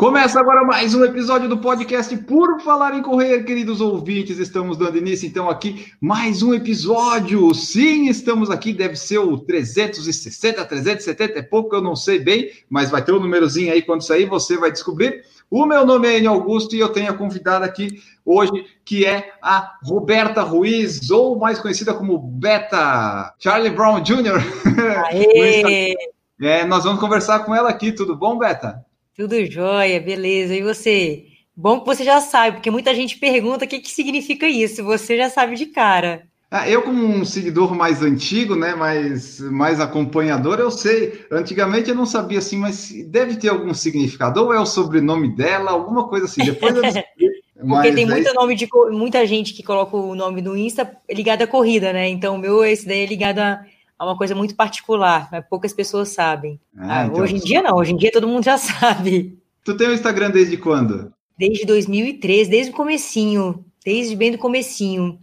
Começa agora mais um episódio do podcast Por Falar em Correr, queridos ouvintes. Estamos dando início então aqui mais um episódio. Sim, estamos aqui, deve ser o 360, 370, é pouco, eu não sei bem, mas vai ter um númerozinho aí quando sair, você vai descobrir. O meu nome é Enio Augusto e eu tenho a convidada aqui hoje, que é a Roberta Ruiz, ou mais conhecida como Beta Charlie Brown Jr. Aê! é, nós vamos conversar com ela aqui, tudo bom, Beta? Tudo jóia, beleza. E você? Bom que você já sabe, porque muita gente pergunta o que, que significa isso. Você já sabe de cara. Ah, eu, como um seguidor mais antigo, né, mais, mais acompanhador, eu sei. Antigamente eu não sabia assim, mas deve ter algum significado. Ou é o sobrenome dela, alguma coisa assim. Depois eu descobri. Porque tem muito nome de muita gente que coloca o nome no Insta ligado à corrida, né? Então o meu esse daí é ligado a, a uma coisa muito particular, mas poucas pessoas sabem. Ah, então, hoje em dia não, hoje em dia todo mundo já sabe. Tu tem o Instagram desde quando? Desde 2003, desde o comecinho, desde bem do comecinho.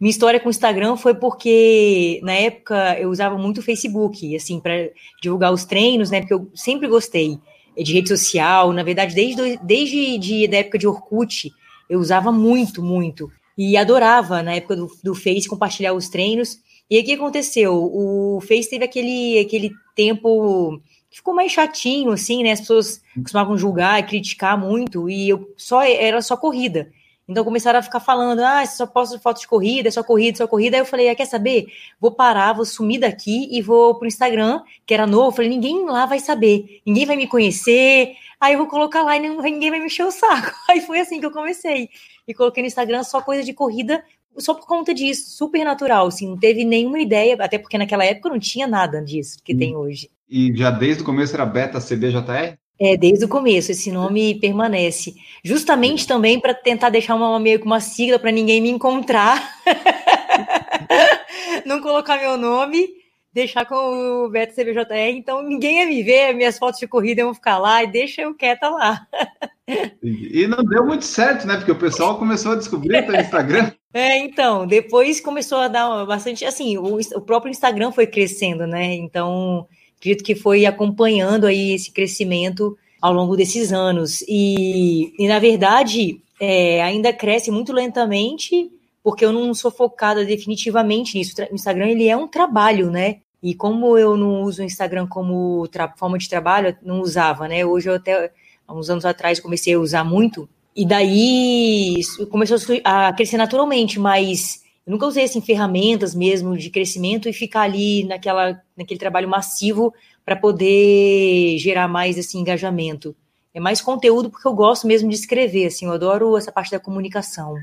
Minha história com o Instagram foi porque na época eu usava muito o Facebook, assim, para divulgar os treinos, né? Porque eu sempre gostei de rede social. Na verdade, desde, desde de, da época de Orkut, eu usava muito, muito. E adorava, na época do, do Face, compartilhar os treinos. E aí o que aconteceu? O Face teve aquele, aquele tempo que ficou mais chatinho, assim, né? As pessoas costumavam julgar e criticar muito, e eu só era só corrida. Então começaram a ficar falando, ah, só posto foto de corrida, só corrida, só corrida. Aí eu falei, ah, quer saber? Vou parar, vou sumir daqui e vou pro Instagram, que era novo. Eu falei, ninguém lá vai saber, ninguém vai me conhecer. Aí eu vou colocar lá e ninguém vai me encher o saco. Aí foi assim que eu comecei. E coloquei no Instagram só coisa de corrida, só por conta disso, super natural, assim, não teve nenhuma ideia, até porque naquela época não tinha nada disso que hum. tem hoje. E já desde o começo era Beta CBJR? É, desde o começo, esse nome permanece. Justamente também para tentar deixar uma, meio que uma sigla para ninguém me encontrar. Não colocar meu nome, deixar com o Beto CBJR, então ninguém ia me ver, minhas fotos de corrida vão ficar lá e deixa eu quieta lá. E não deu muito certo, né? Porque o pessoal começou a descobrir o Instagram. É, então, depois começou a dar bastante, assim, o, o próprio Instagram foi crescendo, né? Então, acredito que foi acompanhando aí esse crescimento ao longo desses anos. E, e na verdade, é, ainda cresce muito lentamente, porque eu não sou focada definitivamente nisso. O Instagram, ele é um trabalho, né? E como eu não uso o Instagram como forma de trabalho, não usava, né? Hoje eu até, há uns anos atrás, comecei a usar muito. E daí começou a crescer naturalmente, mas eu nunca usei assim ferramentas mesmo de crescimento e ficar ali naquela, naquele trabalho massivo para poder gerar mais assim engajamento. É mais conteúdo porque eu gosto mesmo de escrever, assim, eu adoro essa parte da comunicação.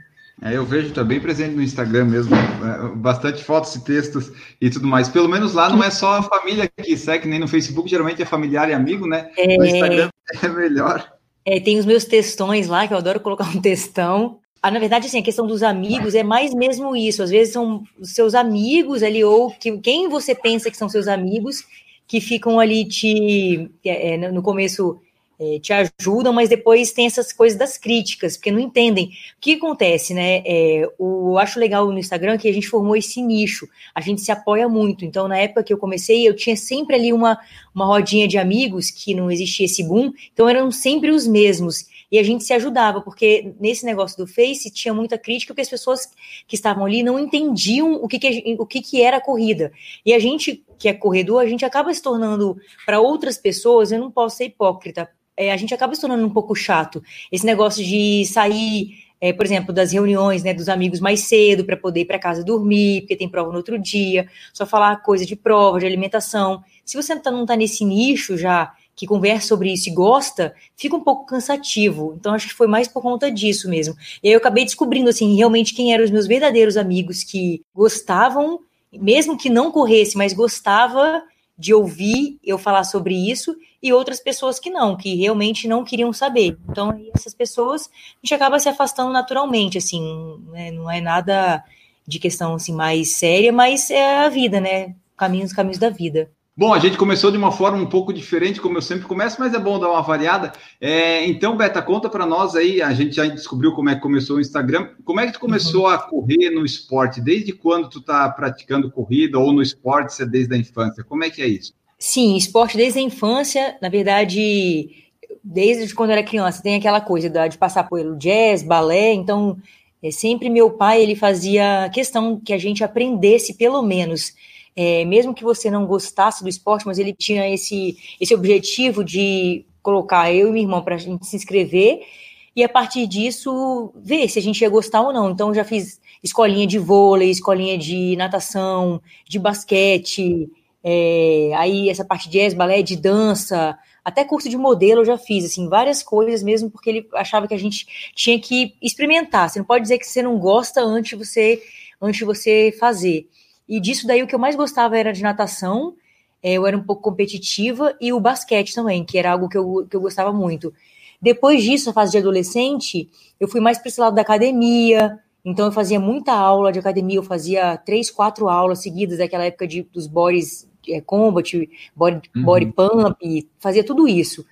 É, eu vejo também presente no Instagram mesmo, é, bastante fotos e textos e tudo mais. Pelo menos lá não é só a família que segue, nem no Facebook, geralmente é familiar e amigo, né? É... No Instagram é melhor. É, tem os meus textões lá, que eu adoro colocar um textão. Ah, na verdade, assim, a questão dos amigos é mais mesmo isso. Às vezes são os seus amigos ali, ou que, quem você pensa que são seus amigos, que ficam ali te. É, é no começo é, te ajudam, mas depois tem essas coisas das críticas, porque não entendem. O que acontece, né? É, o, eu acho legal no Instagram que a gente formou esse nicho, a gente se apoia muito. Então, na época que eu comecei, eu tinha sempre ali uma, uma rodinha de amigos que não existia esse boom, então eram sempre os mesmos e a gente se ajudava, porque nesse negócio do Face tinha muita crítica, porque as pessoas que estavam ali não entendiam o que, que, o que, que era a corrida. E a gente, que é corredor, a gente acaba se tornando, para outras pessoas, eu não posso ser hipócrita, é, a gente acaba se tornando um pouco chato. Esse negócio de sair é, por exemplo, das reuniões né, dos amigos mais cedo para poder ir para casa dormir, porque tem prova no outro dia, só falar coisa de prova, de alimentação. Se você não está tá nesse nicho já que conversa sobre isso e gosta, fica um pouco cansativo. Então, acho que foi mais por conta disso mesmo. E aí eu acabei descobrindo, assim, realmente quem eram os meus verdadeiros amigos que gostavam, mesmo que não corresse, mas gostava de ouvir eu falar sobre isso, e outras pessoas que não, que realmente não queriam saber. Então, essas pessoas, a gente acaba se afastando naturalmente, assim, né? não é nada de questão, assim, mais séria, mas é a vida, né? caminhos, caminhos da vida. Bom, a gente começou de uma forma um pouco diferente, como eu sempre começo, mas é bom dar uma variada. É, então, Beta, conta para nós aí, a gente já descobriu como é que começou o Instagram. Como é que tu começou uhum. a correr no esporte? Desde quando tu está praticando corrida ou no esporte, se é desde a infância? Como é que é isso? Sim, esporte desde a infância, na verdade, desde quando eu era criança, tem aquela coisa de passar pelo jazz, balé, então é, sempre meu pai ele fazia questão que a gente aprendesse pelo menos é, mesmo que você não gostasse do esporte, mas ele tinha esse, esse objetivo de colocar eu e minha irmã para a gente se inscrever e a partir disso ver se a gente ia gostar ou não. Então já fiz escolinha de vôlei, escolinha de natação, de basquete, é, aí essa parte de jazz, balé, de dança, até curso de modelo eu já fiz, assim, várias coisas mesmo, porque ele achava que a gente tinha que experimentar. Você não pode dizer que você não gosta antes de você, antes de você fazer. E disso daí o que eu mais gostava era de natação, é, eu era um pouco competitiva, e o basquete também, que era algo que eu, que eu gostava muito. Depois disso, a fase de adolescente, eu fui mais para esse lado da academia, então eu fazia muita aula de academia, eu fazia três, quatro aulas seguidas daquela época de, dos bodies é, combat, body, uhum. body pump, fazia tudo isso.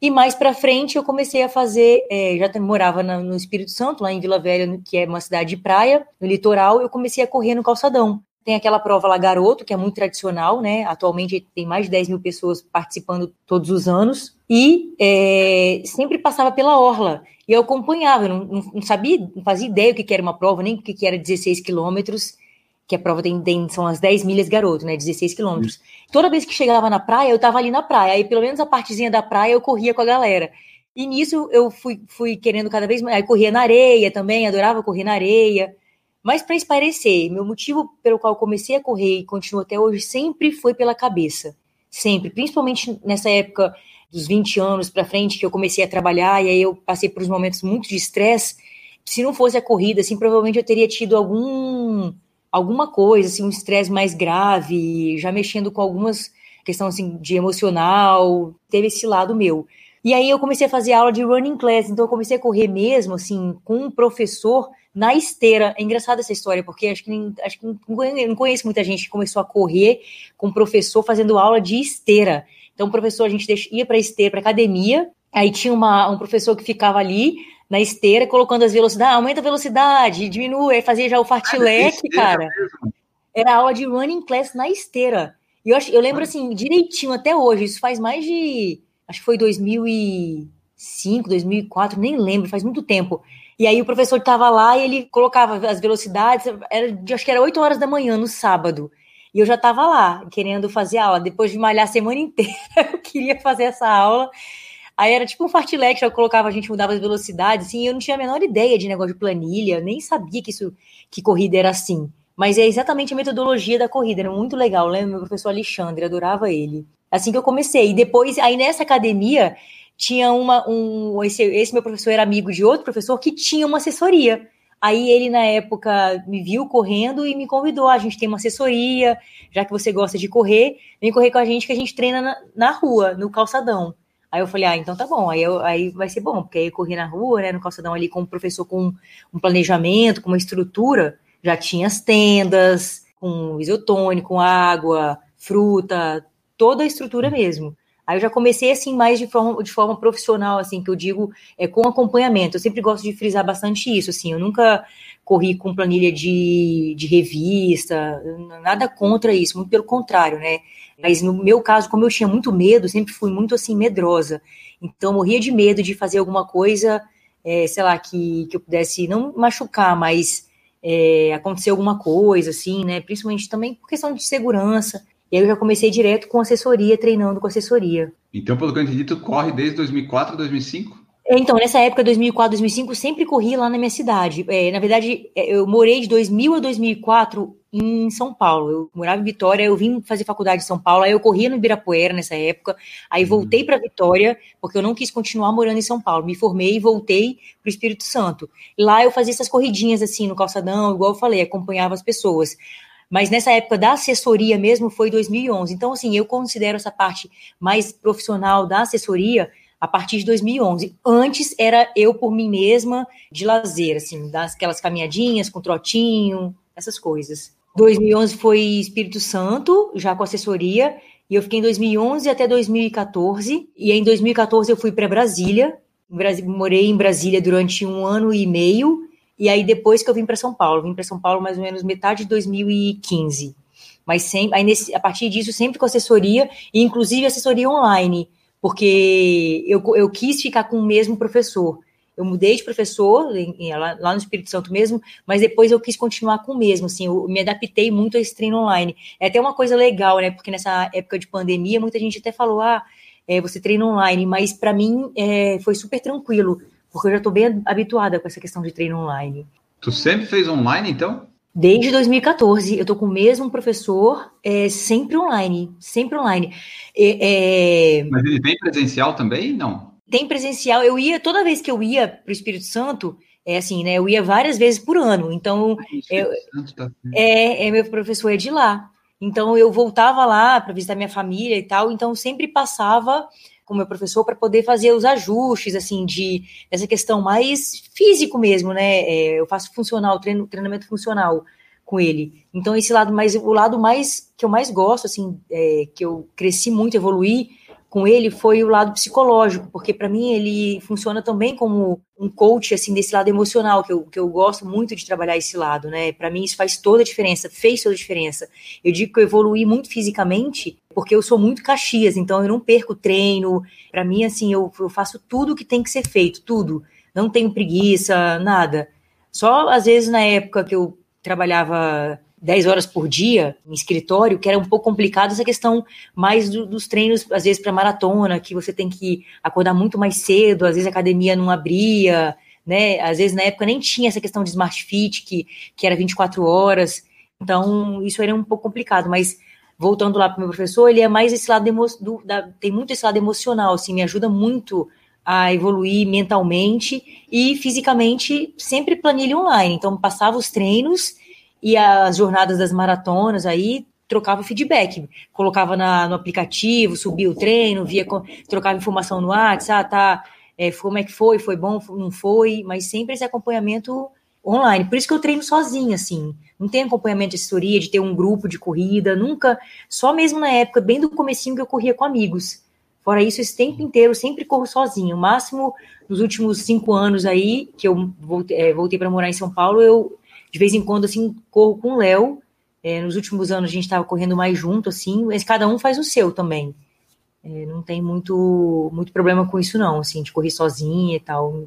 E mais para frente eu comecei a fazer, é, já morava na, no Espírito Santo, lá em Vila Velha, que é uma cidade de praia, no litoral, eu comecei a correr no calçadão. Tem aquela prova lá Garoto, que é muito tradicional, né? Atualmente tem mais de 10 mil pessoas participando todos os anos. E é, sempre passava pela Orla. E eu acompanhava, não, não, sabia, não fazia ideia o que, era uma prova, nem o que, era 16 quilômetros, que a prova tem, tem, são as 10 milhas garoto, né? 16 quilômetros. Toda vez que chegava na praia, eu tava ali na praia. Aí pelo menos a partezinha da praia eu corria com a galera. E nisso eu fui, fui querendo cada vez mais. Aí corria na areia também, adorava correr na areia. Mas para esparecer, meu motivo pelo qual comecei a correr e continuo até hoje sempre foi pela cabeça. Sempre, principalmente nessa época dos 20 anos para frente que eu comecei a trabalhar e aí eu passei por uns momentos muito de estresse. Se não fosse a corrida, assim, provavelmente eu teria tido algum alguma coisa, assim, um estresse mais grave, já mexendo com algumas questões assim de emocional, teve esse lado meu. E aí eu comecei a fazer aula de running class, então eu comecei a correr mesmo assim com um professor na esteira. É engraçada essa história, porque acho que, acho que não conheço muita gente que começou a correr com um professor fazendo aula de esteira. Então, o professor, a gente ia para esteira, para academia, aí tinha uma, um professor que ficava ali na esteira, colocando as velocidades, ah, aumenta a velocidade, diminui, aí fazia já o fartlek, cara. Mesmo. Era aula de running class na esteira. E eu, acho, eu lembro, assim, direitinho até hoje, isso faz mais de, acho que foi 2005, 2004, nem lembro, faz muito tempo. E aí o professor estava lá e ele colocava as velocidades, era, acho que era 8 horas da manhã no sábado. E eu já estava lá, querendo fazer aula. Depois de malhar a semana inteira, eu queria fazer essa aula. Aí era tipo um fartlek, eu colocava, a gente mudava as velocidades, assim, eu não tinha a menor ideia de negócio de planilha, nem sabia que isso, que corrida era assim. Mas é exatamente a metodologia da corrida, era muito legal, lembra? Meu professor Alexandre, adorava ele. Assim que eu comecei. E depois, aí nessa academia, tinha uma. Um, esse, esse meu professor era amigo de outro professor que tinha uma assessoria. Aí ele, na época, me viu correndo e me convidou. A gente tem uma assessoria, já que você gosta de correr, vem correr com a gente que a gente treina na, na rua, no calçadão. Aí eu falei, ah, então tá bom, aí, eu, aí vai ser bom, porque aí corri na rua, né, no calçadão ali com um professor com um planejamento, com uma estrutura, já tinha as tendas, com isotônico, água, fruta, toda a estrutura mesmo. Aí eu já comecei assim mais de forma, de forma profissional, assim, que eu digo é, com acompanhamento. Eu sempre gosto de frisar bastante isso, assim. Eu nunca corri com planilha de, de revista, nada contra isso, muito pelo contrário, né? Mas no meu caso, como eu tinha muito medo, sempre fui muito assim medrosa. Então eu morria de medo de fazer alguma coisa, é, sei lá, que, que eu pudesse não machucar, mas é, acontecer alguma coisa, assim, né? Principalmente também por questão de segurança. E aí eu já comecei direto com assessoria, treinando com assessoria. Então, pelo que eu entendi, tu corre desde 2004, 2005? Então, nessa época, 2004, 2005, sempre corri lá na minha cidade. É, na verdade, é, eu morei de 2000 a 2004 em São Paulo. Eu morava em Vitória, eu vim fazer faculdade em São Paulo, aí eu corria no Ibirapuera nessa época, aí uhum. voltei para Vitória, porque eu não quis continuar morando em São Paulo. Me formei e voltei para o Espírito Santo. Lá eu fazia essas corridinhas assim no calçadão, igual eu falei, acompanhava as pessoas. Mas nessa época da assessoria mesmo foi 2011. Então, assim, eu considero essa parte mais profissional da assessoria a partir de 2011. Antes era eu por mim mesma, de lazer, assim, das aquelas caminhadinhas com trotinho, essas coisas. 2011 foi Espírito Santo, já com assessoria, e eu fiquei em 2011 até 2014, e em 2014 eu fui para Brasília, morei em Brasília durante um ano e meio, e aí depois que eu vim para São Paulo, vim para São Paulo mais ou menos metade de 2015. Mas sempre, aí nesse, a partir disso, sempre com assessoria, e inclusive assessoria online, porque eu, eu quis ficar com o mesmo professor. Eu mudei de professor em, lá, lá, no Espírito Santo mesmo, mas depois eu quis continuar com o mesmo, assim, eu me adaptei muito a esse treino online. É até uma coisa legal, né, porque nessa época de pandemia, muita gente até falou, ah, é, você treina online, mas para mim é, foi super tranquilo, porque eu já estou bem habituada com essa questão de treino online. Tu sempre fez online, então? Desde 2014, eu estou com o mesmo professor, é, sempre online, sempre online. É, é... Mas ele tem presencial também? Não. Tem presencial. Eu ia, toda vez que eu ia para o Espírito Santo, é assim, né? Eu ia várias vezes por ano. Então, eu, tá é, é, meu professor é de lá. Então, eu voltava lá para visitar minha família e tal. Então, sempre passava com o meu professor para poder fazer os ajustes, assim, de essa questão mais físico mesmo, né? É, eu faço funcional, treino, treinamento funcional com ele. Então, esse lado mais, o lado mais que eu mais gosto, assim, é, que eu cresci muito, evoluí, com ele foi o lado psicológico, porque para mim ele funciona também como um coach assim desse lado emocional, que eu, que eu gosto muito de trabalhar esse lado, né? Para mim isso faz toda a diferença, fez toda a diferença. Eu digo que eu evoluí muito fisicamente, porque eu sou muito caxias, então eu não perco treino. Para mim assim, eu, eu faço tudo que tem que ser feito, tudo. Não tenho preguiça, nada. Só às vezes na época que eu trabalhava 10 horas por dia em escritório, que era um pouco complicado essa questão mais do, dos treinos, às vezes para maratona, que você tem que acordar muito mais cedo, às vezes a academia não abria, né? Às vezes na época nem tinha essa questão de smart fit, que, que era 24 horas. Então, isso era um pouco complicado, mas voltando lá para o meu professor, ele é mais esse lado do, da, tem muito esse lado emocional, assim, me ajuda muito a evoluir mentalmente e fisicamente, sempre planilha online. Então, passava os treinos e as jornadas das maratonas aí trocava feedback, colocava na, no aplicativo, subia o treino, via, trocava informação no WhatsApp, ah, tá, é, como é que foi, foi bom, não foi, mas sempre esse acompanhamento online. Por isso que eu treino sozinha, assim. Não tem acompanhamento de assessoria, de ter um grupo de corrida, nunca. Só mesmo na época, bem do comecinho, que eu corria com amigos. Fora isso, esse tempo inteiro, sempre corro sozinho. O máximo, nos últimos cinco anos aí, que eu voltei, é, voltei para morar em São Paulo, eu de vez em quando, assim, corro com o Léo. É, nos últimos anos a gente estava correndo mais junto, assim, mas cada um faz o seu também. É, não tem muito, muito problema com isso, não, assim, de correr sozinha e tal.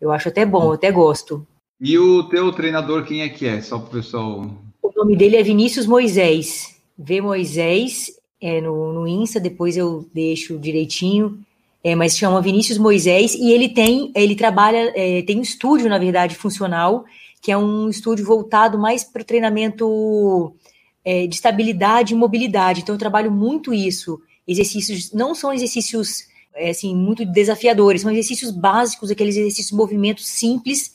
Eu acho até bom, eu até gosto. E o teu treinador, quem é que é? Só para o pessoal. O nome dele é Vinícius Moisés. V Moisés é no, no Insta, depois eu deixo direitinho. É, mas chama Vinícius Moisés e ele tem, ele trabalha, é, tem um estúdio, na verdade, funcional que é um estúdio voltado mais para o treinamento é, de estabilidade e mobilidade. Então, eu trabalho muito isso. Exercícios não são exercícios é, assim muito desafiadores, são exercícios básicos, aqueles exercícios de movimentos simples.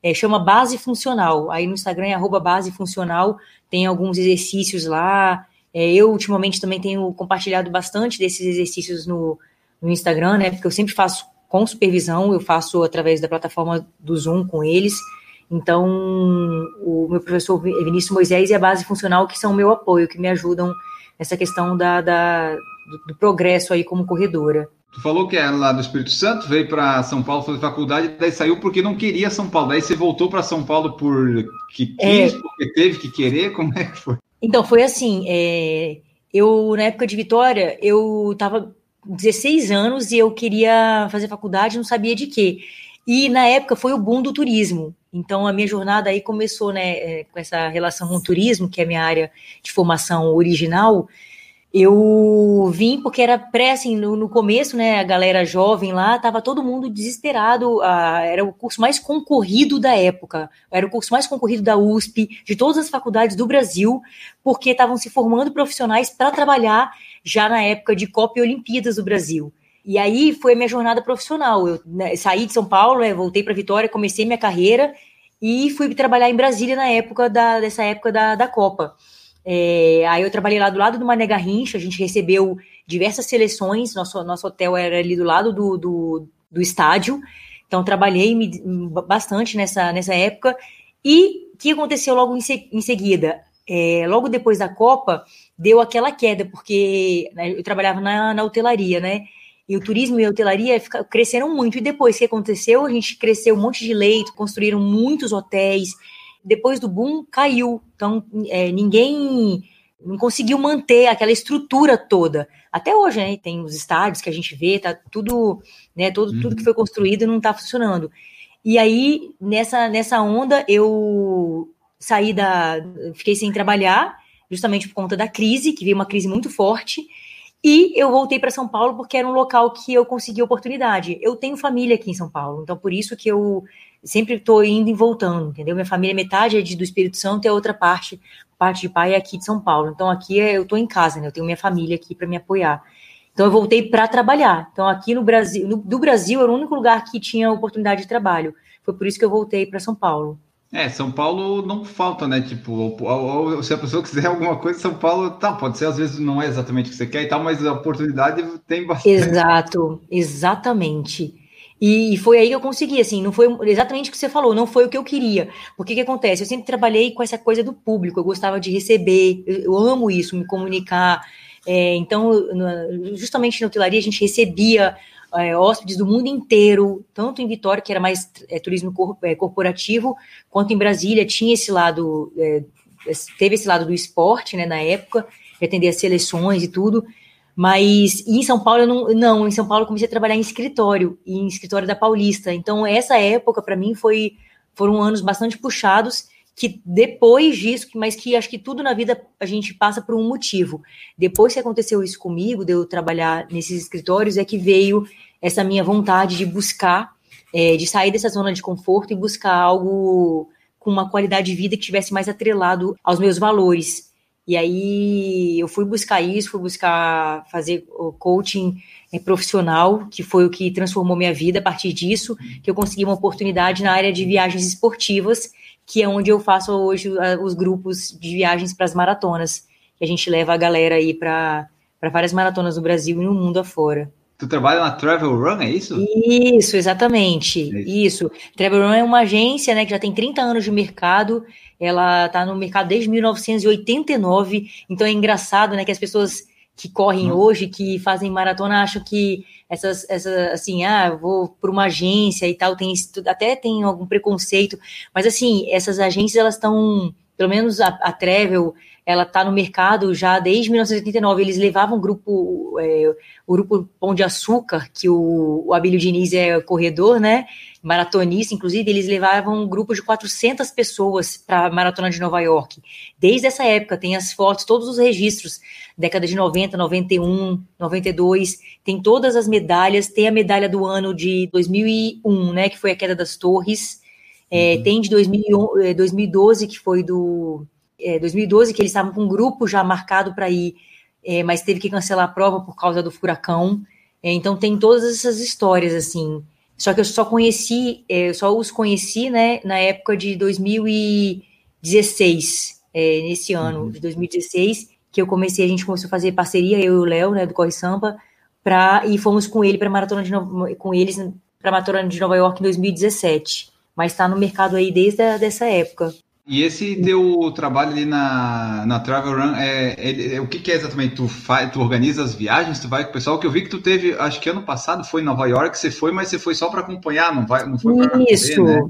É, chama base funcional. Aí no Instagram é arroba base funcional, tem alguns exercícios lá. É, eu ultimamente também tenho compartilhado bastante desses exercícios no, no Instagram, né? Porque eu sempre faço com supervisão, eu faço através da plataforma do Zoom com eles. Então, o meu professor Vinícius Moisés e a base funcional que são o meu apoio, que me ajudam nessa questão da, da do, do, progresso aí como corredora. Tu falou que é lá do Espírito Santo, veio para São Paulo fazer faculdade, daí saiu porque não queria São Paulo. Daí você voltou para São Paulo por que é. quis, é... porque teve que querer, como é que foi? Então, foi assim, é... eu, na época de Vitória, eu estava 16 anos e eu queria fazer faculdade, não sabia de quê. E na época foi o boom do turismo. Então, a minha jornada aí começou né, é, com essa relação com o turismo, que é a minha área de formação original. Eu vim porque era pré, assim, no, no começo, né, a galera jovem lá, tava todo mundo desesperado, a, era o curso mais concorrido da época, era o curso mais concorrido da USP, de todas as faculdades do Brasil, porque estavam se formando profissionais para trabalhar já na época de Copa e Olimpíadas do Brasil. E aí foi a minha jornada profissional. Eu né, saí de São Paulo, né, voltei para Vitória, comecei minha carreira e fui trabalhar em Brasília na época da, dessa época da, da Copa. É, aí eu trabalhei lá do lado do Mané Garrincha, a gente recebeu diversas seleções, nosso, nosso hotel era ali do lado do, do, do estádio, então trabalhei bastante nessa, nessa época. E o que aconteceu logo em, se, em seguida? é, logo depois da Copa, deu aquela queda, porque né, eu trabalhava na, na hotelaria, né? E o turismo e a hotelaria cresceram muito. E depois que aconteceu, a gente cresceu um monte de leito, construíram muitos hotéis. Depois do boom, caiu. Então, é, ninguém não conseguiu manter aquela estrutura toda. Até hoje, né? Tem os estádios que a gente vê, tá tudo, né? Todo, uhum. Tudo que foi construído não está funcionando. E aí, nessa, nessa onda, eu saí da. Fiquei sem trabalhar, justamente por conta da crise, que veio uma crise muito forte. E eu voltei para São Paulo porque era um local que eu consegui oportunidade. Eu tenho família aqui em São Paulo, então por isso que eu sempre estou indo e voltando, entendeu? Minha família, metade é de, do Espírito Santo e a outra parte, parte de pai é aqui de São Paulo. Então aqui é, eu estou em casa, né? Eu tenho minha família aqui para me apoiar. Então eu voltei para trabalhar. Então aqui no Brasil, no, do Brasil era o único lugar que tinha oportunidade de trabalho. Foi por isso que eu voltei para São Paulo. É, São Paulo não falta, né? Tipo, ou, ou, se a pessoa quiser alguma coisa, São Paulo, tá, pode ser, às vezes não é exatamente o que você quer e tal, mas a oportunidade tem bastante. Exato, exatamente. E foi aí que eu consegui, assim, não foi exatamente o que você falou, não foi o que eu queria. Porque que acontece? Eu sempre trabalhei com essa coisa do público, eu gostava de receber, eu, eu amo isso, me comunicar. É, então, justamente na hotelaria, a gente recebia é, hóspedes do mundo inteiro, tanto em Vitória, que era mais é, turismo cor, é, corporativo, quanto em Brasília tinha esse lado, é, teve esse lado do esporte, né, na época, de atender as seleções e tudo, mas em São Paulo, eu não, não, em São Paulo eu comecei a trabalhar em escritório, em escritório da Paulista, então essa época para mim foi, foram anos bastante puxados, que depois disso, mas que acho que tudo na vida a gente passa por um motivo. Depois que aconteceu isso comigo, de eu trabalhar nesses escritórios, é que veio essa minha vontade de buscar, é, de sair dessa zona de conforto e buscar algo com uma qualidade de vida que tivesse mais atrelado aos meus valores. E aí eu fui buscar isso, fui buscar fazer coaching é, profissional, que foi o que transformou minha vida a partir disso, que eu consegui uma oportunidade na área de viagens esportivas que é onde eu faço hoje os grupos de viagens para as maratonas, que a gente leva a galera aí para várias maratonas no Brasil e no mundo afora. Tu trabalha na Travel Run, é isso? Isso, exatamente. É isso. isso. Travel Run é uma agência né, que já tem 30 anos de mercado. Ela está no mercado desde 1989. Então é engraçado né, que as pessoas que correm uhum. hoje, que fazem maratona, acham que essas, essas assim, ah, vou para uma agência e tal, tem até tem algum preconceito, mas assim, essas agências elas estão, pelo menos a, a Travel, ela está no mercado já desde 1989. Eles levavam o grupo, é, o grupo Pão de Açúcar, que o, o Abílio Diniz é corredor, né? Maratonista, inclusive, eles levavam um grupo de 400 pessoas para a Maratona de Nova York. Desde essa época, tem as fotos, todos os registros, década de 90, 91, 92, tem todas as medalhas, tem a medalha do ano de 2001, né? Que foi a queda das torres. É, uhum. Tem de 2000, 2012, é, que foi do é, 2012, que eles estavam com um grupo já marcado para ir, é, mas teve que cancelar a prova por causa do furacão. É, então tem todas essas histórias, assim. Só que eu só conheci, é, só os conheci, né, na época de 2016, é, nesse ano uhum. de 2016, que eu comecei, a gente começou a fazer parceria, eu e o Léo, né, do Corre Sampa, pra, e fomos com ele para maratona de com eles para maratona de Nova York em 2017. Mas está no mercado aí desde a, dessa época. E esse teu trabalho ali na, na Travel Run, é, é, é o que, que, é exatamente? Tu, faz, tu organiza as viagens, tu vai com o pessoal, que eu vi que tu teve, acho que ano passado foi em Nova York, você foi, mas você foi só para acompanhar, não, vai, não foi para Isso, né?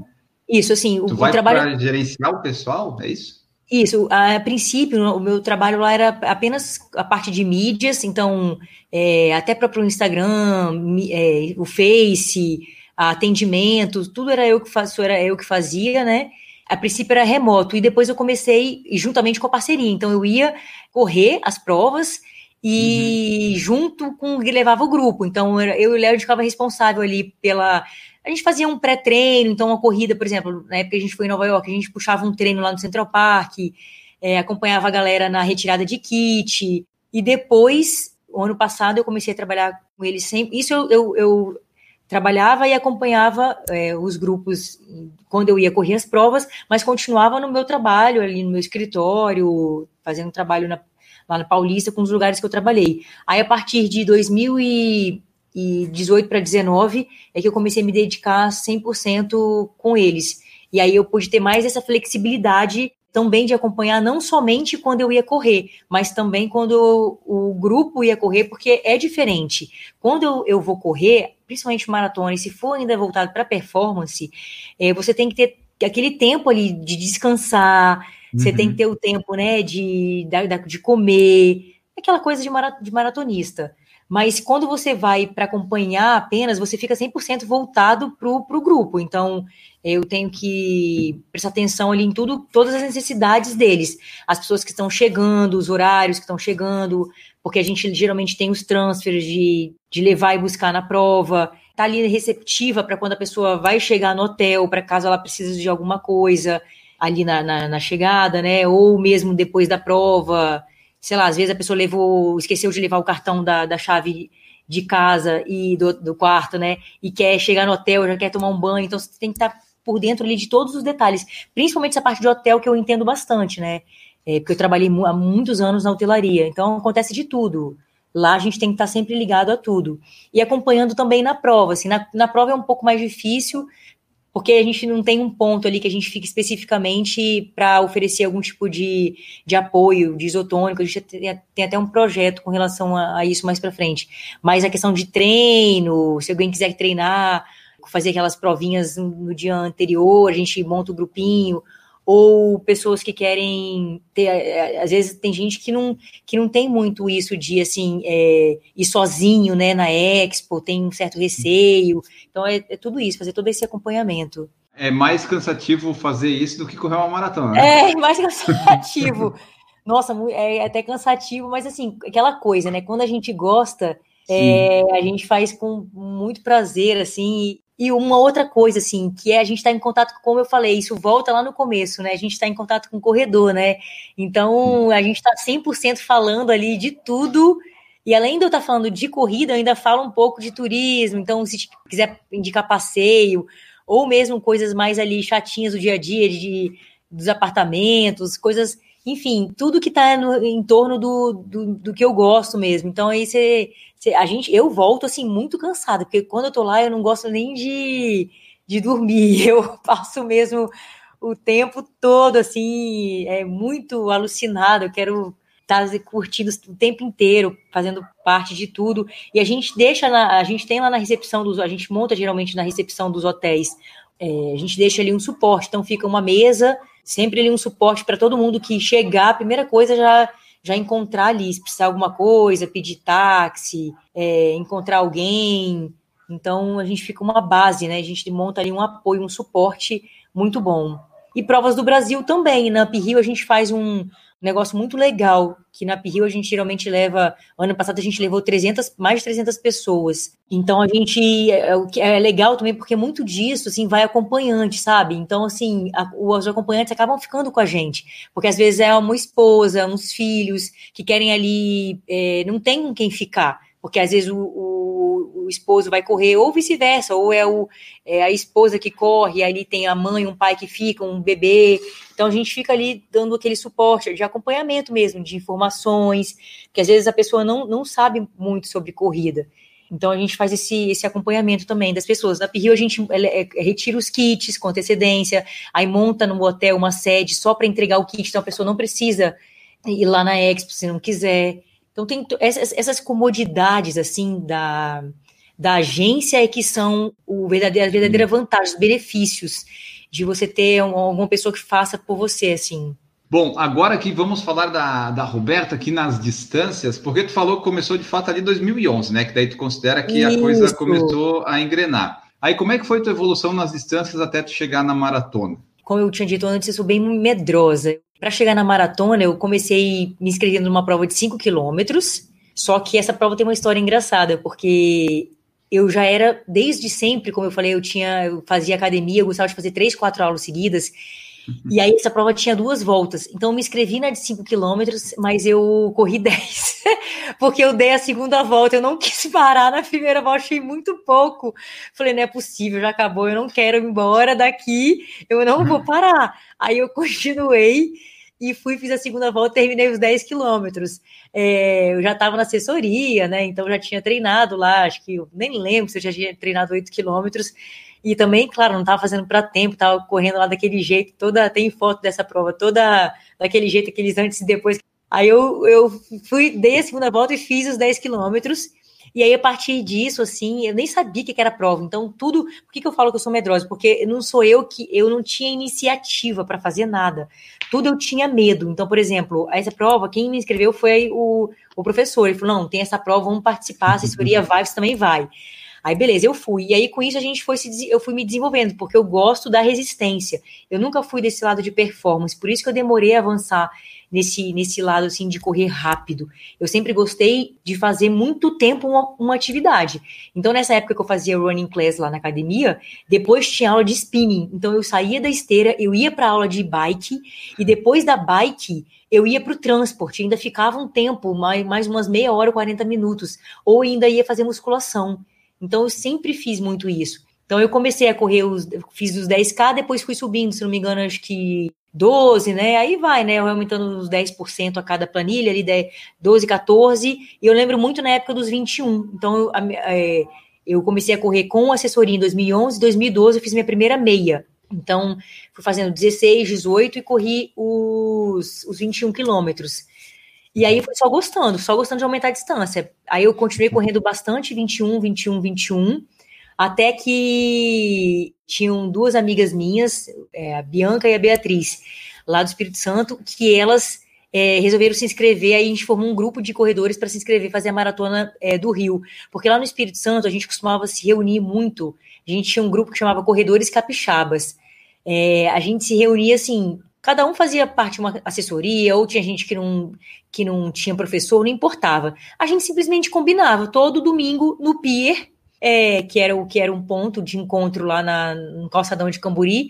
isso, assim, tu o, vai trabalho... para gerenciar o pessoal, é isso? Isso, a princípio, o meu trabalho lá era apenas a parte de mídias, então, é, até para o Instagram, é, o Face, atendimento, tudo era eu que faço, era eu que fazia, né? A princípio era remoto, e depois eu comecei juntamente com a parceria. Então eu ia correr as provas e uhum. junto com que levava o grupo. Então eu e o Léo ficava responsável ali pela. A gente fazia um pré-treino, então uma corrida, por exemplo, na época que a gente foi em Nova York, a gente puxava um treino lá no Central Park, é, acompanhava a galera na retirada de kit. E depois, o ano passado, eu comecei a trabalhar com eles sempre. Isso eu, eu, eu trabalhava e acompanhava é, os grupos quando eu ia correr as provas, mas continuava no meu trabalho, ali no meu escritório, fazendo trabalho na, lá na Paulista, com os lugares que eu trabalhei. Aí, a partir de 2018 para 2019, é que eu comecei a me dedicar 100% com eles. E aí eu pude ter mais essa flexibilidade também de acompanhar não somente quando eu ia correr, mas também quando o grupo ia correr, porque é diferente. Quando eu, eu vou correr, principalmente maratona, e se for ainda voltado para performance, é, você tem que ter aquele tempo ali de descansar, uhum. você tem que uhum. ter o tempo, né, de, de comer, aquela coisa de, maratonista. Mas quando você vai para acompanhar apenas, você fica 100% voltado para o grupo. Então, eu tenho que prestar atenção ali em tudo, todas as necessidades deles. As pessoas que estão chegando, os horários que estão chegando, porque a gente geralmente tem os transfers de, de levar e buscar na prova. Tá ali receptiva para quando a pessoa vai chegar no hotel, para caso ela precise de alguma coisa ali na, na, na chegada, né? Ou mesmo depois da prova sei lá, às vezes a pessoa levou, esqueceu de levar o cartão da, da chave de casa e do, do quarto, né? E quer chegar no hotel, já quer tomar um banho, então você tem que estar por dentro ali de todos os detalhes, principalmente essa parte de hotel que eu entendo bastante, né? É, porque eu trabalhei há muitos anos na hotelaria, então acontece de tudo. Lá a gente tem que estar sempre ligado a tudo. E acompanhando também na prova. Assim, na, na prova é um pouco mais difícil, porque a gente não tem um ponto ali que a gente fique especificamente para oferecer algum tipo de, de apoio, de isotônico. A gente tem, tem até um projeto com relação a, a isso mais para frente. Mas a questão de treino, se alguém quiser treinar, fazer aquelas provinhas no dia anterior, a gente monta o um grupinho, ou pessoas que querem ter, é, às vezes tem gente que não, que não tem muito isso de assim é, ir sozinho né, na Expo, tem um certo receio. Então é, é, tudo isso, fazer todo esse acompanhamento. É mais cansativo fazer isso do que correr uma maratona. Né? É, mais cansativo. Nossa, é até cansativo, mas assim, aquela coisa, né? Quando a gente gosta, é, a gente faz com muito prazer, assim, e uma outra coisa, assim, que é a gente estar tá em contato, como eu falei, isso volta lá no começo, né? A gente está em contato com o corredor, né? Então, a gente está 100% falando ali de tudo. E além de eu estar tá falando de corrida, eu ainda falo um pouco de turismo. Então, se quiser indicar passeio, ou mesmo coisas mais ali chatinhas do dia a dia, de, dos apartamentos, coisas enfim, tudo que está em torno do, do, do, que eu gosto mesmo. Então aí você, a gente, eu volto assim muito cansada, porque quando eu tô lá eu não gosto nem de, de dormir, eu passo mesmo o tempo todo assim, é muito alucinado, eu quero estar tá curtindo o tempo inteiro, fazendo parte de tudo. E a gente deixa na, a gente tem lá na recepção dos, a gente monta geralmente na recepção dos hotéis, é, a gente deixa ali um suporte, então fica uma mesa, sempre ali um suporte para todo mundo que chegar, a primeira coisa já já encontrar ali, se precisar alguma coisa, pedir táxi, é, encontrar alguém. Então a gente fica uma base, né? A gente monta ali um apoio, um suporte muito bom. E provas do Brasil também. Na Up Rio a gente faz um, negócio muito legal, que na Rio a gente geralmente leva, ano passado a gente levou 300, mais de 300 pessoas. Então a gente, é, é legal também porque muito disso, assim, vai acompanhante, sabe? Então, assim, a, os acompanhantes acabam ficando com a gente, porque às vezes é uma esposa, uns filhos que querem ali, é, não tem com quem ficar, porque às vezes o, o, o esposo vai correr, ou vice-versa, ou é, o, é a esposa que corre, ali tem a mãe, um pai que fica, um bebê, então a gente fica ali dando aquele suporte de acompanhamento mesmo, de informações, que às vezes a pessoa não, não sabe muito sobre corrida. Então a gente faz esse, esse acompanhamento também das pessoas. Na Pirrio a gente é, é, retira os kits com antecedência, aí monta no hotel uma sede só para entregar o kit, então a pessoa não precisa ir lá na Expo se não quiser. Então tem essas, essas comodidades assim da, da agência é que são o verdadeiro, a verdadeira vantagem, os benefícios de você ter alguma pessoa que faça por você, assim. Bom, agora aqui vamos falar da, da Roberta aqui nas distâncias, porque tu falou que começou de fato ali em 2011, né? Que daí tu considera que Isso. a coisa começou a engrenar. Aí como é que foi tua evolução nas distâncias até tu chegar na maratona? Como eu tinha dito antes, eu sou bem medrosa. Para chegar na maratona, eu comecei me inscrevendo numa prova de 5 quilômetros, só que essa prova tem uma história engraçada, porque eu já era, desde sempre, como eu falei, eu tinha, eu fazia academia, eu gostava de fazer três, quatro aulas seguidas. E aí essa prova tinha duas voltas. Então eu me inscrevi na de 5 quilômetros, mas eu corri 10. porque eu dei a segunda volta, eu não quis parar na primeira volta, achei muito pouco. Falei, não é possível, já acabou, eu não quero ir embora daqui, eu não vou parar. Aí eu continuei e fui, fiz a segunda volta, terminei os 10 quilômetros. É, eu já estava na assessoria, né? Então já tinha treinado lá, acho que eu nem lembro se eu já tinha treinado 8 quilômetros. E também, claro, não estava fazendo para tempo, estava correndo lá daquele jeito, toda tem foto dessa prova, toda daquele jeito, aqueles antes e depois. Aí eu, eu fui, dei a segunda volta e fiz os 10 quilômetros. E aí, a partir disso, assim, eu nem sabia que era prova. Então, tudo. Por que, que eu falo que eu sou medrosa? Porque não sou eu que. Eu não tinha iniciativa para fazer nada. Tudo eu tinha medo. Então, por exemplo, essa prova, quem me inscreveu foi o, o professor. Ele falou: não, tem essa prova, vamos participar. A assessoria vai, você também vai. Aí, beleza, eu fui. E aí, com isso, a gente foi se, eu fui me desenvolvendo, porque eu gosto da resistência. Eu nunca fui desse lado de performance, por isso que eu demorei a avançar nesse, nesse lado, assim, de correr rápido. Eu sempre gostei de fazer muito tempo uma, uma atividade. Então, nessa época que eu fazia running class lá na academia, depois tinha aula de spinning. Então, eu saía da esteira, eu ia para aula de bike, e depois da bike, eu ia para o transporte, ainda ficava um tempo, mais, mais umas meia hora, 40 minutos, ou ainda ia fazer musculação. Então eu sempre fiz muito isso. Então eu comecei a correr, os, fiz os 10K, depois fui subindo, se não me engano, acho que 12, né? Aí vai, né? Eu aumentando uns 10% a cada planilha, ali 10, 12, 14. E eu lembro muito na época dos 21. Então eu, é, eu comecei a correr com assessoria em 2011, 2012 eu fiz minha primeira meia. Então, fui fazendo 16, 18 e corri os, os 21 quilômetros. E aí foi só gostando, só gostando de aumentar a distância. Aí eu continuei correndo bastante, 21, 21, 21, até que tinham duas amigas minhas, é, a Bianca e a Beatriz, lá do Espírito Santo, que elas é, resolveram se inscrever, aí a gente formou um grupo de corredores para se inscrever, fazer a maratona é, do Rio. Porque lá no Espírito Santo a gente costumava se reunir muito. A gente tinha um grupo que chamava Corredores Capixabas. É, a gente se reunia assim Cada um fazia parte de uma assessoria, ou tinha gente que não, que não tinha professor, não importava. A gente simplesmente combinava todo domingo no Pier, é, que, era o, que era um ponto de encontro lá na, no calçadão de Camburi.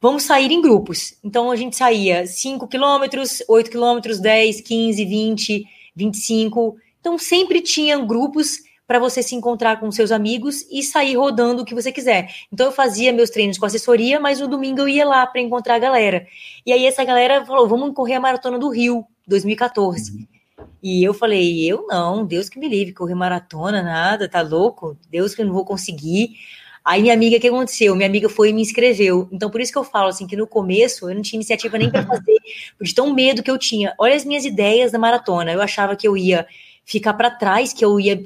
Vamos sair em grupos. Então a gente saía 5 quilômetros, 8 quilômetros, 10, 15, 20, 25. Então sempre tinha grupos para você se encontrar com seus amigos e sair rodando o que você quiser. Então eu fazia meus treinos com assessoria, mas no domingo eu ia lá para encontrar a galera. E aí essa galera falou: "Vamos correr a maratona do Rio 2014". Uhum. E eu falei: "Eu não, Deus que me livre, correr maratona nada, tá louco? Deus que eu não vou conseguir". Aí minha amiga, o que aconteceu? Minha amiga foi e me inscreveu. Então, por isso que eu falo assim, que no começo eu não tinha iniciativa nem para fazer, de tão medo que eu tinha. Olha as minhas ideias da maratona. Eu achava que eu ia ficar para trás, que eu ia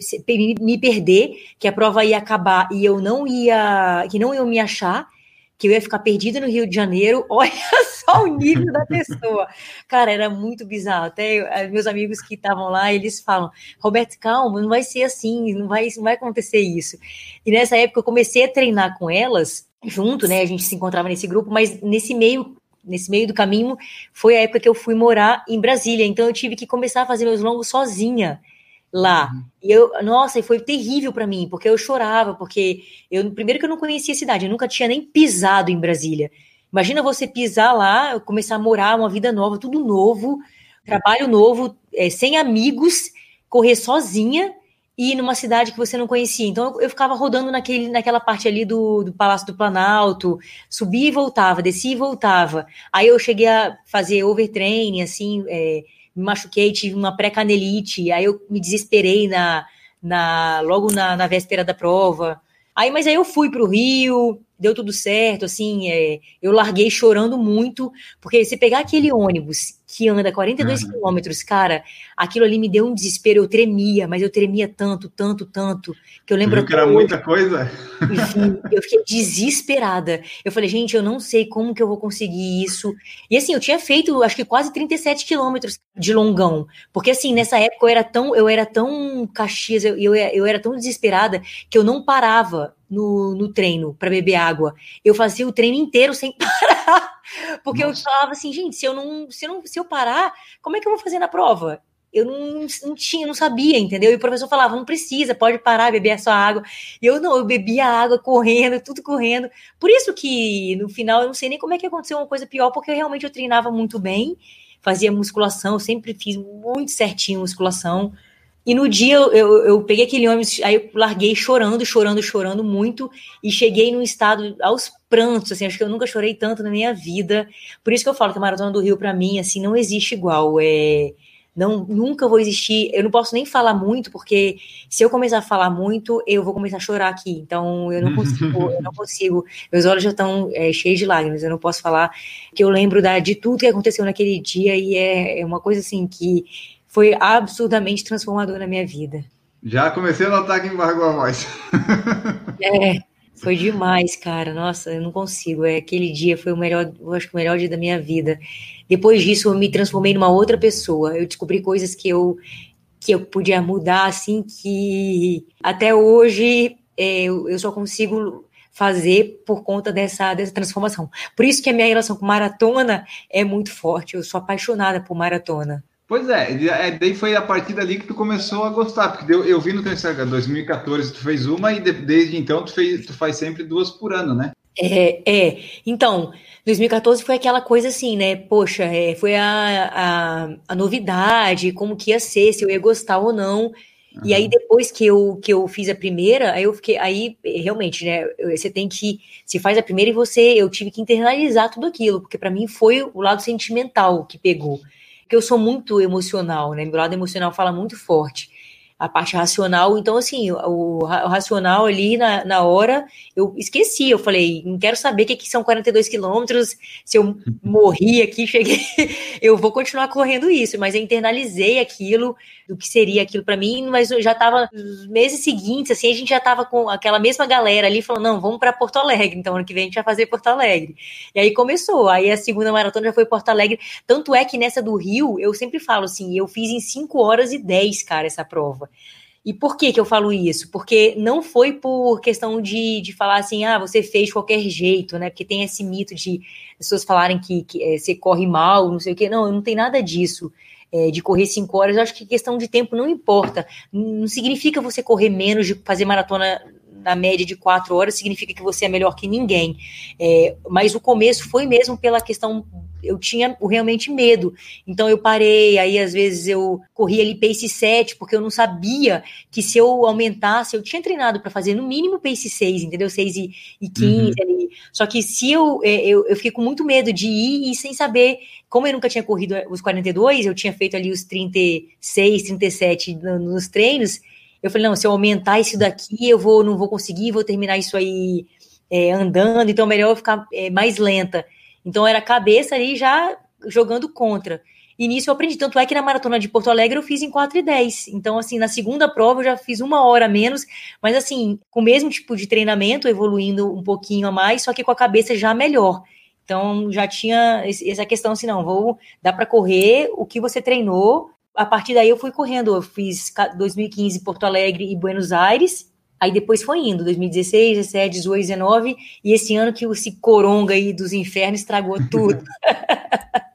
me perder, que a prova ia acabar e eu não ia, que não ia me achar, que eu ia ficar perdida no Rio de Janeiro. Olha só o nível da pessoa. Cara, era muito bizarro. Até eh, meus amigos que estavam lá, eles falam: Roberto, calma, não vai ser assim, não vai, não vai acontecer isso. E nessa época eu comecei a treinar com elas junto, né? A gente se encontrava nesse grupo, mas nesse meio nesse meio do caminho foi a época que eu fui morar em Brasília. Então eu tive que começar a fazer meus longos sozinha lá. Uhum. E eu, nossa, e foi terrível para mim, porque eu chorava, porque eu primeiro que eu não conhecia a cidade, eu nunca tinha nem pisado em Brasília. Imagina você pisar lá, começar a morar uma vida nova, tudo novo, trabalho novo, é, sem amigos, correr sozinha e numa cidade que você não conhecia. Então eu, eu ficava rodando naquele, naquela parte ali do, do Palácio do Planalto, subia e voltava, descia e voltava. Aí eu cheguei a fazer overtraining, assim, é, me machuquei, tive uma pré-canelite, aí eu me desesperei na, na logo na, na véspera da prova. Aí, mas aí eu fui para o Rio, deu tudo certo, assim, é, eu larguei chorando muito, porque se pegar aquele ônibus que anda 42 uhum. quilômetros, cara, aquilo ali me deu um desespero, eu tremia, mas eu tremia tanto, tanto, tanto, que eu lembro... que era hoje, muita coisa? Enfim, eu fiquei desesperada. Eu falei, gente, eu não sei como que eu vou conseguir isso. E assim, eu tinha feito, acho que quase 37 quilômetros de longão, porque assim, nessa época eu era tão, eu era tão caxias, eu, eu, eu era tão desesperada, que eu não parava no, no treino para beber água. Eu fazia o treino inteiro sem parar. Porque Nossa. eu falava assim, gente, se eu não se, eu não, se eu parar, como é que eu vou fazer na prova? Eu não, não tinha, não sabia, entendeu? E o professor falava, não precisa, pode parar, beber a sua água. E eu não, eu bebia água correndo, tudo correndo. Por isso que no final eu não sei nem como é que aconteceu uma coisa pior, porque eu realmente eu treinava muito bem, fazia musculação, sempre fiz muito certinho musculação. E no dia eu, eu, peguei aquele ônibus, aí eu larguei chorando, chorando, chorando muito, e cheguei num estado aos prantos, assim, acho que eu nunca chorei tanto na minha vida. Por isso que eu falo que a Maratona do Rio, para mim, assim, não existe igual. É, não nunca vou existir. Eu não posso nem falar muito, porque se eu começar a falar muito, eu vou começar a chorar aqui. Então eu não consigo, eu não consigo. Meus olhos já estão é, cheios de lágrimas. Eu não posso falar que eu lembro da, de tudo que aconteceu naquele dia e é, é uma coisa assim que foi absurdamente transformador na minha vida. Já comecei a notar que embargou a voz. é, foi demais, cara. Nossa, eu não consigo. É, aquele dia foi o melhor, eu acho que o melhor dia da minha vida. Depois disso, eu me transformei numa outra pessoa. Eu descobri coisas que eu que eu podia mudar, assim, que até hoje é, eu, só consigo fazer por conta dessa, dessa transformação. Por isso que a minha relação com maratona é muito forte. Eu sou apaixonada por maratona. Pois é, é, daí foi a partir dali que tu começou a gostar, porque eu, eu vi no teu Instagram, 2014 tu fez uma e de, desde então tu, fez, tu faz sempre duas por ano, né? É, é. Então, 2014 foi aquela coisa assim, né? Poxa, é, foi a, a, a, novidade, como que ia ser, se eu ia gostar ou não. Uhum. E aí, depois que eu, que eu fiz a primeira, aí eu fiquei. Aí, realmente, né? Você tem que. Se faz a primeira e você. Eu tive que internalizar tudo aquilo, porque para mim foi o lado sentimental que pegou porque eu sou muito emocional, né? Meu lado emocional fala muito forte. A parte racional, então, assim, o, o racional ali na, na hora, eu esqueci. Eu falei, não quero saber o que, que são 42 quilômetros, se eu morri aqui, cheguei, eu vou continuar correndo isso, mas eu internalizei aquilo, do que seria aquilo para mim, mas eu já estava nos meses seguintes, assim, a gente já estava com aquela mesma galera ali falando, não, vamos para Porto Alegre, então ano que vem a gente vai fazer Porto Alegre. E aí começou, aí a segunda maratona já foi Porto Alegre, tanto é que nessa do Rio, eu sempre falo assim, eu fiz em 5 horas e 10, cara, essa prova. E por que que eu falo isso? Porque não foi por questão de, de falar assim, ah, você fez de qualquer jeito, né? Porque tem esse mito de pessoas falarem que, que é, você corre mal, não sei o quê. Não, não tem nada disso é, de correr cinco horas, eu acho que questão de tempo não importa. Não significa você correr menos de fazer maratona na média de quatro horas, significa que você é melhor que ninguém. É, mas o começo foi mesmo pela questão eu tinha realmente medo. Então eu parei, aí às vezes eu corria ali pace 7, porque eu não sabia que se eu aumentasse, eu tinha treinado para fazer no mínimo pace 6, entendeu? 6 e, e 15 uhum. ali. Só que se eu, é, eu, eu fiquei com muito medo de ir e sem saber, como eu nunca tinha corrido os 42, eu tinha feito ali os 36, 37 nos treinos, eu falei, não, se eu aumentar isso daqui, eu vou, não vou conseguir, vou terminar isso aí é, andando, então é melhor eu ficar é, mais lenta. Então era cabeça ali já jogando contra. E nisso eu aprendi. Tanto é que na maratona de Porto Alegre eu fiz em 4 e 10. Então, assim, na segunda prova eu já fiz uma hora menos, mas assim, com o mesmo tipo de treinamento, evoluindo um pouquinho a mais, só que com a cabeça já melhor. Então já tinha essa questão assim, não, vou dá para correr o que você treinou. A partir daí eu fui correndo, eu fiz 2015 Porto Alegre e Buenos Aires, Aí depois foi indo, 2016, 17, 18, 19, e esse ano que esse coronga aí dos infernos estragou tudo.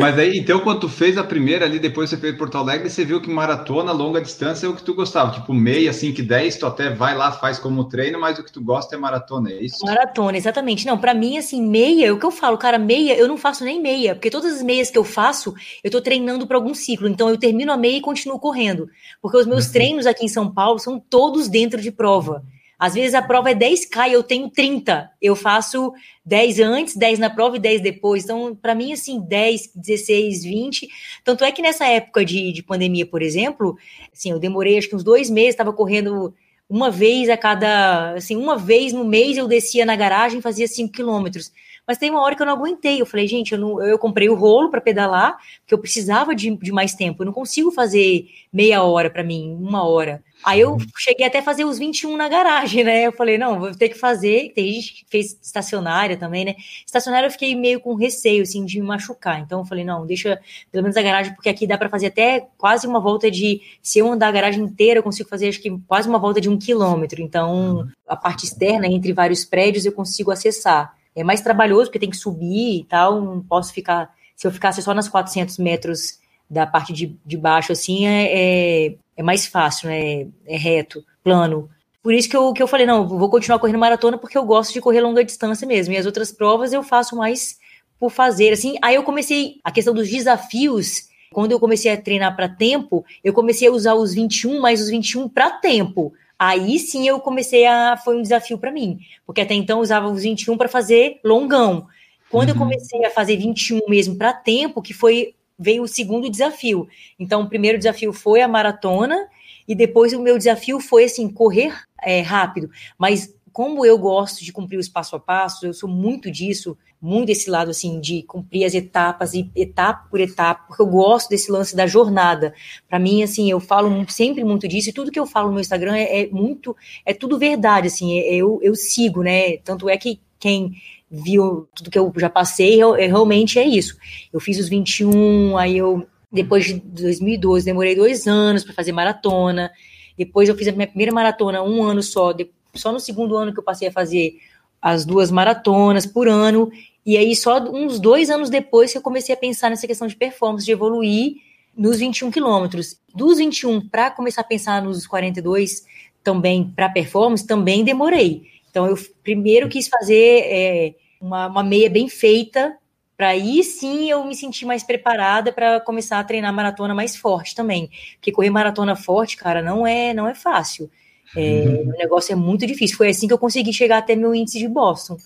Mas aí, então, quando tu fez a primeira ali, depois você fez Porto Alegre, você viu que maratona, longa distância é o que tu gostava. Tipo, meia, 5 e 10, tu até vai lá, faz como treino, mas o que tu gosta é maratona, é isso? Maratona, exatamente. Não, para mim, assim, meia, é o que eu falo, cara, meia, eu não faço nem meia, porque todas as meias que eu faço, eu tô treinando para algum ciclo. Então, eu termino a meia e continuo correndo. Porque os meus uhum. treinos aqui em São Paulo são todos dentro de prova. Às vezes a prova é 10K e eu tenho 30. Eu faço 10 antes, 10 na prova e 10 depois. Então, para mim, assim, 10, 16, 20. Tanto é que nessa época de, de pandemia, por exemplo, assim, eu demorei acho que uns dois meses, estava correndo uma vez a cada, assim, uma vez no mês eu descia na garagem e fazia 5 quilômetros. Mas tem uma hora que eu não aguentei. Eu falei, gente, eu, não, eu comprei o rolo para pedalar, porque eu precisava de, de mais tempo. Eu não consigo fazer meia hora para mim, uma hora. Aí eu cheguei até a fazer os 21 na garagem, né? Eu falei, não, vou ter que fazer. Tem gente que fez estacionária também, né? Estacionária eu fiquei meio com receio, assim, de me machucar. Então eu falei, não, deixa pelo menos a garagem, porque aqui dá para fazer até quase uma volta de. Se eu andar a garagem inteira, eu consigo fazer acho que quase uma volta de um quilômetro. Então a parte externa, entre vários prédios, eu consigo acessar. É mais trabalhoso, porque tem que subir e tal, não posso ficar. Se eu ficasse só nas 400 metros da parte de, de baixo, assim, é, é, é mais fácil, né? É reto, plano. Por isso que eu, que eu falei, não, vou continuar correndo maratona porque eu gosto de correr longa distância mesmo. E as outras provas eu faço mais por fazer, assim. Aí eu comecei a questão dos desafios. Quando eu comecei a treinar para tempo, eu comecei a usar os 21 mais os 21 para tempo. Aí sim eu comecei a. Foi um desafio para mim, porque até então eu usava os 21 para fazer longão. Quando uhum. eu comecei a fazer 21 mesmo para tempo, que foi veio o segundo desafio. Então, o primeiro desafio foi a maratona, e depois o meu desafio foi, assim, correr é, rápido. Mas como eu gosto de cumprir os passo a passo, eu sou muito disso, muito desse lado assim de cumprir as etapas e etapa por etapa, porque eu gosto desse lance da jornada. Para mim, assim, eu falo sempre muito disso e tudo que eu falo no meu Instagram é, é muito, é tudo verdade, assim, é, eu, eu sigo, né? Tanto é que quem viu tudo que eu já passei, eu, é, realmente é isso. Eu fiz os 21, aí eu depois de 2012 demorei dois anos para fazer maratona. Depois eu fiz a minha primeira maratona um ano só, só no segundo ano que eu passei a fazer as duas maratonas por ano. E aí, só uns dois anos depois que eu comecei a pensar nessa questão de performance, de evoluir nos 21 quilômetros. Dos 21 para começar a pensar nos 42 também para performance, também demorei. Então, eu primeiro quis fazer é, uma, uma meia bem feita, para aí sim eu me sentir mais preparada para começar a treinar maratona mais forte também. Porque correr maratona forte, cara, não é, não é fácil. É, uhum. O negócio é muito difícil. Foi assim que eu consegui chegar até meu índice de Boston.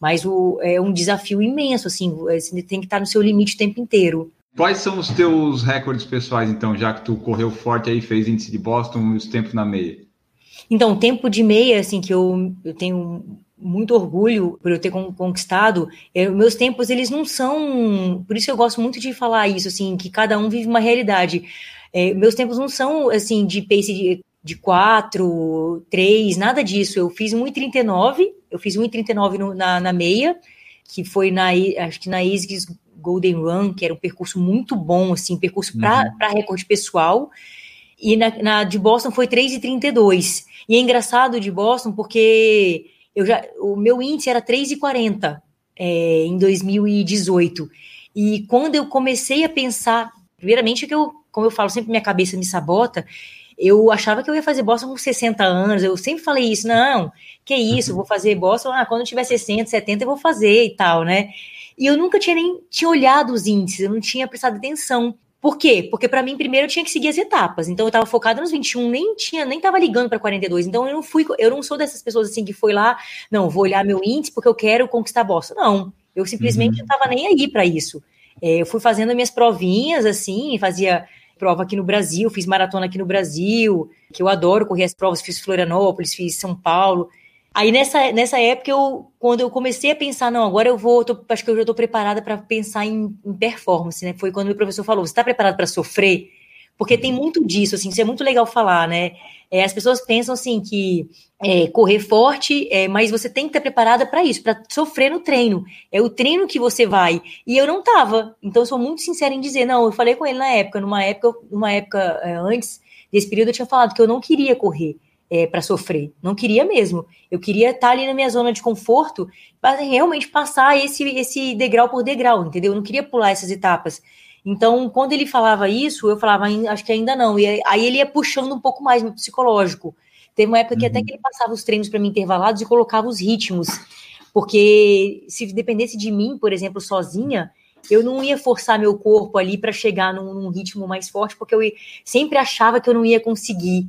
Mas o, é um desafio imenso, assim, é, você tem que estar no seu limite o tempo inteiro. Quais são os teus recordes pessoais, então, já que tu correu forte aí, fez índice de Boston e os tempos na meia? Então, o tempo de meia, assim, que eu, eu tenho muito orgulho por eu ter conquistado. Eu, meus tempos, eles não são. Por isso eu gosto muito de falar isso, assim, que cada um vive uma realidade. É, meus tempos não são, assim, de pace de de 4, 3, nada disso. Eu fiz 1,39, eu fiz 1,39 na, na meia, que foi na, acho que na ISGS Golden Run, que era um percurso muito bom, assim, percurso uhum. para recorde pessoal. E na, na de Boston foi 3,32. E é engraçado de Boston porque eu já, o meu índice era 3,40 é, em 2018. E quando eu comecei a pensar, primeiramente que eu, como eu falo, sempre minha cabeça me sabota, eu achava que eu ia fazer Boston com 60 anos, eu sempre falei isso, não, que isso, vou fazer Boston, ah, quando eu tiver 60, 70 eu vou fazer e tal, né? E eu nunca tinha nem tinha olhado os índices, eu não tinha prestado atenção. Por quê? Porque para mim primeiro eu tinha que seguir as etapas. Então eu estava focada nos 21, nem tinha, nem tava ligando para 42. Então eu não fui, eu não sou dessas pessoas assim que foi lá, não, vou olhar meu índice porque eu quero conquistar Boston. Não, eu simplesmente uhum. não estava nem aí para isso. É, eu fui fazendo minhas provinhas assim, fazia prova aqui no Brasil, fiz maratona aqui no Brasil, que eu adoro correr as provas, fiz Florianópolis, fiz São Paulo. Aí nessa, nessa época, eu, quando eu comecei a pensar, não, agora eu vou, tô, acho que eu já estou preparada para pensar em, em, performance, né? Foi quando o professor falou: você está preparado para sofrer? Porque tem muito disso, assim, isso é muito legal falar, né? É, as pessoas pensam assim que é, correr forte, é, mas você tem que estar preparada para isso, para sofrer no treino. É o treino que você vai. E eu não estava. Então eu sou muito sincera em dizer, não, eu falei com ele na época, numa época, numa época é, antes desse período, eu tinha falado que eu não queria correr. É, para sofrer, não queria mesmo. Eu queria estar ali na minha zona de conforto para realmente passar esse, esse degrau por degrau, entendeu? Eu não queria pular essas etapas. Então, quando ele falava isso, eu falava, acho que ainda não. E aí ele ia puxando um pouco mais no psicológico. Teve uma época que até uhum. que ele passava os treinos para mim intervalados e colocava os ritmos. Porque se dependesse de mim, por exemplo, sozinha, eu não ia forçar meu corpo ali para chegar num, num, ritmo mais forte, porque eu sempre achava que eu não ia conseguir.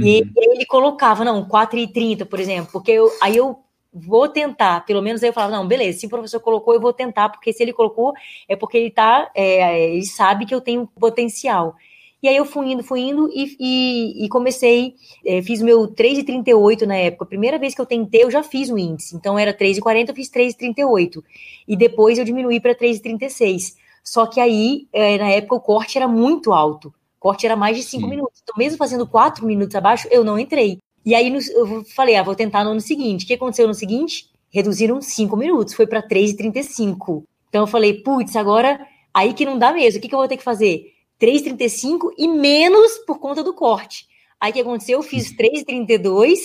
Uhum. E, e ele colocava, não, 4,30, por exemplo, porque eu, aí eu vou tentar. Pelo menos aí eu falava, não, beleza, se o professor colocou, eu vou tentar, porque se ele colocou, é porque ele tá, é, ele sabe que eu tenho potencial. E aí eu fui indo, fui indo e, e, e comecei, é, fiz o meu 3,38 na época. A primeira vez que eu tentei, eu já fiz o índice. Então era 3,40, eu fiz 3,38. E depois eu diminuí para 3,36. Só que aí, é, na época, o corte era muito alto. O corte era mais de 5 minutos. Então, mesmo fazendo 4 minutos abaixo, eu não entrei. E aí eu falei, ah, vou tentar no ano seguinte. O que aconteceu no seguinte? Reduziram 5 minutos, foi para 3,35. Então eu falei, putz, agora aí que não dá mesmo. O que, que eu vou ter que fazer? 3,35 e menos por conta do corte. Aí o que aconteceu? Eu fiz 3,32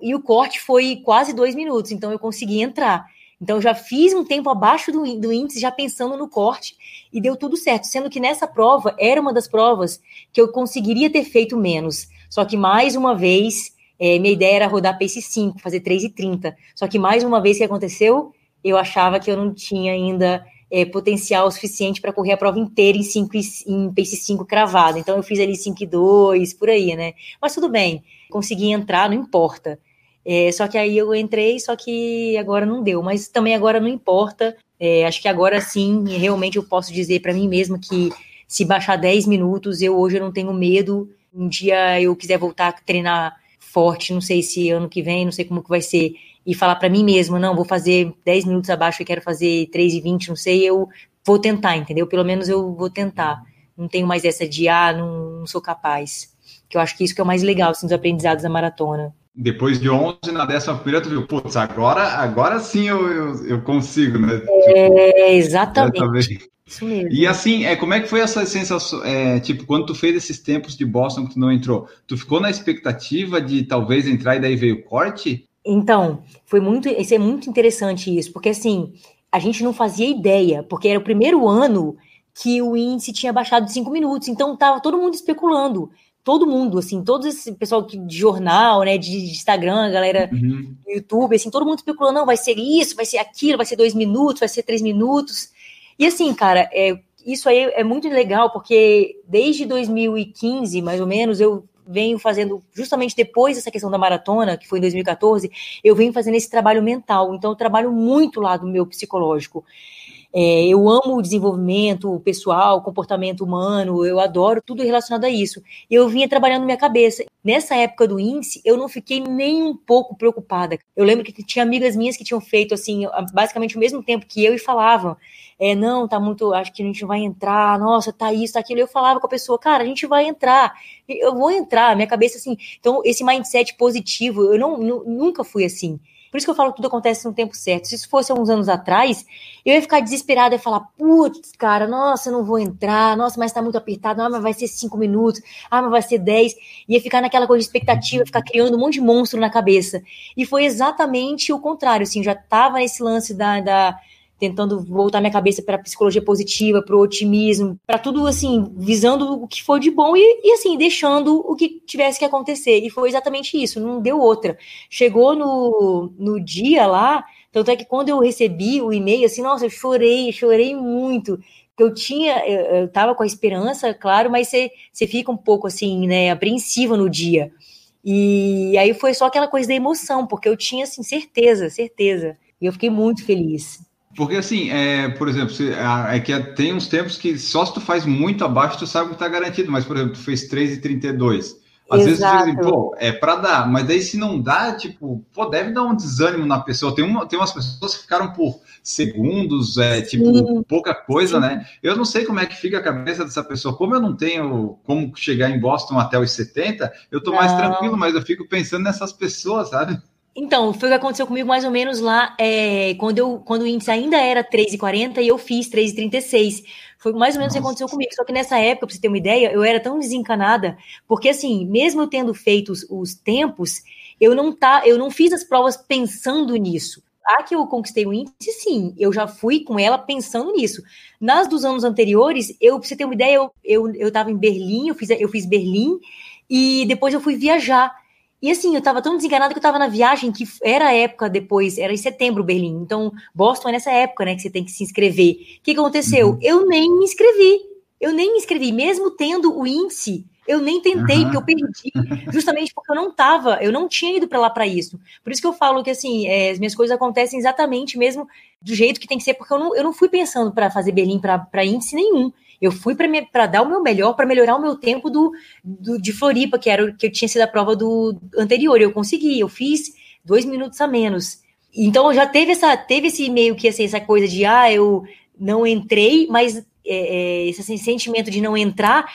e o corte foi quase dois minutos, então eu consegui entrar. Então já fiz um tempo abaixo do, do índice, já pensando no corte, e deu tudo certo. Sendo que nessa prova era uma das provas que eu conseguiria ter feito menos. Só que mais uma vez é, minha ideia era rodar pace 5, fazer 3,30. Só que mais uma vez que aconteceu, eu achava que eu não tinha ainda é, potencial suficiente para correr a prova inteira em, 5, em pace 5 cravado. Então eu fiz ali 5,2, por aí, né? Mas tudo bem, consegui entrar, não importa. É, só que aí eu entrei, só que agora não deu. Mas também agora não importa. É, acho que agora sim, realmente eu posso dizer para mim mesma que se baixar 10 minutos, eu hoje eu não tenho medo. Um dia eu quiser voltar a treinar forte, não sei se ano que vem, não sei como que vai ser, e falar para mim mesmo, não, vou fazer 10 minutos abaixo e quero fazer 3 e 20, não sei, eu vou tentar, entendeu? Pelo menos eu vou tentar. Não tenho mais essa de, ah, não, não sou capaz. Que eu acho que isso que é o mais legal, assim, dos aprendizados da maratona. Depois de 11, na décima primeira, tu viu, putz, agora, agora sim eu, eu, eu consigo, né? É, exatamente. Isso mesmo. E assim, é, como é que foi essa sensação? É, tipo, quando tu fez esses tempos de Boston que tu não entrou, tu ficou na expectativa de talvez entrar e daí veio o corte? Então, foi muito, isso é muito interessante isso, porque assim, a gente não fazia ideia, porque era o primeiro ano que o índice tinha baixado de cinco minutos, então tava todo mundo especulando, todo mundo, assim, todo esse pessoal de jornal, né, de Instagram, galera uhum. do YouTube, assim, todo mundo especulando, não, vai ser isso, vai ser aquilo, vai ser dois minutos, vai ser três minutos, e assim, cara, é, isso aí é muito legal, porque desde 2015, mais ou menos, eu venho fazendo, justamente depois dessa questão da maratona, que foi em 2014, eu venho fazendo esse trabalho mental. Então, eu trabalho muito lá do meu psicológico. É, eu amo o desenvolvimento pessoal, o comportamento humano, eu adoro tudo relacionado a isso. Eu vinha trabalhando minha cabeça. Nessa época do índice, eu não fiquei nem um pouco preocupada. Eu lembro que tinha amigas minhas que tinham feito assim, basicamente o mesmo tempo que eu e falavam: é, não, tá muito, acho que a gente vai entrar, nossa, tá isso, tá aquilo. Eu falava com a pessoa, cara, a gente vai entrar, eu vou entrar, minha cabeça assim. Então, esse mindset positivo, eu não, nunca fui assim. Por isso que eu falo que tudo acontece no tempo certo. Se isso fosse alguns anos atrás, eu ia ficar desesperada e falar, putz, cara, nossa, não vou entrar, nossa, mas tá muito apertado, ah, mas vai ser cinco minutos, ah, mas vai ser dez. Ia ficar naquela coisa de expectativa, ficar criando um monte de monstro na cabeça. E foi exatamente o contrário, assim, já tava nesse lance da, da tentando voltar minha cabeça para psicologia positiva, para o otimismo, para tudo assim, visando o que for de bom e, e, assim, deixando o que tivesse que acontecer. E foi exatamente isso, não deu outra. Chegou no, no dia lá, tanto é que quando eu recebi o e-mail, assim, nossa, eu chorei, chorei muito. Eu tinha, eu, tava com a esperança, claro, mas você, você fica um pouco assim, né, apreensiva no dia. E aí foi só aquela coisa da emoção, porque eu tinha, assim, certeza, certeza. E eu fiquei muito feliz. Porque assim, é, por exemplo, se, é que tem uns tempos que só se tu faz muito abaixo, tu sabe que tá garantido, mas, por exemplo, tu fez 3,32. Às Exato. vezes dizem, pô, é para dar, mas daí se não dá, tipo, pô, deve dar um desânimo na pessoa. Tem, uma, tem umas pessoas que ficaram por segundos, é, tipo, Sim. pouca coisa, Sim. né? Eu não sei como é que fica a cabeça dessa pessoa. Como eu não tenho como chegar em Boston até os 70, eu tô não. mais tranquilo, mas eu fico pensando nessas pessoas, sabe? Então, foi o que aconteceu comigo mais ou menos lá, é, quando, eu, quando o índice ainda era 3,40 e eu fiz 3,36. Foi mais ou menos o que aconteceu comigo. Só que nessa época, pra você ter uma ideia, eu era tão desencanada, porque assim, mesmo eu tendo feito os, os tempos, eu não, tá, eu não fiz as provas pensando nisso. A que eu conquistei o índice, sim, eu já fui com ela pensando nisso. Nas dos anos anteriores, eu, pra você ter uma ideia, eu, eu, eu tava em Berlim, eu fiz, eu fiz Berlim, e depois eu fui viajar. E assim, eu tava tão desenganada que eu tava na viagem, que era a época depois, era em setembro, Berlim. Então, Boston é nessa época, né, que você tem que se inscrever. O que, aconteceu? Uhum. Eu nem me inscrevi. Eu nem me inscrevi, mesmo tendo o índice, eu nem tentei, uhum. porque eu perdi, justamente porque eu não tava, eu não tinha ido para lá para isso. Por isso que eu falo que assim, é, as minhas coisas acontecem exatamente mesmo do jeito que tem que ser, porque eu não, eu não fui pensando para fazer Berlim para índice nenhum. Eu fui para dar o meu melhor, para melhorar o meu tempo do, do, de Floripa, que era que eu tinha sido a prova do anterior. Eu consegui, eu fiz dois minutos a menos. Então já teve essa, teve esse meio que assim, essa coisa de ah, eu não entrei, mas é, é, esse assim, sentimento de não entrar,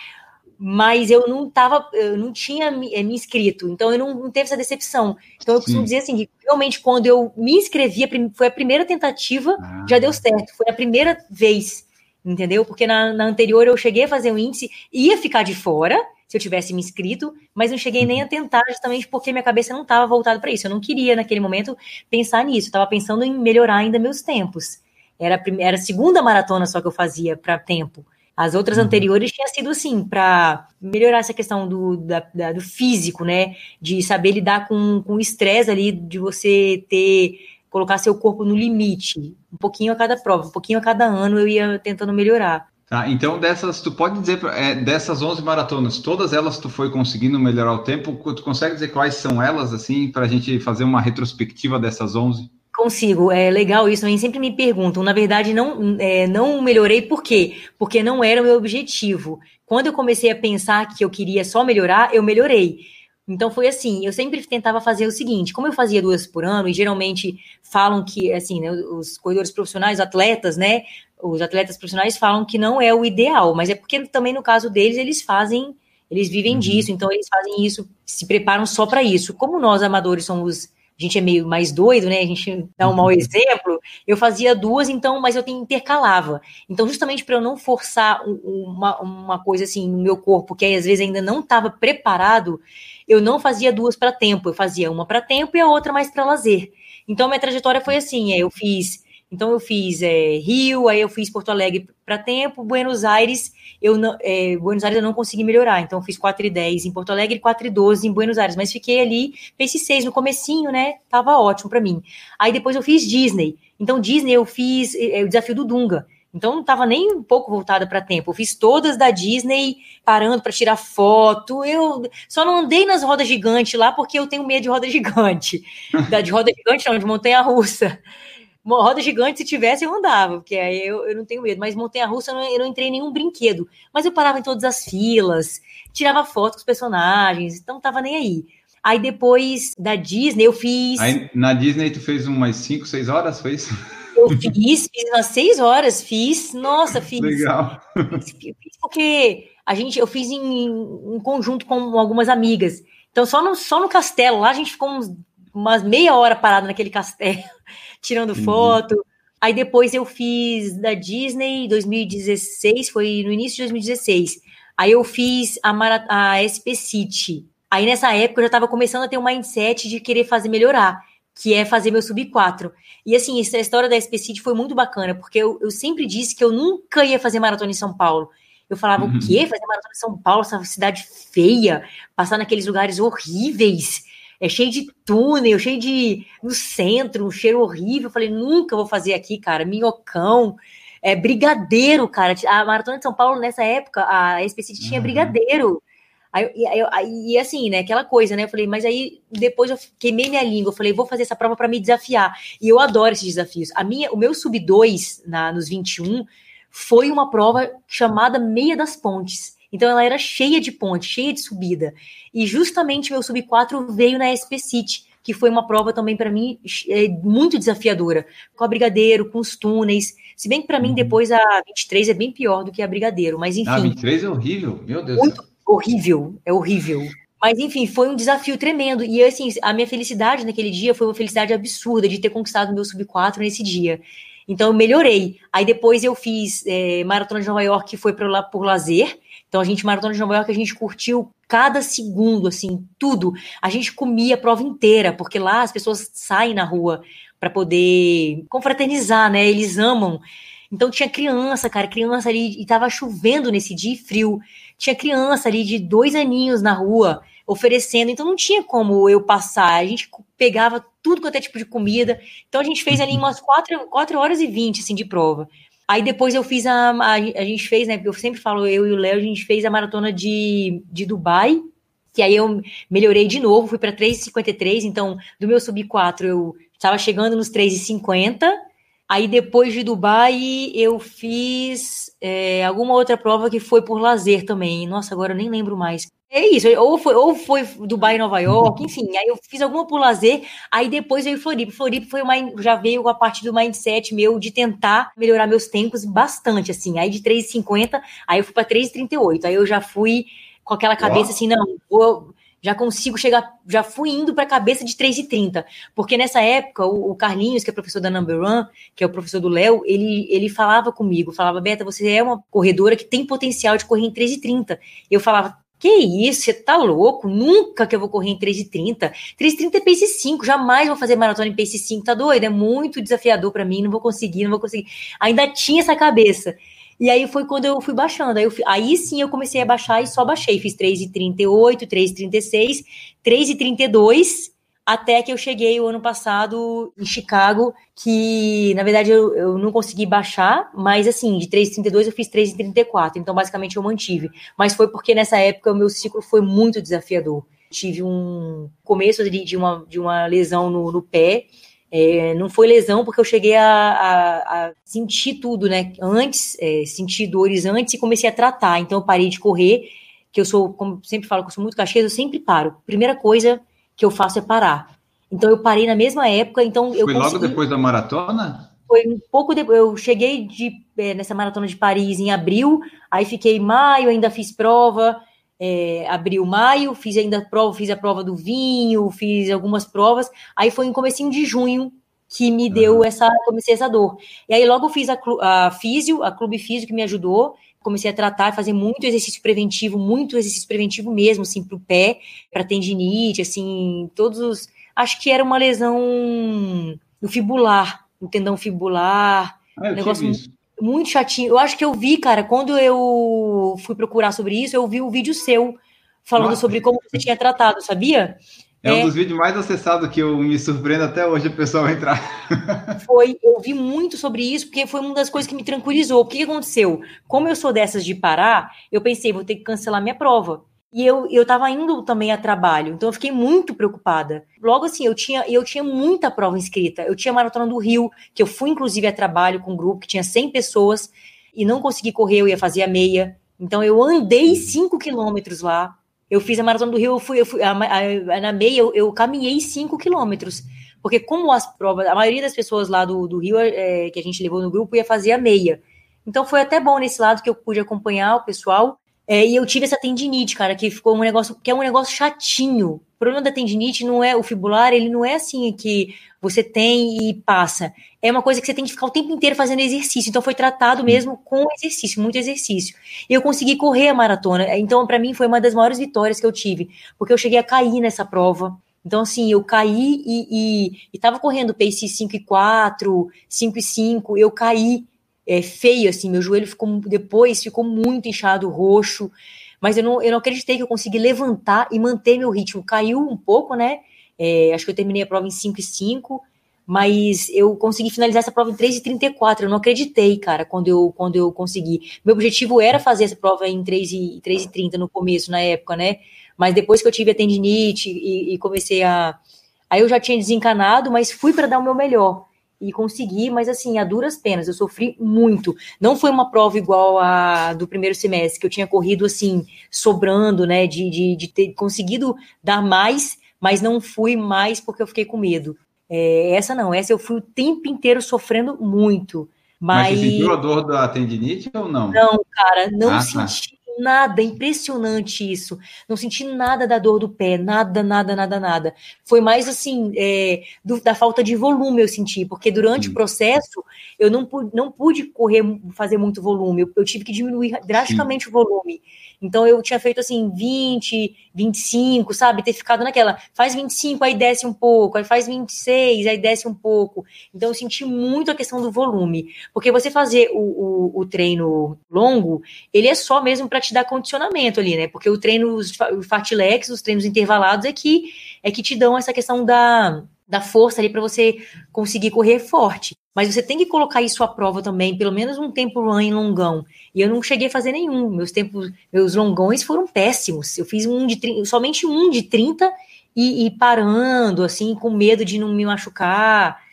mas eu não tava, eu não tinha me, é, me inscrito, então eu não, não, teve essa decepção. Então eu costumo Sim. dizer assim, que realmente quando eu me inscrevi, foi a primeira tentativa, ah. já deu certo, foi a primeira vez entendeu? Porque na, na, anterior eu cheguei a fazer um índice, ia ficar de fora se eu tivesse me inscrito, mas não cheguei nem a tentar, justamente porque minha cabeça não estava voltada para isso. Eu não queria, naquele momento, pensar nisso. estava pensando em melhorar ainda meus tempos. Era a, primeira, era a segunda maratona só que eu fazia para tempo. As outras uhum. anteriores tinha sido assim, para melhorar essa questão do, da, da, do físico, né? De saber lidar com, com o estresse ali, de você ter colocar seu corpo no limite, um pouquinho a cada prova, um pouquinho a cada ano eu ia tentando melhorar. Tá, então dessas, tu pode dizer, é, dessas 11 maratonas, todas elas tu foi conseguindo melhorar o tempo, tu consegue dizer quais são elas, assim, para a gente fazer uma retrospectiva dessas 11? Com Consigo, é legal isso, também sempre me perguntam. Na verdade, não, é, não melhorei por quê? Porque não era o meu objetivo. Quando eu comecei a pensar que eu queria só melhorar, eu melhorei. Então foi assim, eu sempre tentava fazer o seguinte, como eu fazia duas por ano, e geralmente falam que, assim, né, os corredores profissionais, atletas, né, os atletas profissionais falam que não é o ideal, mas é porque também no caso deles, eles fazem, eles vivem uhum. disso, então eles fazem isso, se preparam só para isso. Como nós amadores somos a gente é meio mais doido, né? A gente dá um mau uhum. exemplo. Eu fazia duas, então, mas eu intercalava. Então, justamente para eu não forçar uma, uma coisa assim no meu corpo, que às vezes ainda não estava preparado, eu não fazia duas para tempo. Eu fazia uma para tempo e a outra mais para lazer. Então, minha trajetória foi assim: é, eu fiz então eu fiz é, Rio, aí eu fiz Porto Alegre para tempo, Buenos Aires, eu não, é, Buenos Aires eu não consegui melhorar, então eu fiz 4 e 10 em Porto Alegre e 4 e 12 em Buenos Aires, mas fiquei ali, pace 6 no comecinho, né, tava ótimo para mim. Aí depois eu fiz Disney, então Disney eu fiz é, o desafio do Dunga, então não estava nem um pouco voltada para tempo. Eu fiz todas da Disney, parando para tirar foto. Eu só não andei nas rodas gigantes lá porque eu tenho medo de roda gigante. da de roda gigante não, de montanha russa roda gigante, se tivesse, eu andava, porque aí eu, eu não tenho medo. Mas montanha-russa, eu, eu, não entrei em nenhum brinquedo. Mas eu parava em todas as filas, tirava foto com os personagens, então tava nem aí. Aí depois da Disney, eu fiz. Aí, na Disney, tu fez umas 5, 6 horas, foi isso? Eu fiz, fiz umas 6 horas, fiz. Nossa, fiz. Legal. Fiz porque a gente, eu fiz em, em conjunto com algumas amigas. Então, só no, só no castelo, lá a gente ficou uns, umas meia hora parada naquele castelo tirando uhum. foto. Aí depois eu fiz da Disney 2016, foi no início de 2016. Aí eu fiz a, Mara, a SP City. Aí nessa época eu já estava começando a ter um mindset de querer fazer melhorar, que é fazer meu sub 4. E assim, essa história da SP City foi muito bacana, porque eu, eu sempre disse que eu nunca ia fazer maratona em São Paulo. Eu falava, uhum. o quê? Fazer maratona em São Paulo, essa cidade feia, passar naqueles lugares horríveis é cheio de túnel, cheio de. no centro, um cheiro horrível. Eu falei, nunca vou fazer aqui, cara. Minhocão, é brigadeiro, cara. A Maratona de São Paulo, nessa época, a tinha uhum. brigadeiro. Aí, e, e, assim, né, aquela coisa, né? Eu falei, mas aí depois eu queimei minha língua. Eu falei, vou fazer essa prova para me desafiar. E eu adoro esses desafios. A minha, o meu sub 2 na, nos 21 foi uma prova chamada Meia das Pontes. Então ela era cheia de ponte, cheia de subida. E justamente meu sub 4 veio na SP City, que foi uma prova também para mim é, muito desafiadora, com a Brigadeiro, com os túneis. Se bem que para mim uhum. depois a 23 é bem pior do que a Brigadeiro, mas enfim. A 23 é horrível, meu Deus. Muito horrível, é horrível. Mas enfim, foi um desafio tremendo. E assim, a minha felicidade naquele dia foi uma felicidade absurda de ter conquistado meu sub 4 nesse dia. Então eu melhorei. Aí depois eu fiz é, Maratona de Nova York, que foi por, lá, por lazer. Então a gente, Maratona de Nova York, a gente curtiu cada segundo, assim, tudo. A gente comia a prova inteira, porque lá as pessoas saem na rua para poder confraternizar, né? Eles amam. Então tinha criança, cara, criança ali, e tava chovendo nesse dia frio. Tinha criança ali de dois aninhos na rua oferecendo, então não tinha como eu passar. A gente pegava tudo quanto é tipo de comida. Então a gente fez ali umas 4, quatro horas e 20 assim, de prova. Aí depois eu fiz a, a, a gente fez, né? Porque eu sempre falo, eu e o Léo, a gente fez a maratona de, de Dubai, que aí eu melhorei de novo, fui para 3,53, então do meu sub 4 eu estava chegando nos 3,50. Aí depois de Dubai eu fiz é, alguma outra prova que foi por lazer também. Nossa, agora eu nem lembro mais. É isso, ou foi, ou foi Dubai, Nova York, enfim, aí eu fiz alguma por lazer, aí depois veio Floripa. Floripa foi uma, já veio a parte do mindset meu de tentar melhorar meus tempos bastante, assim. Aí de 3,50, aí eu fui para 3,38. Aí eu já fui com aquela cabeça Uau. assim, não, vou, já consigo chegar, já fui indo para a cabeça de 3,30. Porque nessa época, o, o, Carlinhos, que é professor da Number One, que é o professor do Léo, ele, ele falava comigo, falava, Beta, você é uma corredora que tem potencial de correr em 3,30. Eu falava, que isso, você tá louco? Nunca que eu vou correr em 3,30. 3,30 é pace 5, jamais vou fazer maratona em pace 5, tá doido? É muito desafiador para mim, não vou conseguir, não vou conseguir. Ainda tinha essa cabeça. E aí foi quando eu fui baixando. Aí, aí sim eu comecei a baixar e só baixei. Fiz 3,38, 3,36, 3,32 até que eu cheguei o ano passado em Chicago, que na verdade eu, eu não consegui baixar, mas assim, de 3,32 eu fiz 3,34, então basicamente eu mantive. Mas foi porque nessa época o meu ciclo foi muito desafiador. Tive um começo de uma, de uma lesão no, no pé, É, não foi lesão porque eu cheguei a, a, a sentir tudo, né? Antes, é, senti dores antes e comecei a tratar. Então eu parei de correr, que eu sou, como sempre falo, que eu sou muito cacheiro, eu sempre paro. Primeira coisa que eu faço é parar. Então eu parei na mesma época, então eu Foi consegui... logo depois da maratona? Foi um pouco depois, eu cheguei de, é, nessa maratona de Paris em abril, aí fiquei maio, ainda fiz prova, é, abril, maio, fiz ainda prova, fiz a prova do vinho, fiz algumas provas, aí foi em comecinho de junho que me deu uhum. essa, comecei essa dor. E aí logo fiz a, a físio, a clube físio que me ajudou, comecei a tratar, fazer muito exercício preventivo, muito exercício preventivo mesmo, assim, pro pé, para tendinite, assim, todos os, acho que era uma lesão no fibular, no tendão fibular, ah, negócio muito chatinho. Eu acho que eu vi, cara, quando eu fui procurar sobre isso, eu vi o um vídeo seu falando Nossa. sobre como você tinha tratado, sabia? É, um é. dos vídeos mais acessados que eu me surpreendo até hoje o pessoal entrar. Foi, eu vi muito sobre isso, porque foi uma das coisas que me tranquilizou. O que aconteceu? Como eu sou dessas de parar, eu pensei, vou ter que cancelar minha prova. E eu, eu tava indo também a trabalho, então eu fiquei muito preocupada. Logo assim, eu tinha, eu tinha muita prova inscrita. Eu tinha a Maratona do Rio, que eu fui inclusive a trabalho com um grupo que tinha 100 pessoas e não consegui correr, eu ia fazer a meia. Então eu andei 5 quilômetros lá. Eu fiz a Maratona do Rio, eu fui, eu fui a, a, na meia, eu, eu caminhei 5 quilômetros. Porque como as provas, a maioria das pessoas lá do, do Rio, é, que a gente levou no grupo, ia fazer a meia. Então foi até bom nesse lado que eu pude acompanhar o pessoal é, e eu tive essa tendinite, cara, que ficou um negócio, que é um negócio chatinho. O problema da tendinite não é o fibular, ele não é assim que você tem e passa. É uma coisa que você tem que ficar o tempo inteiro fazendo exercício. Então foi tratado mesmo com exercício, muito exercício. E eu consegui correr a maratona. Então, para mim, foi uma das maiores vitórias que eu tive, porque eu cheguei a cair nessa prova. Então, assim, eu caí e, e, e tava correndo pace 5 e 4, 5 e 5, eu caí é, feio, assim, meu joelho ficou depois ficou muito inchado, roxo, mas eu não, eu não acreditei que eu consegui levantar e manter meu ritmo. Caiu um pouco, né? É, acho que eu terminei a prova em 5 e 5, mas eu consegui finalizar essa prova em 3 e 34. Eu não acreditei, cara, quando eu, quando eu consegui. Meu objetivo era fazer essa prova em 3 e, 3 e 30 no começo, na época, né? Mas depois que eu tive a tendinite e, e comecei a. Aí eu já tinha desencanado, mas fui para dar o meu melhor e consegui, mas assim, a duras penas, eu sofri muito. Não foi uma prova igual a do primeiro semestre, que eu tinha corrido assim, sobrando, né, de, de, de ter conseguido dar mais, mas não fui mais porque eu fiquei com medo. É, essa não, essa eu fui o tempo inteiro sofrendo muito. Mas, mas você sentiu a dor da tendinite ou não? Não, cara, não ah, tá. senti. Tá nada, impressionante isso. Não senti nada da dor do pé, nada, nada, nada, nada. Foi mais assim, é, do, da falta de volume eu senti, porque durante hum. o processo eu não pude, não pude correr, fazer muito volume, eu, eu tive que diminuir drasticamente Sim. o volume. Então eu tinha feito assim 20, 25, sabe? Ter ficado naquela, faz 25, aí desce um pouco, aí faz 26, aí desce um pouco. Então eu senti muito a questão do volume, porque você fazer o, o, o treino longo, ele é só mesmo para te dar condicionamento ali, né? Porque o treino, os fartilex, os treinos intervalados é que é que te dão essa questão da da força ali para você conseguir correr forte. Mas você tem que colocar isso à prova também, pelo menos um tempo run longão. E eu não cheguei a fazer nenhum. Meus tempos, meus longões foram péssimos. Eu fiz um de somente um de 30 e, e, parando, assim, com medo de não me machucar.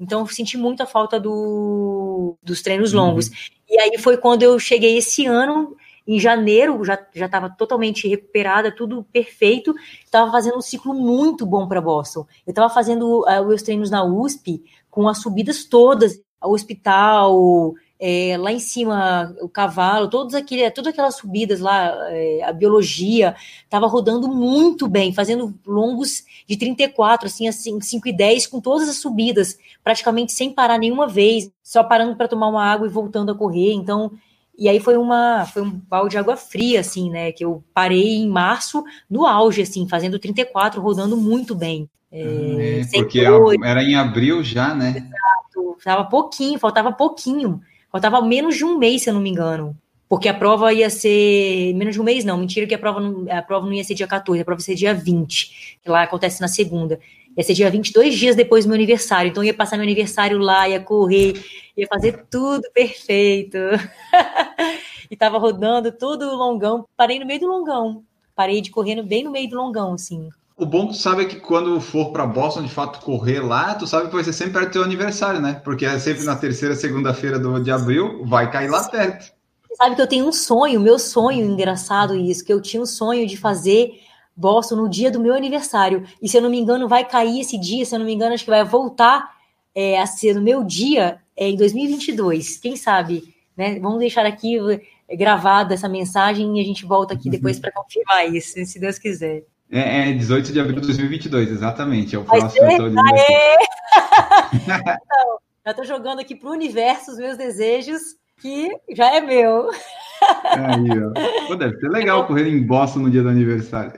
Então eu senti muita falta do, dos treinos uhum. longos. E aí foi quando eu cheguei esse ano em janeiro já estava totalmente recuperada, tudo perfeito. Estava fazendo um ciclo muito bom para Boston. Eu estava fazendo uh, meus treinos na USP com as subidas todas, o hospital, é, lá em cima o cavalo, todos aquele, todas aquelas subidas lá, é, a biologia, estava rodando muito bem, fazendo longos de 34, assim, assim, 5 e 10, com todas as subidas, praticamente sem parar nenhuma vez, só parando para tomar uma água e voltando a correr. Então, e aí foi uma foi um balde de água fria, assim, né? Que eu parei em março, no auge, assim, fazendo 34, rodando muito bem. É, é, porque era em abril já, né? Exato. Faltava pouquinho, faltava pouquinho. Faltava menos de um mês, se eu não me engano. Porque a prova ia ser. Menos de um mês, não. Mentira que a prova não, a prova não ia ser dia 14, a prova ia ser dia 20, que lá acontece na segunda. Ia ser dia 22 dias depois do meu aniversário. Então ia passar meu aniversário lá, ia correr, ia fazer tudo perfeito. e tava rodando todo o longão. Parei no meio do longão. Parei de correndo bem no meio do longão, assim. O bom que tu sabe é que quando for para Boston, de fato, correr lá, tu sabe que vai ser sempre perto do teu aniversário, né? Porque é sempre na terceira, segunda-feira de abril, vai cair lá perto. Sabe que eu tenho um sonho, meu sonho, engraçado isso, que eu tinha um sonho de fazer Boston no dia do meu aniversário. E se eu não me engano, vai cair esse dia, se eu não me engano, acho que vai voltar é, a ser no meu dia é, em 2022. Quem sabe? Né? Vamos deixar aqui gravada essa mensagem e a gente volta aqui depois para confirmar isso, se Deus quiser. É, é 18 de abril de 2022, exatamente. É o Vai próximo. Ser? então, já estou jogando aqui para o universo os meus desejos, que já é meu. Aí, ó. Pô, deve ser legal correr em Boston no dia do aniversário.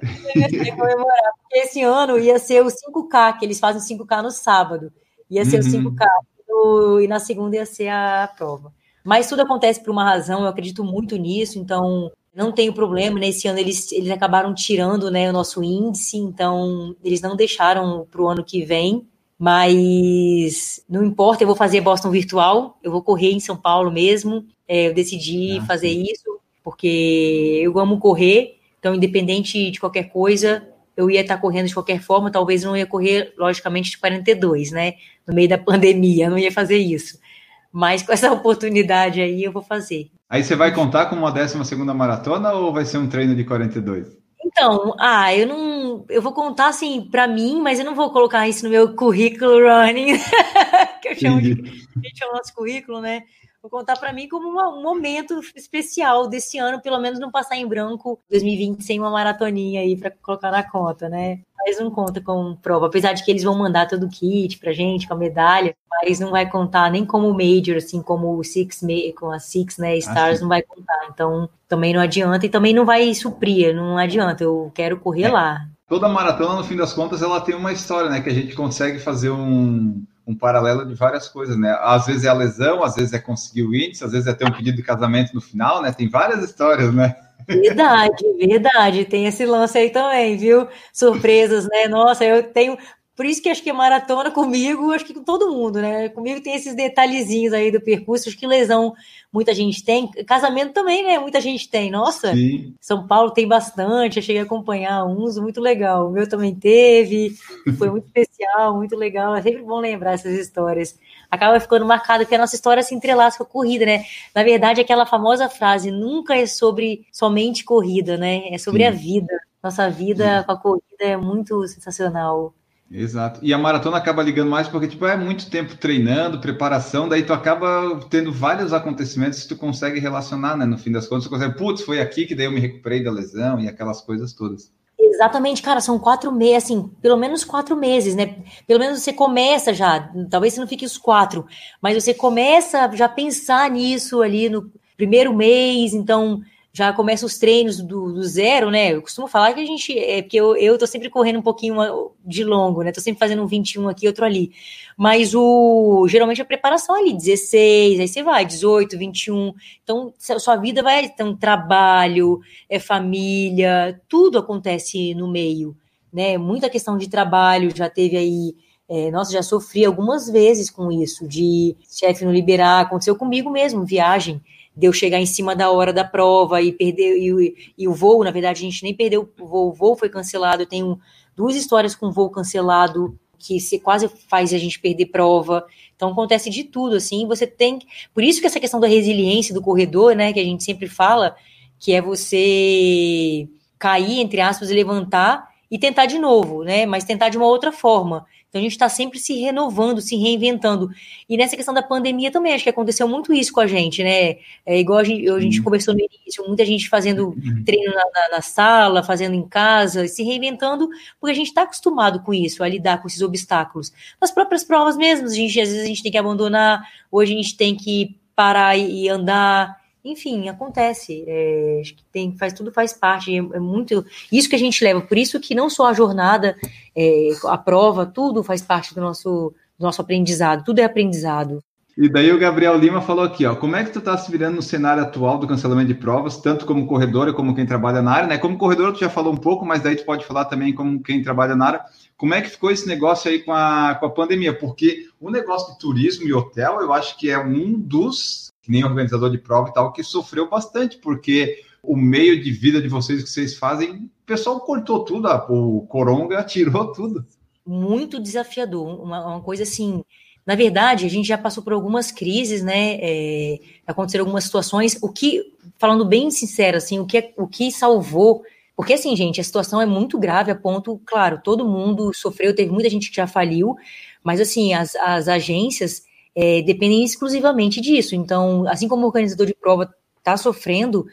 comemorar, porque esse ano ia ser o 5K, que eles fazem 5K no sábado. Ia ser uhum. o 5K. No, e na segunda ia ser a prova. Mas tudo acontece por uma razão, eu acredito muito nisso, então não tenho problema. Nesse ano eles, eles acabaram tirando né, o nosso índice, então eles não deixaram para o ano que vem. Mas não importa, eu vou fazer Boston virtual, eu vou correr em São Paulo mesmo. É, eu decidi ah, fazer sim. isso porque eu amo correr, então, independente de qualquer coisa, eu ia estar correndo de qualquer forma. Talvez não ia correr, logicamente, de 42, né? No meio da pandemia, eu não ia fazer isso. Mas com essa oportunidade aí, eu vou fazer. Aí você vai contar como uma 12 segunda maratona ou vai ser um treino de 42? Então, ah, eu não, eu vou contar assim para mim, mas eu não vou colocar isso no meu currículo running, que eu chamo de, a gente chama nosso currículo, né? Vou contar para mim como um momento especial desse ano, pelo menos não passar em branco 2020 sem uma maratoninha aí para colocar na conta, né? Mas não conta com prova, apesar de que eles vão mandar todo o kit pra gente com a medalha, mas não vai contar nem como major, assim como o Six com a Six, né, Stars ah, não vai contar. Então, também não adianta e também não vai suprir, não adianta. Eu quero correr é. lá. Toda maratona, no fim das contas, ela tem uma história, né, que a gente consegue fazer um um paralelo de várias coisas, né? Às vezes é a lesão, às vezes é conseguir o índice, às vezes é ter um pedido de casamento no final, né? Tem várias histórias, né? Verdade, verdade. Tem esse lance aí também, viu? Surpresas, né? Nossa, eu tenho. Por isso que acho que maratona comigo, acho que com todo mundo, né? Comigo tem esses detalhezinhos aí do percurso, acho que lesão muita gente tem. Casamento também, né? Muita gente tem. Nossa, Sim. São Paulo tem bastante. Eu cheguei a acompanhar uns, muito legal. O meu também teve, foi muito especial, muito legal. É sempre bom lembrar essas histórias. Acaba ficando marcado que a nossa história se entrelaça com a corrida, né? Na verdade, aquela famosa frase nunca é sobre somente corrida, né? É sobre Sim. a vida. Nossa vida Sim. com a corrida é muito sensacional. Exato. E a maratona acaba ligando mais porque tipo é muito tempo treinando, preparação, daí tu acaba tendo vários acontecimentos que tu consegue relacionar, né? No fim das contas, tu consegue, putz, foi aqui que daí eu me recuperei da lesão e aquelas coisas todas. Exatamente, cara, são quatro meses, assim, pelo menos quatro meses, né? Pelo menos você começa já, talvez você não fique os quatro, mas você começa já a pensar nisso ali no primeiro mês, então já começa os treinos do, do, zero, né? Eu costumo falar que a gente. É porque eu, eu tô sempre correndo um pouquinho de longo, né? Tô sempre fazendo um 21 aqui, outro ali. Mas o geralmente a preparação é ali, 16, aí você vai, 18, 21. Então, sua vida vai. Então, trabalho, é família, tudo acontece no meio, né? Muita questão de trabalho, já teve aí. É, nossa, já sofri algumas vezes com isso, de chefe não liberar. Aconteceu comigo mesmo, viagem de eu chegar em cima da hora da prova e perder e, e, o voo, na verdade, a gente nem perdeu o voo, o voo foi cancelado. Eu tenho duas histórias com voo cancelado que se quase faz a gente perder prova. Então acontece de tudo, assim, você tem, por isso que essa questão da resiliência do corredor, né, que a gente sempre fala, que é você cair entre aspas e levantar e tentar de novo, né? Mas tentar de uma outra forma. Então a gente está sempre se renovando, se reinventando. E nessa questão da pandemia também, acho que aconteceu muito isso com a gente, né? É igual a gente, a gente uhum. conversou no início, muita gente fazendo uhum. treino na, na, na, sala, fazendo em casa, se reinventando, porque a gente está acostumado com isso, a lidar com esses obstáculos. Nas próprias provas mesmo, a gente, às vezes a gente tem que abandonar, hoje a gente tem que parar e andar, enfim, acontece. É, acho que tem, faz, tudo faz parte. É, é, muito isso que a gente leva. Por isso que não só a jornada, é, a prova, tudo faz parte do nosso, do nosso aprendizado. Tudo é aprendizado. E daí o Gabriel Lima falou aqui, ó, como é que tu tá se virando no cenário atual do cancelamento de provas, tanto como corredora como quem trabalha na área, né? Como corredora tu já falou um pouco, mas daí tu pode falar também como quem trabalha na área. Como é que ficou esse negócio aí com a, com a pandemia? Porque o negócio de turismo e hotel, eu acho que é um dos que nem organizador de prova e tal, que sofreu bastante, porque o meio de vida de vocês que vocês fazem pessoal cortou tudo, o Coronga tirou tudo. Muito desafiador, uma, uma coisa assim. Na verdade, a gente já passou por algumas crises, né? É, aconteceram algumas situações. O que, falando bem sincero, assim, o que, é, o que salvou porque, assim, gente, a situação é muito grave a ponto, claro, todo mundo sofreu, teve muita gente que já faliu, mas, assim, as, as agências é, dependem exclusivamente disso. Então, assim como o organizador de prova está sofrendo,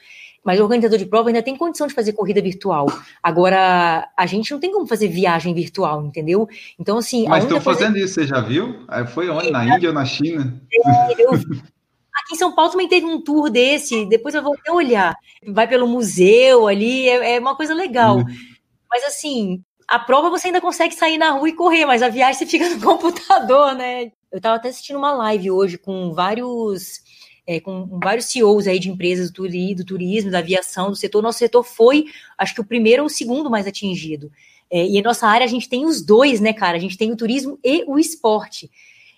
mas o organizador de prova ainda tem condição de fazer corrida virtual. Agora, a gente não tem como fazer viagem virtual, entendeu? Então, assim. Mas estão fazendo fazer... isso, você já viu? Foi onde? Na Índia ou na China? É, eu, Aqui em São Paulo também teve um tour desse, depois eu vou até olhar. Vai pelo museu ali, é, é uma coisa legal. Uhum. Mas assim, a prova você ainda consegue sair na rua e correr, mas a viagem você fica no computador, né? Eu estava até assistindo uma live hoje com vários. É, com vários CEOs aí de empresas do, do turismo, da aviação, do setor. Nosso setor foi, acho que o primeiro ou o segundo mais atingido. É, e a nossa área, a gente tem os dois, né, cara? A gente tem o turismo e o esporte.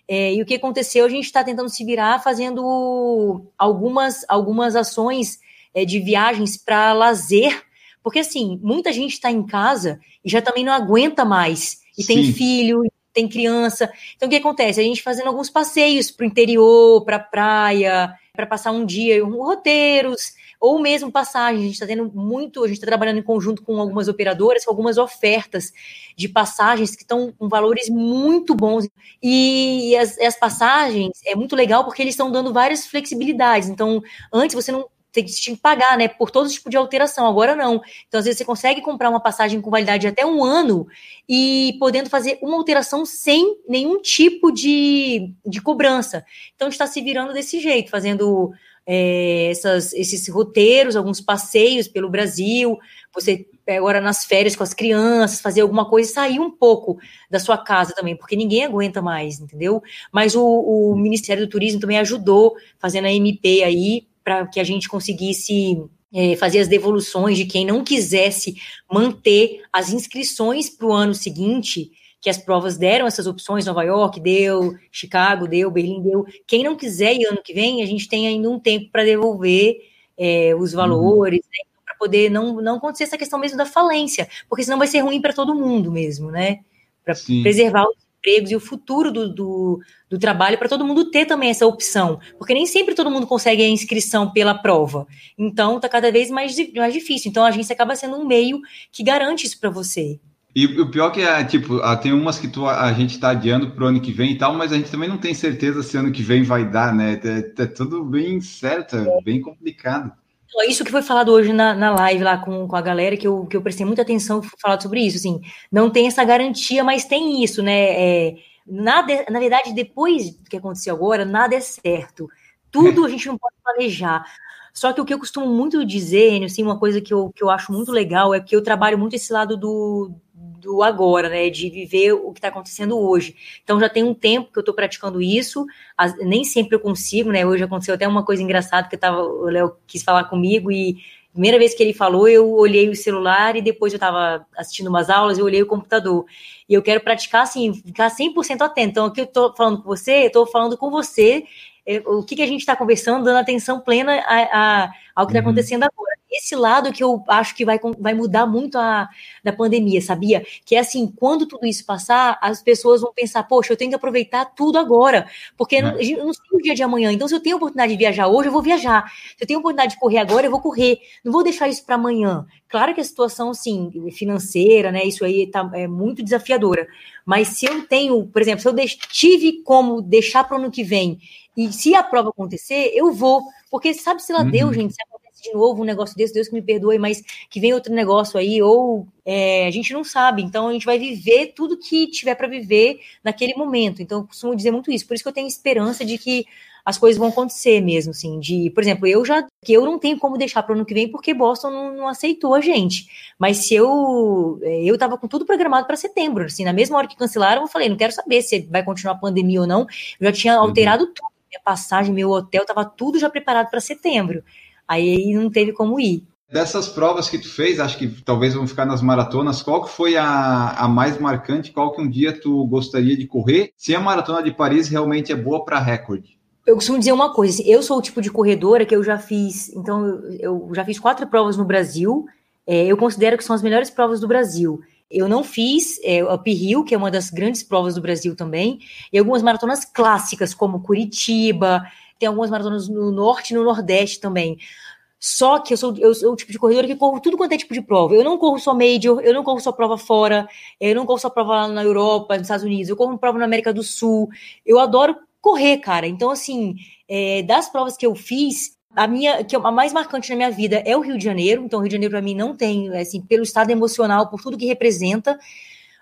É, e o que aconteceu? A gente está tentando se virar fazendo algumas, algumas ações é, de viagens para lazer, porque assim, muita gente está em casa e já também não aguenta mais, e Sim. tem filho, tem criança. Então o que acontece? A gente fazendo alguns passeios para o interior, para a praia, para passar um dia, roteiros, ou mesmo passagem. A gente está tendo muito, a gente está trabalhando em conjunto com algumas operadoras, com algumas ofertas de passagens que estão com valores muito bons. E as, as passagens é muito legal porque eles estão dando várias flexibilidades. Então, antes você não tem que pagar, né, por todo tipo de alteração. Agora não. Então, às vezes, você consegue comprar uma passagem com validade de até um ano e podendo fazer uma alteração sem nenhum tipo de, de cobrança. Então, está se virando desse jeito, fazendo é, essas, esses roteiros, alguns passeios pelo Brasil, você agora nas férias com as crianças, fazer alguma coisa e sair um pouco da sua casa também, porque ninguém aguenta mais, entendeu? Mas o, o Ministério do Turismo também ajudou, fazendo a MP aí, para que a gente conseguisse é, fazer as devoluções de quem não quisesse manter as inscrições para o ano seguinte, que as provas deram essas opções, Nova York deu, Chicago deu, Berlim deu. Quem não quiser ir ano que vem, a gente tem ainda um tempo para devolver é, os uhum. valores, uhum. né, para poder não, não acontecer essa questão mesmo da falência, porque senão vai ser ruim para todo mundo mesmo, né? Para preservar os empregos e o futuro do, do, do trabalho, para todo mundo ter também essa opção, porque nem sempre todo mundo consegue a inscrição pela prova. Então, está cada vez mais, mais difícil. Então, a agência acaba sendo um meio que garante isso para você. E o pior que é, tipo, ah, tem umas que tu, a gente está adiando para o ano que vem e tal, mas a gente também não tem certeza se ano que vem vai dar, né? É, é tudo bem certo, é bem complicado. Então, isso que foi falado hoje na, na live lá com, com a galera, que eu, que eu prestei muita atenção, falado sobre isso, assim, não tem essa garantia, mas tem isso, né? É, nada, na verdade, depois do que aconteceu agora, nada é certo. Tudo a gente não pode planejar. Só que o que eu costumo muito dizer, assim, uma coisa que eu, que eu acho muito legal é que eu trabalho muito esse lado do, do agora, né? De viver o que está acontecendo hoje. Então já tem um tempo que eu estou praticando isso, as, nem sempre eu consigo, né? Hoje aconteceu até uma coisa engraçada que eu tava, o Léo quis falar comigo e primeira vez que ele falou, eu olhei o celular e depois eu estava assistindo umas aulas, eu olhei o computador. E eu quero praticar assim, ficar 100% atento. Então, aqui eu estou falando com você, eu estou falando com você é, o que, que a gente está conversando, dando atenção plena a, a, ao que está uhum. acontecendo agora. Esse lado que eu acho que vai, vai mudar muito a da pandemia, sabia? Que é assim, quando tudo isso passar, as pessoas vão pensar, poxa, eu tenho que aproveitar tudo agora, porque é. não, eu não sei o dia de amanhã. Então, se eu tenho a oportunidade de viajar hoje, eu vou viajar. Se eu tenho a oportunidade de correr agora, eu vou correr. Não vou deixar isso para amanhã. Claro que a situação, assim, financeira, né, isso aí tá, é muito desafiadora. Mas se eu tenho, por exemplo, se eu tive como deixar para o ano que vem e se a prova acontecer, eu vou. Porque sabe se lá uhum. deu, gente, se acontece de novo um negócio desse, Deus que me perdoe, mas que vem outro negócio aí, ou é, a gente não sabe. Então a gente vai viver tudo que tiver para viver naquele momento. Então eu costumo dizer muito isso. Por isso que eu tenho esperança de que as coisas vão acontecer mesmo, assim, de, por exemplo, eu já, que eu não tenho como deixar para o ano que vem porque Boston não, não, aceitou a gente, mas se eu, é, eu tava com tudo programado para setembro, assim, na mesma hora que cancelaram, eu falei, não quero saber se vai continuar a pandemia ou não, eu já tinha uhum. alterado uhum. tudo, minha passagem, meu hotel, estava tudo já preparado para setembro. Aí não teve como ir. Dessas provas que tu fez, acho que talvez vão ficar nas maratonas, qual que foi a, a mais marcante? Qual que um dia tu gostaria de correr? Se a maratona de Paris realmente é boa para recorde? Eu costumo dizer uma coisa, assim, eu sou o tipo de corredora que eu já fiz, então eu já fiz quatro provas no Brasil, é, eu considero que são as melhores provas do Brasil. Eu não fiz é, Up Hill, que é uma das grandes provas do Brasil também, e algumas maratonas clássicas, como Curitiba, tem algumas maratonas no Norte e no Nordeste também. Só que eu sou, eu sou o tipo de corredora que corro tudo quanto é tipo de prova. Eu não corro só Major, eu não corro só prova fora, eu não corro só prova lá na Europa, nos Estados Unidos, eu corro prova na América do Sul. Eu adoro correr, cara. Então, assim, é, das provas que eu fiz, a minha, que a mais marcante na minha vida é o Rio de Janeiro. Então, o Rio de Janeiro, para mim, não tem, assim, pelo estado emocional, por tudo que representa.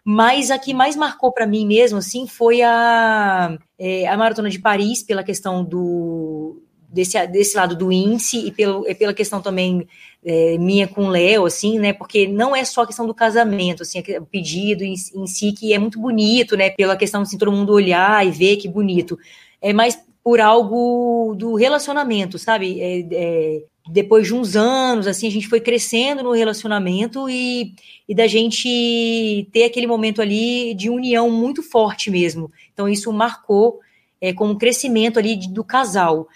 Mas a que mais marcou para mim mesmo, assim, foi a, é, a Maratona de Paris, pela questão do, desse, desse lado do índice e pelo, pela questão também é, minha com o Léo, assim, né? Porque não é só a questão do casamento, assim, o pedido em, em, si, que é muito bonito, né? Pela questão de assim, todo mundo olhar e ver que bonito. É mais por algo do relacionamento, sabe? É, é, depois de uns anos, assim, a gente foi crescendo no relacionamento e, e da gente ter aquele momento ali de união muito forte mesmo. Então, isso marcou é, como crescimento ali do casal.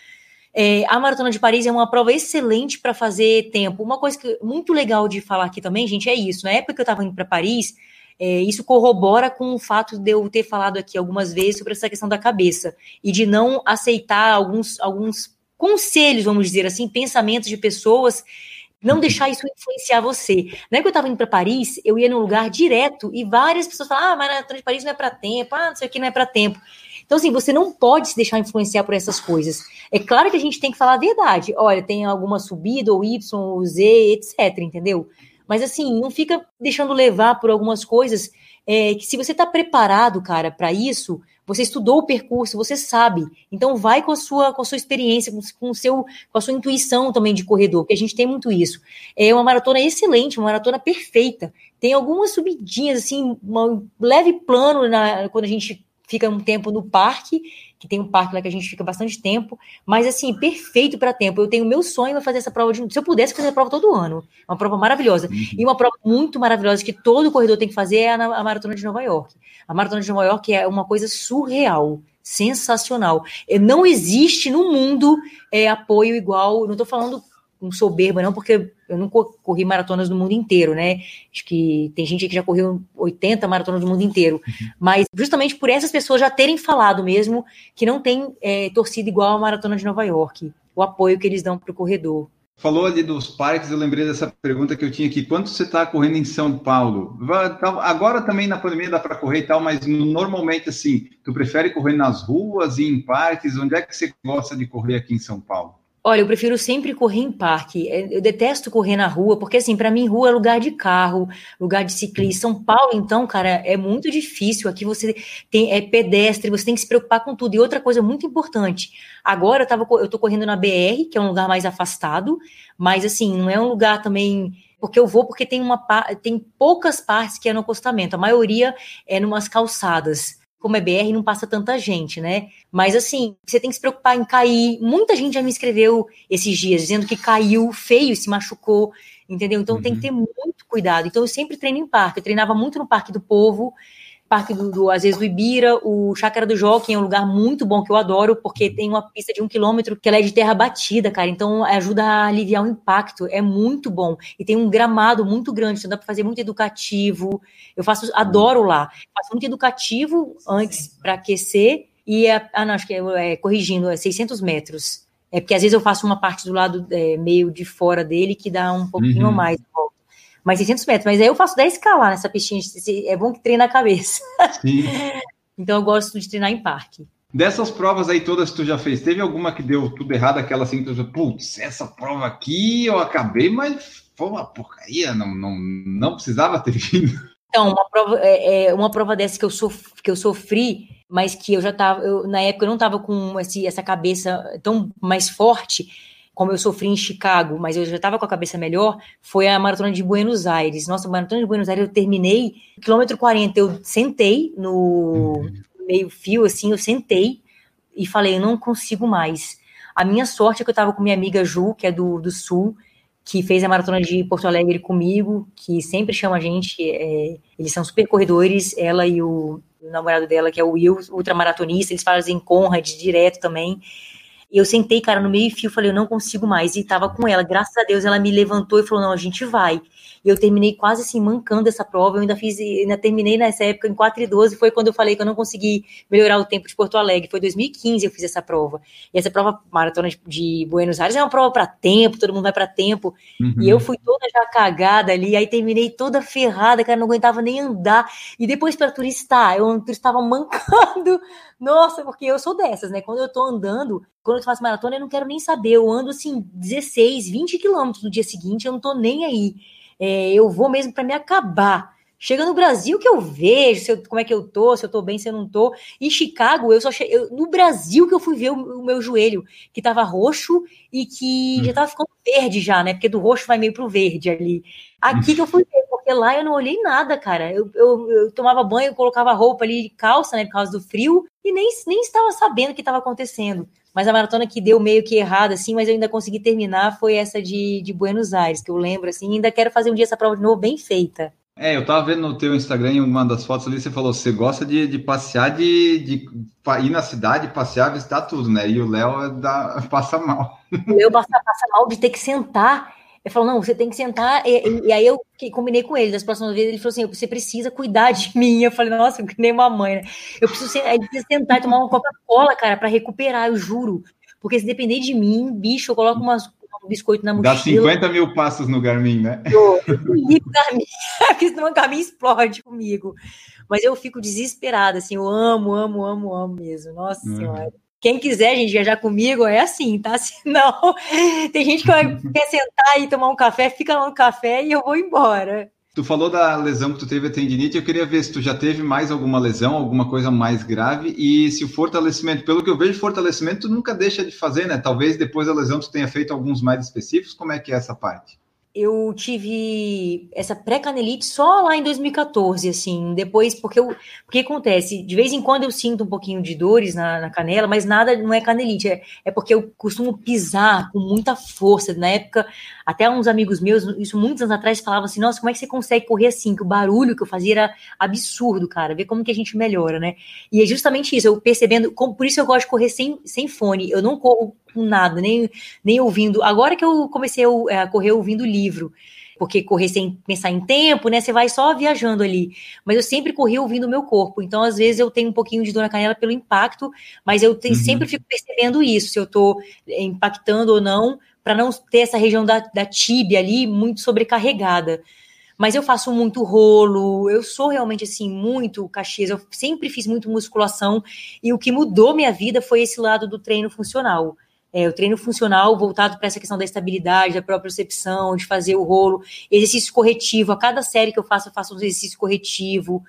É, a Maratona de Paris é uma prova excelente para fazer tempo. Uma coisa que, muito legal de falar aqui também, gente, é isso. Na época que eu estava indo para Paris, é, isso corrobora com o fato de eu ter falado aqui algumas vezes sobre essa questão da cabeça e de não aceitar alguns, alguns conselhos, vamos dizer assim, pensamentos de pessoas não deixar isso influenciar você. Na época que eu estava indo para Paris, eu ia num lugar direto e várias pessoas falavam: ah, Maratona de Paris não é para tempo, ah, não sei o que não é para tempo. Então, assim, você não pode se deixar influenciar por essas coisas. É claro que a gente tem que falar a verdade. Olha, tem alguma subida, ou Y, ou Z, etc, entendeu? Mas, assim, não fica deixando levar por algumas coisas é, que se você está preparado, cara, para isso, você estudou o percurso, você sabe. Então vai com a sua, com a sua experiência, com, com, seu, com a sua intuição também de corredor, porque a gente tem muito isso. É uma maratona excelente, uma maratona perfeita. Tem algumas subidinhas, assim, um leve plano na, quando a gente fica um tempo no parque, que tem um parque lá que a gente fica bastante tempo, mas assim, perfeito para tempo. Eu tenho meu sonho é fazer essa prova de. Se eu pudesse fazer a prova todo ano, uma prova maravilhosa. Uhum. E uma prova muito maravilhosa que todo corredor tem que fazer é a, a Maratona de Nova York. A Maratona de Nova York é uma coisa surreal sensacional. Não existe no mundo é, apoio igual. Não estou falando com soberba, não, porque eu não corri maratonas no mundo inteiro, né? Acho que tem gente que já correu 80 maratonas no mundo inteiro. Uhum. Mas justamente por essas pessoas já terem falado mesmo que não tem é, torcida igual a maratona de Nova York, o apoio que eles dão para o corredor. Falou ali dos parques, eu lembrei dessa pergunta que eu tinha aqui. Quanto você está correndo em São Paulo? Agora também na pandemia dá para correr e tal, mas normalmente assim, tu prefere correr nas ruas e em parques? Onde é que você gosta de correr aqui em São Paulo? Olha, eu prefiro sempre correr em parque. É, eu detesto correr na rua, porque assim, para mim rua é lugar de carro, lugar de ciclista. São Paulo, então, cara, é muito difícil. Aqui você tem é pedestre, você tem que se preocupar com tudo. E outra coisa muito importante, agora eu tava eu tô correndo na BR, que é um lugar mais afastado, mas assim, não é um lugar também porque eu vou porque tem uma tem poucas partes que é no acostamento. A maioria é numas calçadas como é BR, não passa tanta gente, né? Mas assim, você tem que se preocupar em cair. Muita gente já me escreveu esses dias dizendo que caiu feio, se machucou, entendeu? Então uhum. tem que uhum. ter muito cuidado. Então eu sempre treino em parque. Eu treinava muito no Parque do Povo, Parque do, do, às vezes, do Ibira, o Chácara do Jockey é um lugar muito bom que eu adoro, porque tem uma pista de um quilômetro que ela é de terra batida, cara. Então ajuda a aliviar o impacto. É muito bom. E tem um gramado muito grande, então dá para fazer muito educativo. Eu faço, adoro lá. Faço muito educativo antes para aquecer. E, é, ah, não, acho que é, é corrigindo, é 600 metros. É porque às vezes eu faço uma parte do lado é, meio de fora dele que dá um pouquinho uhum. mais mais 600 metros. Mas aí eu faço 10k lá nessa piscina. É bom que treina a cabeça. Sim. então eu gosto de treinar em parque. Dessas provas aí todas que tu já fez, teve alguma que deu tudo errado, aquela assim que tu putz, essa prova aqui eu acabei, mas foi uma porcaria, não, não, não precisava ter vindo. Então, uma prova, é, é, uma prova dessa que eu, sof, que eu sofri, mas que eu já tava, eu, na época eu não tava com esse, essa cabeça tão mais forte, como eu sofri em Chicago, mas eu já estava com a cabeça melhor, foi a maratona de Buenos Aires. Nossa, a maratona de Buenos Aires eu terminei, quilômetro 40, eu sentei no uhum. meio fio, assim, eu sentei e falei, eu não consigo mais. A minha sorte é que eu estava com minha amiga Ju, que é do, do Sul, que fez a maratona de Porto Alegre comigo, que sempre chama a gente, é, eles são super corredores, ela e o, o namorado dela, que é o Will, ultramaratonista, eles fazem Conrad direto também, eu sentei, cara, no meio-fio, falei, eu não consigo mais. E tava com ela. Graças a Deus, ela me levantou e falou: não, a gente vai. E eu terminei quase assim, mancando essa prova. Eu ainda fiz, ainda terminei nessa época em 4 e 12. Foi quando eu falei que eu não consegui melhorar o tempo de Porto Alegre. Foi 2015 eu fiz essa prova. E essa prova maratona de Buenos Aires é uma prova para tempo, todo mundo vai para tempo. Uhum. E eu fui toda já cagada ali. Aí terminei toda ferrada, cara, não aguentava nem andar. E depois para turistar, eu estava mancando. Nossa, porque eu sou dessas, né? Quando eu tô andando, quando eu faço maratona, eu não quero nem saber. Eu ando assim 16, 20 quilômetros no dia seguinte, eu não tô nem aí é, eu vou mesmo para me acabar. Chega no Brasil que eu vejo eu, como é que eu tô, se eu tô bem, se eu não tô. Em Chicago, eu só cheguei. no Brasil que eu fui ver o, o, meu joelho, que tava roxo e que hum. já tava ficando verde já, né? Porque do roxo vai meio pro verde ali. Aqui que eu fui ver, porque lá eu não olhei nada, cara. Eu, eu, eu tomava banho, colocava roupa ali de calça, né, por causa do frio, e nem, nem estava sabendo o que estava acontecendo. Mas a maratona que deu meio que errado, assim, mas eu ainda consegui terminar foi essa de, de Buenos Aires, que eu lembro, assim, ainda quero fazer um dia essa prova de novo bem feita. É, eu tava vendo no teu Instagram, em uma das fotos ali, você falou, você gosta de, de passear, de, de ir na cidade, passear, visitar tudo, né? E o Léo é passa mal. O Léo passa, passa mal de ter que sentar ele falou, não, você tem que sentar. E, e aí eu combinei com ele, das próximas vezes, ele falou assim: você precisa cuidar de mim. Eu falei, nossa, que nem uma mãe, né? Eu preciso sentar, sentar e tomar uma Coca-Cola, cara, para recuperar, eu juro. Porque se depender de mim, bicho, eu coloco umas, um biscoito na mochila. Dá 50 mil passos no Garmin, né? Eu, eu Garmin, porque senão o Garmin explode comigo. Mas eu fico desesperada, assim, eu amo, amo, amo, amo mesmo. Nossa uhum. Senhora. Quem quiser, gente, viajar comigo é assim, tá? Se não, tem gente que quer sentar e tomar um café, fica lá no café e eu vou embora. Tu falou da lesão que tu teve a tendinite, eu queria ver se tu já teve mais alguma lesão, alguma coisa mais grave, e se o fortalecimento, pelo que eu vejo, fortalecimento tu nunca deixa de fazer, né? Talvez depois da lesão tu tenha feito alguns mais específicos, como é que é essa parte? Eu tive essa pré-canelite só lá em 2014, assim, depois, porque o que acontece? De vez em quando eu sinto um pouquinho de dores na, na canela, mas nada, não é canelite, é, é, porque eu costumo pisar com muita força. Na época, até uns amigos meus, isso muitos anos atrás, falavam assim, nossa, como é que você consegue correr assim? Que o barulho que eu fazia era absurdo, cara, ver como que a gente melhora, né? E é justamente isso, eu percebendo, como, por isso eu gosto de correr sem, sem fone, eu não corro com nada, nem, nem ouvindo. Agora que eu comecei a correr ouvindo livro, porque correr sem pensar em tempo, né? Você vai só viajando ali. Mas eu sempre corri ouvindo o meu corpo. Então, às vezes, eu tenho um pouquinho de dor na canela pelo impacto, mas eu uhum. sempre fico percebendo isso, se eu tô impactando ou não, para não ter essa região da, da tíbia ali muito sobrecarregada mas eu faço muito rolo, eu sou realmente assim, muito caxias, eu sempre fiz muito musculação, e o que mudou minha vida foi esse lado do treino funcional. É, o treino funcional voltado para essa questão da estabilidade, da própria percepção, de fazer o rolo, exercício corretivo. A cada série que eu faço, eu faço um exercício corretivo.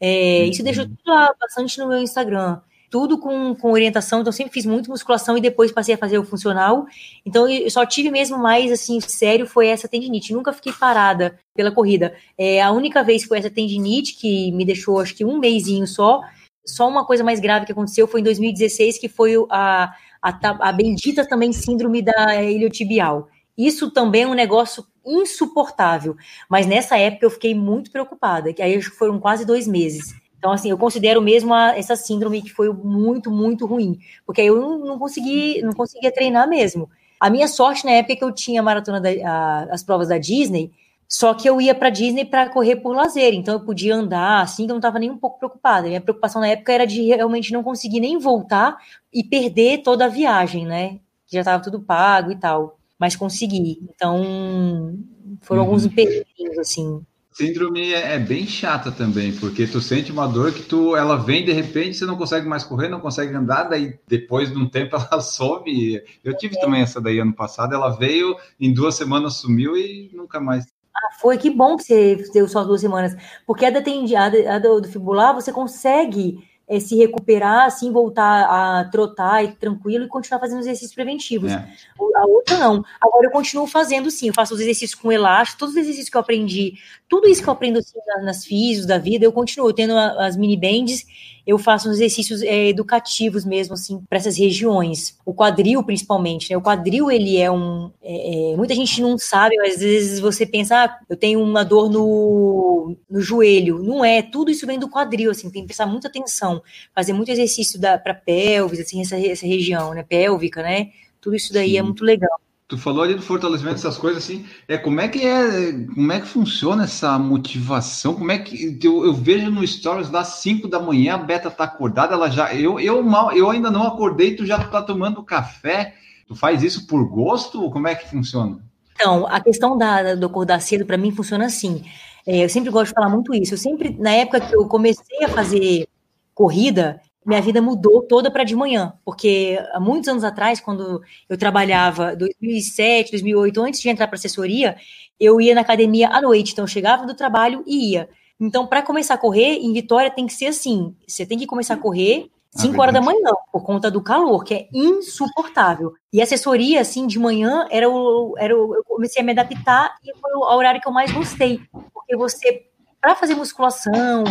É, uhum. Isso deixa tudo lá bastante no meu Instagram. Tudo com, com orientação, então sempre fiz muito musculação e depois passei a fazer o funcional. Então eu só tive mesmo mais assim, sério, foi essa tendinite. Nunca fiquei parada pela corrida. É, a única vez foi essa tendinite que me deixou acho que um mêsinho só. Só uma coisa mais grave que aconteceu foi em 2016, que foi a, a, a bendita também síndrome da iliotibial. Isso também é um negócio insuportável. Mas nessa época eu fiquei muito preocupada, que aí foram quase dois meses. Então, assim, eu considero mesmo a, essa síndrome que foi muito, muito ruim. Porque eu não, não consegui, não conseguia treinar mesmo. A minha sorte na época que eu tinha a maratona da, a, as provas da Disney, só que eu ia para Disney para correr por lazer, então eu podia andar assim, que eu não estava nem um pouco preocupada. Minha preocupação na época era de realmente não conseguir nem voltar e perder toda a viagem, né? Que já estava tudo pago e tal. Mas consegui. Então, foram uhum. alguns impedimentos, assim. Síndrome é, é bem chata também, porque tu sente uma dor que tu, ela vem de repente, você não consegue mais correr, não consegue andar, daí depois de um tempo ela some. Eu tive é. também essa daí ano passado, ela veio, em duas semanas sumiu e nunca mais ah, foi que bom que você deu só duas semanas, porque a, da, a, a do, do fibular você consegue é, se recuperar, assim, voltar a trotar e tranquilo e continuar fazendo exercícios preventivos. É. A outra não. Agora eu continuo fazendo sim, eu faço os exercícios com elástico, todos os exercícios que eu aprendi, tudo isso que eu aprendo assim, nas físicas da vida, eu continuo tendo as mini bands eu faço uns exercícios é, educativos mesmo, assim, para essas regiões. O quadril, principalmente, né? O quadril, ele é um. É, é, muita gente não sabe, mas às vezes você pensa, ah, eu tenho uma dor no, no joelho. Não é, tudo isso vem do quadril, assim, tem que prestar muita atenção. fazer muito exercício para pelvis, assim, essa, essa região, né, pélvica, né? Tudo isso daí é Sim. é muito legal. Tu falou ali do fortalecimento dessas coisas assim, é como é que é, como é que funciona essa motivação? Como é que eu, eu vejo no stories das 5 da manhã a Beta tá acordada, ela já eu eu mal, eu ainda não acordei, tu já tá tomando café. Tu faz isso por gosto? Como é que funciona? Então, a questão da, do acordar cedo para mim funciona assim. É, eu sempre gosto de falar muito isso. Eu sempre na época que eu comecei a fazer corrida, minha vida mudou toda para de manhã, porque há muitos anos atrás, quando eu trabalhava, 2007, 2008, antes de entrar para assessoria, eu ia na academia à noite, então eu chegava do trabalho e ia. Então, para começar a correr, em Vitória tem que ser assim: você tem que começar a correr 5 ah, horas da manhã, por conta do calor, que é insuportável. E assessoria, assim, de manhã, era o, era o, eu comecei a me adaptar e foi o horário que eu mais gostei. Porque você, para fazer musculação,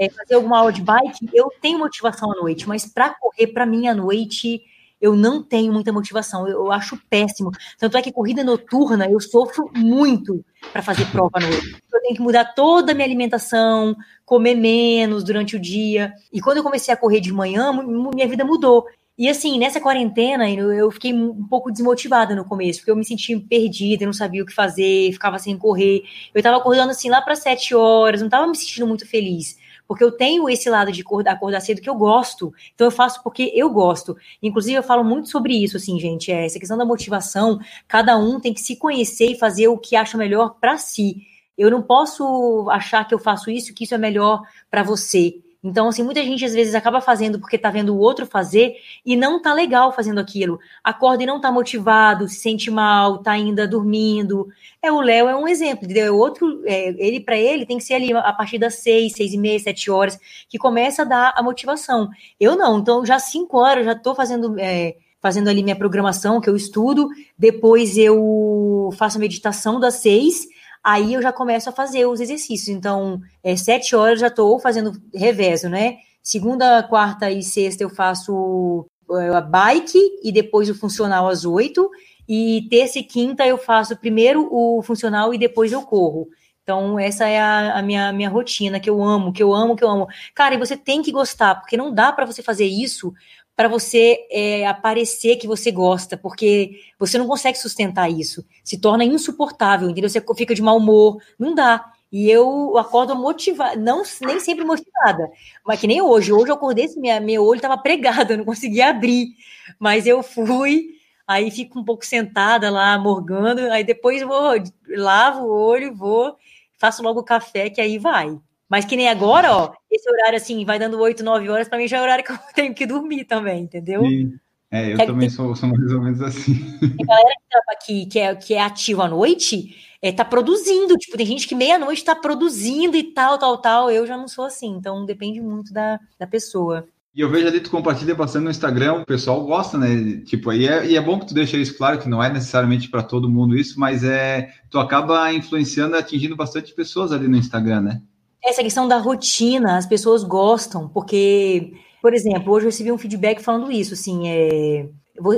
é, fazer alguma aula de bike, eu tenho motivação à noite, mas para correr, para mim, à noite, eu não tenho muita motivação, eu, eu, acho péssimo. Tanto é que corrida noturna eu sofro muito para fazer prova à noite. Eu tenho que mudar toda a minha alimentação, comer menos durante o dia. E quando eu comecei a correr de manhã, minha vida mudou. E assim, nessa quarentena, eu fiquei um pouco desmotivada no começo, porque eu me sentia perdida, eu não sabia o que fazer, ficava sem correr. Eu tava acordando assim lá para sete horas, não tava me sentindo muito feliz porque eu tenho esse lado de acordar cedo que eu gosto. Então eu faço porque eu gosto. Inclusive eu falo muito sobre isso, assim, gente, é, essa questão da motivação, cada um tem que se conhecer e fazer o que acha melhor para si. Eu não posso achar que eu faço isso, que isso é melhor para você. Então, assim, muita gente às vezes acaba fazendo porque tá vendo o outro fazer e não tá legal fazendo aquilo. Acorda e não tá motivado, se sente mal, tá ainda dormindo. É o Léo é um exemplo, entendeu? É outro, é, ele para ele tem que ser ali a partir das seis, seis e meia, sete horas que começa a dar a motivação. Eu não, então já cinco horas já tô fazendo é, fazendo ali minha programação que eu estudo, depois eu faço a meditação das seis aí eu já começo a fazer os exercícios. Então, é, sete horas já estou fazendo revezo, né? Segunda, quarta e sexta eu faço é, a bike e depois o funcional às oito. E terça e quinta eu faço primeiro o funcional e depois eu corro. Então, essa é a, a, minha, minha rotina, que eu amo, que eu amo, que eu amo. Cara, e você tem que gostar, porque não dá para você fazer isso para você é, aparecer que você gosta, porque você não consegue sustentar isso. Se torna insuportável, entendeu? Você fica de mau humor, não dá. E eu acordo motivada, não nem sempre motivada, mas que nem hoje. Hoje eu acordei, minha, meu olho estava pregado, eu não conseguia abrir. Mas eu fui, aí fico um pouco sentada lá, morgando, aí depois vou, lavo o olho, vou, faço logo o café, que aí vai. Mas que nem agora, ó, esse horário assim, vai dando 8, 9 horas, para mim já é horário que eu tenho que dormir também, entendeu? Sim. É, eu Quer também sou, sou, mais ou menos assim. A galera que aqui, que é, que é ativa à noite, é, tá produzindo. Tipo, tem gente que meia-noite tá produzindo e tal, tal, tal. Eu já não sou assim, então depende muito da, da pessoa. E eu vejo ali, tu compartilha bastante no Instagram, o pessoal gosta, né? Tipo, e é, e é bom que tu deixa isso claro, que não é necessariamente para todo mundo isso, mas é tu acaba influenciando, atingindo bastante pessoas ali no Instagram, né? Essa questão da rotina, as pessoas gostam, porque, por exemplo, hoje eu recebi um feedback falando isso, assim, é,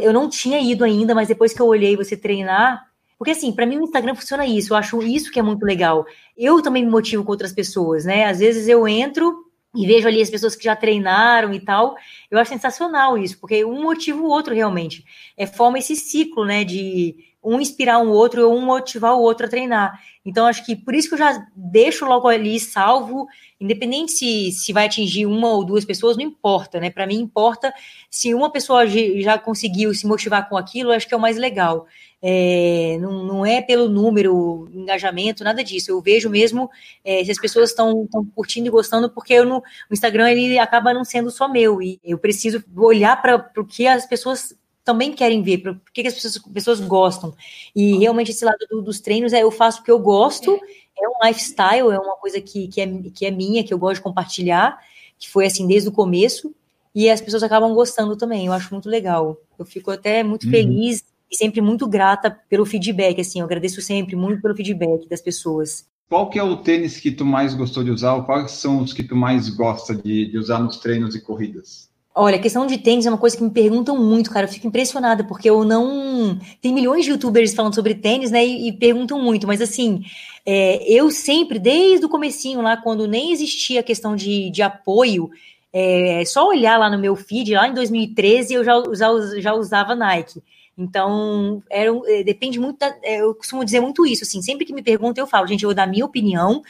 eu não tinha ido ainda, mas depois que eu olhei você treinar, porque assim, para mim o Instagram funciona isso, eu acho isso que é muito legal. Eu também me motivo com outras pessoas, né? Às vezes eu entro e vejo ali as pessoas que já treinaram e tal, eu acho sensacional isso, porque um motiva o outro realmente. É forma esse ciclo, né, de um inspirar um outro ou um motivar o outro a treinar. Então, acho que por isso que eu já deixo logo ali salvo, independente se, se vai atingir uma ou duas pessoas, não importa, né? Para mim, importa se uma pessoa já conseguiu se motivar com aquilo, acho que é o mais legal. É, não, não é pelo número, engajamento, nada disso. Eu vejo mesmo é, se as pessoas estão curtindo e gostando, porque eu no, o Instagram ele acaba não sendo só meu. E eu preciso olhar para o que as pessoas também querem ver, por que, as pessoas, pessoas, gostam. E realmente esse lado do, dos treinos é eu faço porque eu gosto, é um lifestyle, é uma coisa que, que, é, que é minha, que eu gosto de compartilhar, que foi assim desde o começo, e as pessoas acabam gostando também, eu acho muito legal. Eu fico até muito uhum. feliz e sempre muito grata pelo feedback, assim, eu agradeço sempre muito pelo feedback das pessoas. Qual que é o tênis que tu mais gostou de usar, ou quais são os que tu mais gosta de, de usar nos treinos e corridas? Olha, a questão de tênis é uma coisa que me perguntam muito, cara. Eu fico impressionada, porque eu não. Tem milhões de youtubers falando sobre tênis, né? E, e perguntam muito, mas assim, é, eu sempre, desde o comecinho lá, quando nem existia a questão de, de apoio, É, é só olhar lá no meu feed, lá em 2013, eu já, já, já usava Nike. Então, era, é, depende muito, da, é, eu costumo dizer muito isso, assim, sempre que me perguntam eu falo, gente, eu vou dar minha opinião,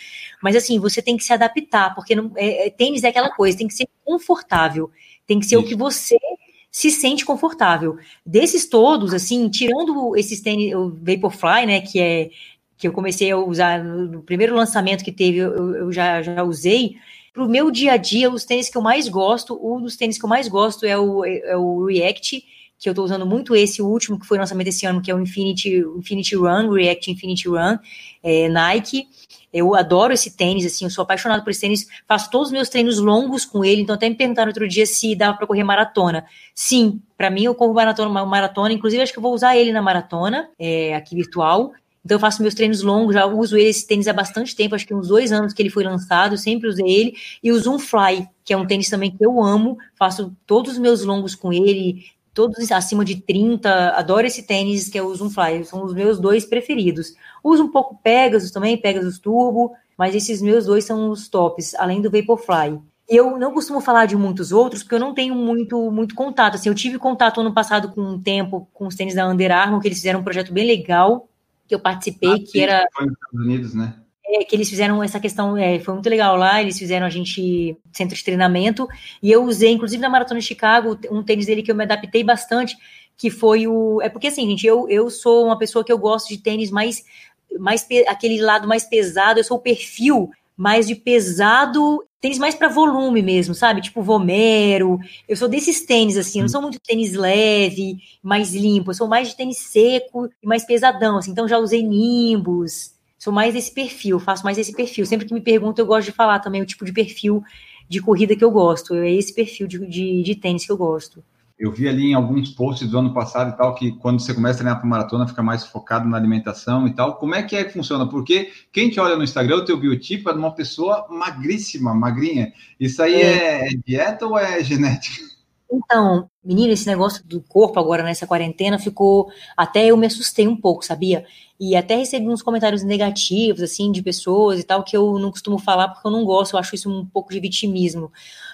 mas assim, você tem que se adaptar, porque não, é, tênis é aquela coisa, tem que ser confortável, tem que ser isso. o que você se sente confortável. Desses todos, assim, tirando esses tênis, o Vaporfly, né, que é que eu comecei a usar no primeiro lançamento que teve, eu, eu já, já usei. Para o meu dia a dia, os tênis que eu mais gosto, um dos tênis que eu mais gosto é o, é o React, que eu estou usando muito esse último, que foi lançamento esse ano, que é o Infinity, Infinity Run, React Infinity Run, é, Nike. Eu adoro esse tênis, assim, eu sou apaixonado por esse tênis, faço todos os meus treinos longos com ele, então até me perguntaram outro dia se dava para correr maratona. Sim, para mim eu corro maratona, maratona, inclusive acho que eu vou usar ele na maratona, é, aqui virtual, então eu faço meus treinos longos, já uso esse tênis há bastante tempo, acho que uns dois anos que ele foi lançado, sempre usei ele. E o Zoom Fly, que é um tênis também que eu amo, faço todos os meus longos com ele, todos acima de 30, adoro esse tênis que é o Zoom Fly, são os meus dois preferidos. Uso um pouco Pegasus também, Pegasus Turbo, mas esses meus dois são os tops, além do Vaporfly. Eu não costumo falar de muitos outros, porque eu não tenho muito, muito contato. Assim, eu tive contato ano passado com um tempo com os tênis da Under Armour, que eles fizeram um projeto bem legal, que eu participei, ah, que era. Foi nos Estados Unidos, né? É, que eles fizeram essa questão, é, foi muito legal lá, eles fizeram a gente centro de treinamento, e eu usei, inclusive na Maratona de Chicago, um tênis dele que eu me adaptei bastante, que foi o. É porque assim, gente, eu, eu sou uma pessoa que eu gosto de tênis mais, mais aquele lado mais pesado, eu sou o perfil mais de pesado, tênis mais para volume mesmo, sabe? Tipo Vomero. Eu sou desses tênis, assim, eu não sou muito tênis leve, mais limpo, eu sou mais de tênis seco e mais pesadão, assim. Então já usei Nimbus. Sou mais desse perfil, faço mais esse perfil. Sempre que me perguntam, eu gosto de falar também o tipo de perfil de corrida que eu gosto. É esse perfil de, de, de tênis que eu gosto eu vi ali em alguns posts do ano passado e tal, que quando você começa a treinar para maratona, fica mais focado na alimentação e tal. Como é que é que funciona? Porque quem te olha no Instagram, o teu biotipo é de uma pessoa magríssima, magrinha. Isso aí é, é dieta ou é genética? Então, menina, esse negócio do corpo agora nessa quarentena ficou. Até eu me assustei um pouco, sabia? E até recebi uns comentários negativos, assim, de pessoas e tal, que eu não costumo falar porque eu não gosto, eu acho isso um pouco de vitimismo.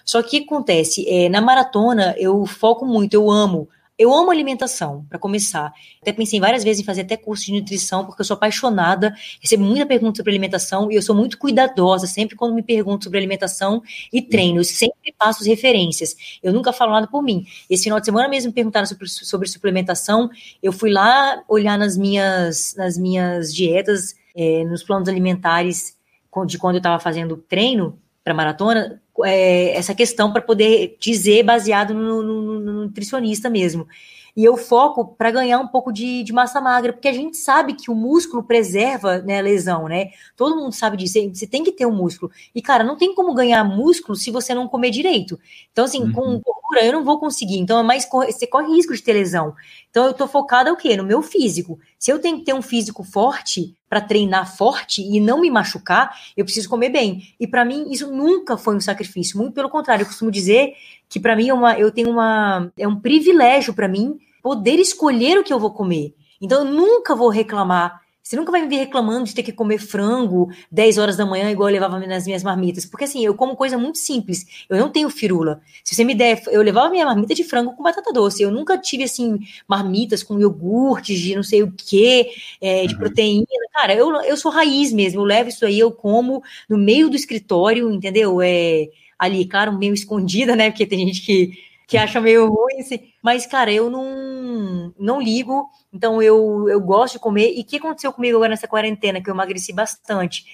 Só que o que acontece? É, na maratona, eu foco muito, eu amo eu amo alimentação, para começar. Até pensei várias vezes em fazer até curso de nutrição, porque eu sou apaixonada, recebo muita pergunta sobre alimentação e eu sou muito cuidadosa sempre quando me perguntam sobre alimentação e treino. Eu sempre passo referências. Eu nunca falo nada por mim. Esse final de semana mesmo me perguntaram sobre, sobre suplementação. Eu fui lá olhar nas minhas, nas minhas dietas, é, nos planos alimentares de quando eu estava fazendo treino para maratona, é, essa questão para poder dizer baseado no, no, no, nutricionista mesmo. E eu foco para ganhar um pouco de, de, massa magra, porque a gente sabe que o músculo preserva né, a lesão, né? Todo mundo sabe disso. Você tem que ter um músculo. E, cara, não tem como ganhar músculo se você não comer direito. Então, assim, uhum. com eu não vou conseguir. Então, é mais você corre risco de ter lesão. Então, eu tô focada o quê? No meu físico. Se eu tenho que ter um físico forte para treinar forte e não me machucar, eu preciso comer bem. E para mim, isso nunca foi um sacrifício. Muito pelo contrário, eu costumo dizer que para mim é uma, eu tenho uma, é um privilégio para mim poder escolher o que eu vou comer. Então eu nunca vou reclamar. Você nunca vai me ver reclamando de ter que comer frango 10 horas da manhã, igual eu levava nas minhas marmitas. Porque assim, eu como coisa muito simples. Eu não tenho firula. Se você me der, eu levava minha marmita de frango com batata doce. Eu nunca tive, assim, marmitas com iogurtes de não sei o que, é, de uhum. proteína. Cara, eu, eu sou raiz mesmo. Eu levo isso aí, eu como no meio do escritório, entendeu? É, ali, claro, meio escondida, né? Porque tem gente que que acha meio ruim, assim. mas, cara, eu não, não ligo, então eu, eu gosto de comer. E o que aconteceu comigo agora nessa quarentena, que eu emagreci bastante?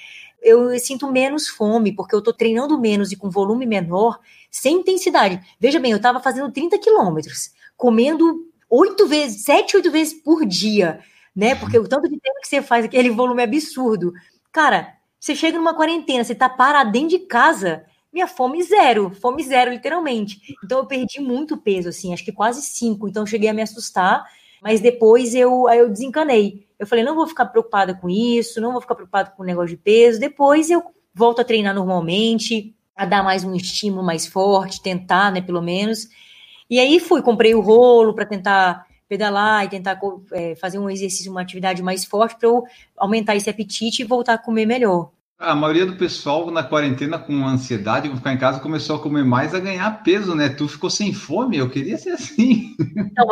Eu sinto menos fome, porque eu tô treinando menos e com volume menor, sem intensidade. Veja bem, eu tava fazendo 30 quilômetros, comendo oito vezes, sete, oito vezes por dia, né? Porque o tanto de tempo que você faz aquele volume absurdo. Cara, você chega numa quarentena, você tá parado dentro de casa, minha fome zero, fome zero, literalmente. Então eu perdi muito peso, assim, acho que quase cinco. Então eu cheguei a me assustar, mas depois eu, aí eu desencanei. Eu falei, não vou ficar preocupada com isso, não vou ficar preocupada com o negócio de peso. Depois eu volto a treinar normalmente, a dar mais um estímulo mais forte, tentar, né, pelo menos. E aí fui, comprei o rolo para tentar pedalar e tentar é, fazer um exercício, uma atividade mais forte para eu aumentar esse apetite e voltar a comer melhor. A maioria do pessoal na quarentena com ansiedade, com ficar em casa, começou a comer mais, a ganhar peso, né? Tu ficou sem fome, eu queria ser assim. Então,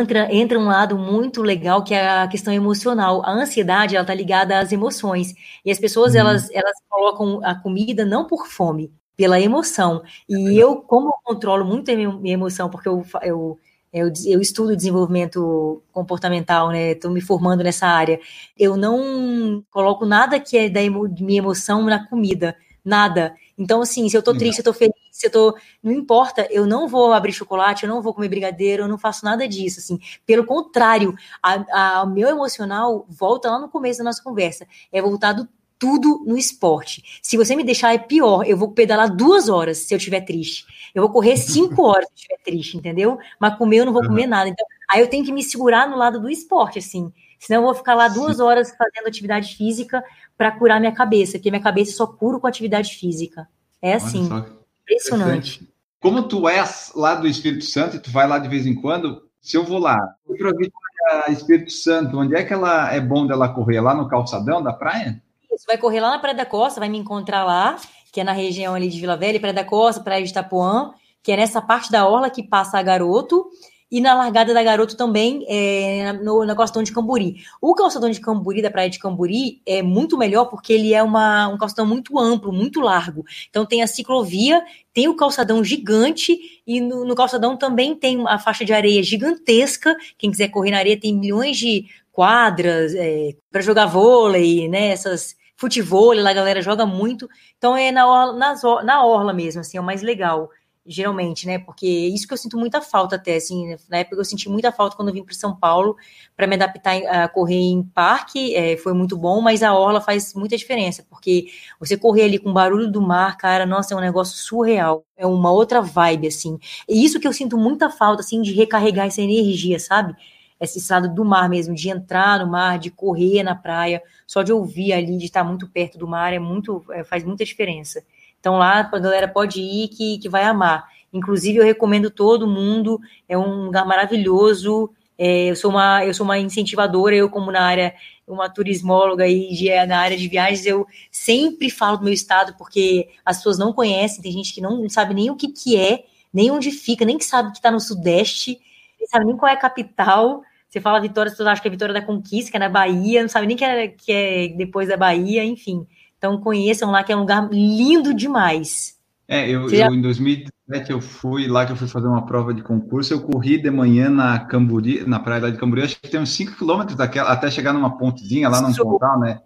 entra, entra um lado muito legal que é a questão emocional. A ansiedade, ela tá ligada às emoções. E as pessoas, uhum. elas, elas colocam a comida não por fome, pela emoção. E é eu, como eu controlo muito a minha emoção, porque eu, eu eu, eu, estudo desenvolvimento comportamental, né? Estou me formando nessa área. Eu não coloco nada que é da emo, minha emoção na comida, nada. Então, assim, se eu tô triste, se eu tô feliz, se eu tô. Não importa, eu não vou abrir chocolate, eu não vou comer brigadeiro, eu não faço nada disso, assim. Pelo contrário, o meu emocional volta lá no começo da nossa conversa. É voltado tudo no esporte. Se você me deixar, é pior. Eu vou pedalar duas horas se eu estiver triste. Eu vou correr cinco horas se eu estiver triste, entendeu? Mas comer eu não vou comer nada. Então, aí eu tenho que me segurar no lado do esporte, assim. Senão eu vou ficar lá duas horas fazendo atividade física para curar minha cabeça, porque minha cabeça só curo com atividade física. É assim. Impressionante. Como tu és lá do Espírito Santo e tu vai lá de vez em quando, se eu vou lá, para Espírito Santo, onde é que ela é bom dela correr? Lá no calçadão da praia? Você vai correr lá na Praia da Costa, vai me encontrar lá, que é na região ali de Vila Velha, Praia da Costa, Praia de Itapuã, que é nessa parte da orla que passa a Garoto, e na largada da Garoto também, é, no, no calçadão de Camburi. O calçadão de Camburi, da Praia de Camburi, é muito melhor porque ele é uma, um calçadão muito amplo, muito largo. Então tem a ciclovia, tem o calçadão gigante, e no, no calçadão também tem a faixa de areia gigantesca. Quem quiser correr na areia tem milhões de quadras é, para jogar vôlei, né? Essas futebol, lá a galera joga muito. Então é na orla, nas, na orla mesmo, assim, é o mais legal, geralmente, né? Porque isso que eu sinto muita falta até, assim, na época eu senti muita falta quando eu vim para São Paulo para me adaptar a correr em parque, é, foi muito bom, mas a orla faz muita diferença, porque você correr ali com o barulho do mar, cara, nossa, é um negócio surreal, é uma outra vibe, assim. E isso que eu sinto muita falta, assim, de recarregar essa energia, sabe? Esse estado do mar mesmo, de entrar no mar, de correr na praia, só de ouvir ali, de estar muito perto do mar, é muito, é, faz muita diferença. Então lá a galera pode ir que, que vai amar. Inclusive, eu recomendo todo mundo, é um lugar maravilhoso. É, eu, sou uma, eu sou uma incentivadora, eu, como na área, uma turismóloga aí de, na área de viagens, eu sempre falo do meu estado, porque as pessoas não conhecem, tem gente que não sabe nem o que, que é, nem onde fica, nem que sabe que está no Sudeste, nem sabe nem qual é a capital. Você fala Vitória, você acha que é Vitória da Conquista, que é na Bahia, não sabe nem que é, que é depois da Bahia, enfim. Então conheçam lá, que é um lugar lindo demais. É, eu, já... eu em 2017 eu fui lá que eu fui fazer uma prova de concurso, eu corri de manhã na Camburi, na praia lá de Camburi, acho que tem uns 5 quilômetros daquela, até chegar numa pontezinha lá num pontal, né?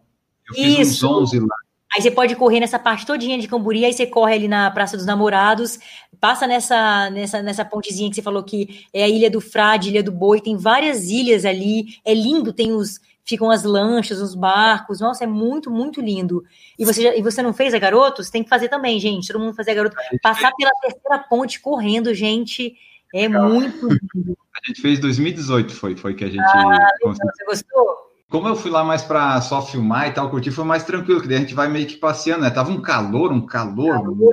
Eu fiz Isso. uns 11 lá. Aí você pode correr nessa parte todinha de Camburi, aí você corre ali na Praça dos Namorados, passa nessa, nessa, nessa pontezinha que você falou que é a Ilha do Frade, Ilha do Boi, tem várias ilhas ali, é lindo, tem os, ficam as lanchas, os barcos, nossa, é muito, muito lindo. E você, já, e você não fez a Garoto? Você tem que fazer também, gente, todo mundo fazer a Garoto, passar pela terceira ponte correndo, gente, é Legal. muito lindo. A gente fez 2018, foi, foi que a gente... Ah, você gostou? Como eu fui lá mais para só filmar e tal, curtir, foi mais tranquilo, que daí a gente vai meio que passeando, né? Tava um calor, um calor. calor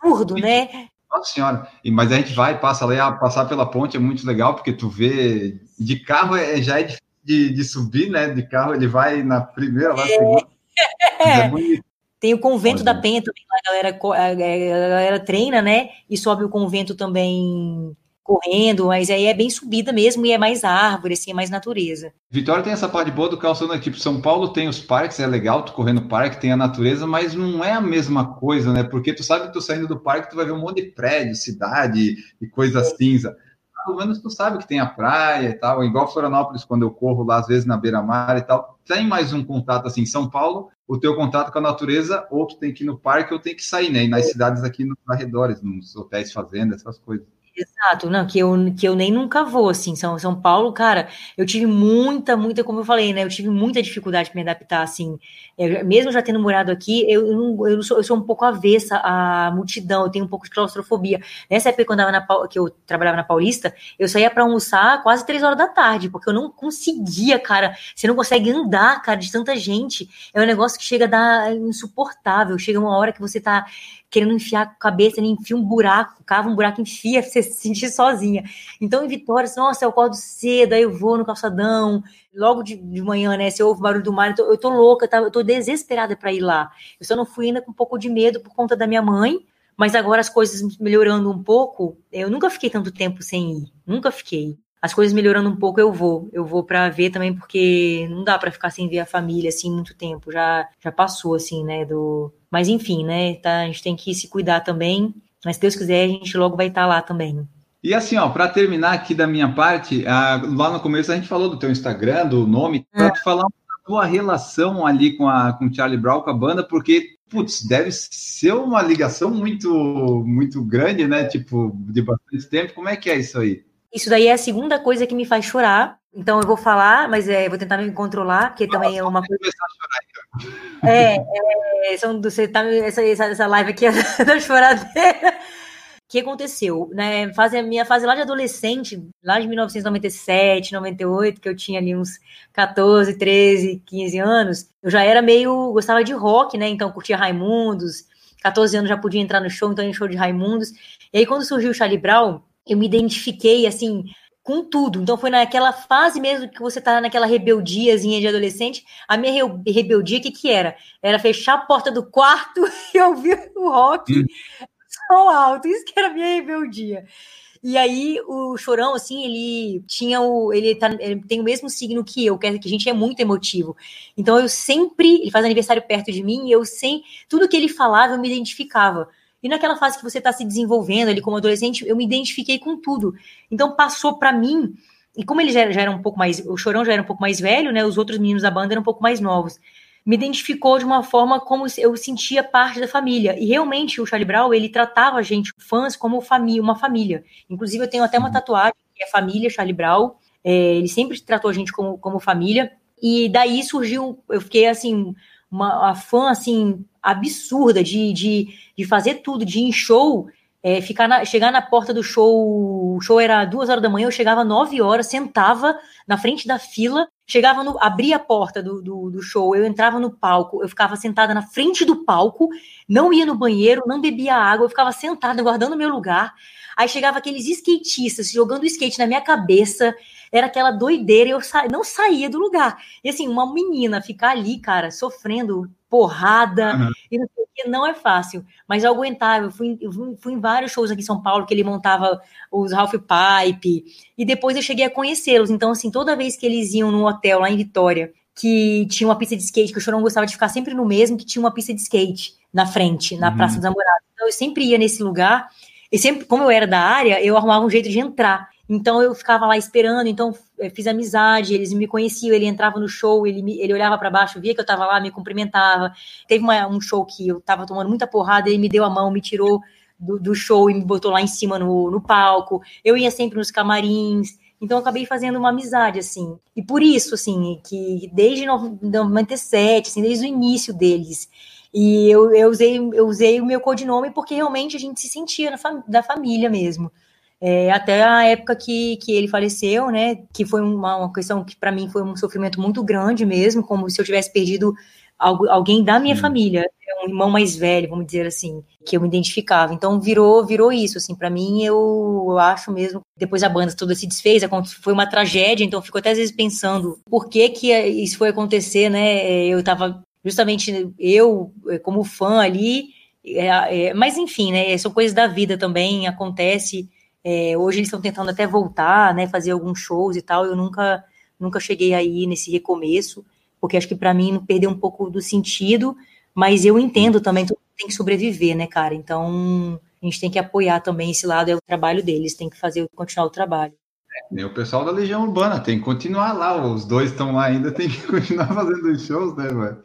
absurdo, né? Nossa senhora. E, mas a gente vai, passa lá, passar pela ponte é muito legal, porque tu vê. De carro é, já é difícil de, de subir, né? De carro ele vai na primeira, lá, é. segunda. É. Tem o convento da Penha também, a galera, a galera treina, né? E sobe o convento também correndo, mas aí é bem subida mesmo e é mais árvore, assim, é mais natureza. Vitória tem essa parte boa do calçadão, tipo, São Paulo tem os parques, é legal tu correr no parque, tem a natureza, mas não é a mesma coisa, né? Porque tu sabe que tu saindo do parque, tu vai ver um monte de prédio, cidade e coisa é. cinza. Pelo menos tu sabe que tem a praia e tal, igual Florianópolis, quando eu corro lá, às vezes na beira-mar e tal, tem mais um contato assim. São Paulo, o teu contato com a natureza, ou tu tem que ir no parque, ou tem que sair, né? E nas é. cidades aqui nos arredores, nos hotéis, fazendas, essas coisas. Exato, não, que eu, que eu nem nunca vou, assim, São, São Paulo, cara, eu tive muita, muita, como eu falei, né, eu tive muita dificuldade para me adaptar, assim, eu, mesmo já tendo morado aqui, eu, eu, eu, sou, eu sou um pouco avessa à multidão, eu tenho um pouco de claustrofobia. Nessa época, quando eu, na, que eu trabalhava na Paulista, eu saía para almoçar quase três horas da tarde, porque eu não conseguia, cara, você não consegue andar, cara, de tanta gente, é um negócio que chega a dar insuportável, chega uma hora que você tá querendo enfiar a cabeça, ele enfia um buraco, cava um buraco, enfia, você se sentir sozinha. Então, em Vitória, assim, nossa, eu acordo cedo, aí eu vou no calçadão, logo de, de manhã, né, você ouve o barulho do mar, eu tô, eu tô louca, tá, eu tô desesperada para ir lá. Eu só não fui ainda com um pouco de medo por conta da minha mãe, mas agora as coisas melhorando um pouco, eu nunca fiquei tanto tempo sem ir, nunca fiquei as coisas melhorando um pouco, eu vou. Eu vou para ver também, porque não dá para ficar sem ver a família assim muito tempo. Já, já passou, assim, né? Do... Mas enfim, né? Tá, a gente tem que se cuidar também. Mas se Deus quiser, a gente logo vai estar tá lá também. E assim, ó, para terminar aqui da minha parte, a, lá no começo a gente falou do teu Instagram, do nome, para te falar da tua relação ali com a com Charlie Brown, com a banda, porque putz, deve ser uma ligação muito muito grande, né? Tipo, de bastante tempo. Como é que é isso aí? Isso daí é a segunda coisa que me faz chorar. Então eu vou falar, mas é, vou tentar me controlar, porque também é uma coisa. Então. É, é são, você tá, essa, essa live aqui é da choradeira. O que aconteceu? Né, fase, a minha fase lá de adolescente, lá de 1997, 98, que eu tinha ali uns 14, 13, 15 anos, eu já era meio. gostava de rock, né? Então curtia Raimundos. 14 anos já podia entrar no show, então em show de Raimundos. E aí, quando surgiu o Charlie Brown, eu me identifiquei assim com tudo. Então foi naquela fase mesmo que você tá naquela rebeldiazinha de adolescente. A minha rebeldia, o que que era? Era fechar a porta do quarto e ouvir o rock hum. som alto. Isso que era a minha rebeldia. E aí o Chorão, assim, ele tinha o. Ele, tá, ele tem o mesmo signo que eu, que a gente é muito emotivo. Então eu sempre. Ele faz aniversário perto de mim, e eu sem. Tudo que ele falava, eu me identificava. E naquela fase que você está se desenvolvendo ali como adolescente, eu me identifiquei com tudo. Então passou para mim, e como ele já, já, era um pouco mais, o Chorão já era um pouco mais velho, né? Os outros meninos da banda eram um pouco mais novos. Me identificou de uma forma como eu sentia parte da família. E realmente o Charlie Brown, ele tratava a gente, fãs, como família, uma família. Inclusive eu tenho até uma tatuagem que é família Charlie Brown. É, ele sempre tratou a gente como, como família. E daí surgiu, eu fiquei assim, uma, uma fã assim absurda de, de, de fazer tudo, de ir em show, é, ficar na, chegar na porta do show, o show era duas horas da manhã, eu chegava nove horas, sentava na frente da fila, chegava no, abria a porta do, do, do, show, eu entrava no palco, eu ficava sentada na frente do palco, não ia no banheiro, não bebia água, eu ficava sentada, guardando meu lugar. Aí chegava aqueles skatistas jogando skate na minha cabeça, era aquela doideira, e eu sa não saía do lugar. E assim, uma menina ficar ali, cara, sofrendo porrada, uhum. e não, não é fácil, mas eu aguentava. Eu fui, eu fui em vários shows aqui em São Paulo que ele montava os Ralph Pipe, e depois eu cheguei a conhecê-los. Então, assim, toda vez que eles iam no hotel lá em Vitória, que tinha uma pista de skate, que o Chorão gostava de ficar sempre no mesmo, que tinha uma pista de skate na frente, na uhum. Praça dos Namorados. Então, eu sempre ia nesse lugar, e sempre, como eu era da área, eu arrumava um jeito de entrar. Então eu ficava lá esperando, então fiz amizade, eles me conheciam, ele entrava no show, ele, me, ele olhava para baixo, via que eu tava lá, me cumprimentava. Teve uma, um show que eu tava tomando muita porrada, ele me deu a mão, me tirou do, do show e me botou lá em cima no, no palco. Eu ia sempre nos camarins, então acabei fazendo uma amizade, assim. E por isso, assim, que desde 97, assim, desde o início deles, e eu, eu, usei, eu usei o meu codinome porque realmente a gente se sentia fam da família mesmo. É, até a época que, que ele faleceu, né? Que foi uma, uma questão que para mim foi um sofrimento muito grande mesmo, como se eu tivesse perdido algo, alguém da minha família, um irmão mais velho, vamos dizer assim, que eu me identificava. Então virou virou isso, assim, para mim eu, eu, acho mesmo. Depois a banda toda se desfez, foi uma tragédia, então eu fico até às vezes pensando por que que isso foi acontecer, né? Eu tava justamente eu como fã ali, é, é, mas enfim, né? São coisas da vida também, acontece. É, hoje eles estão tentando até voltar, né, fazer alguns shows e tal. Eu nunca, nunca cheguei aí nesse recomeço, porque acho que para mim perdeu um pouco do sentido. Mas eu entendo também que tem que sobreviver, né, cara? Então a gente tem que apoiar também esse lado, é o trabalho deles, tem que fazer continuar o trabalho. É, o pessoal da Legião Urbana tem que continuar lá, os dois estão lá ainda, tem que continuar fazendo os shows, né, velho?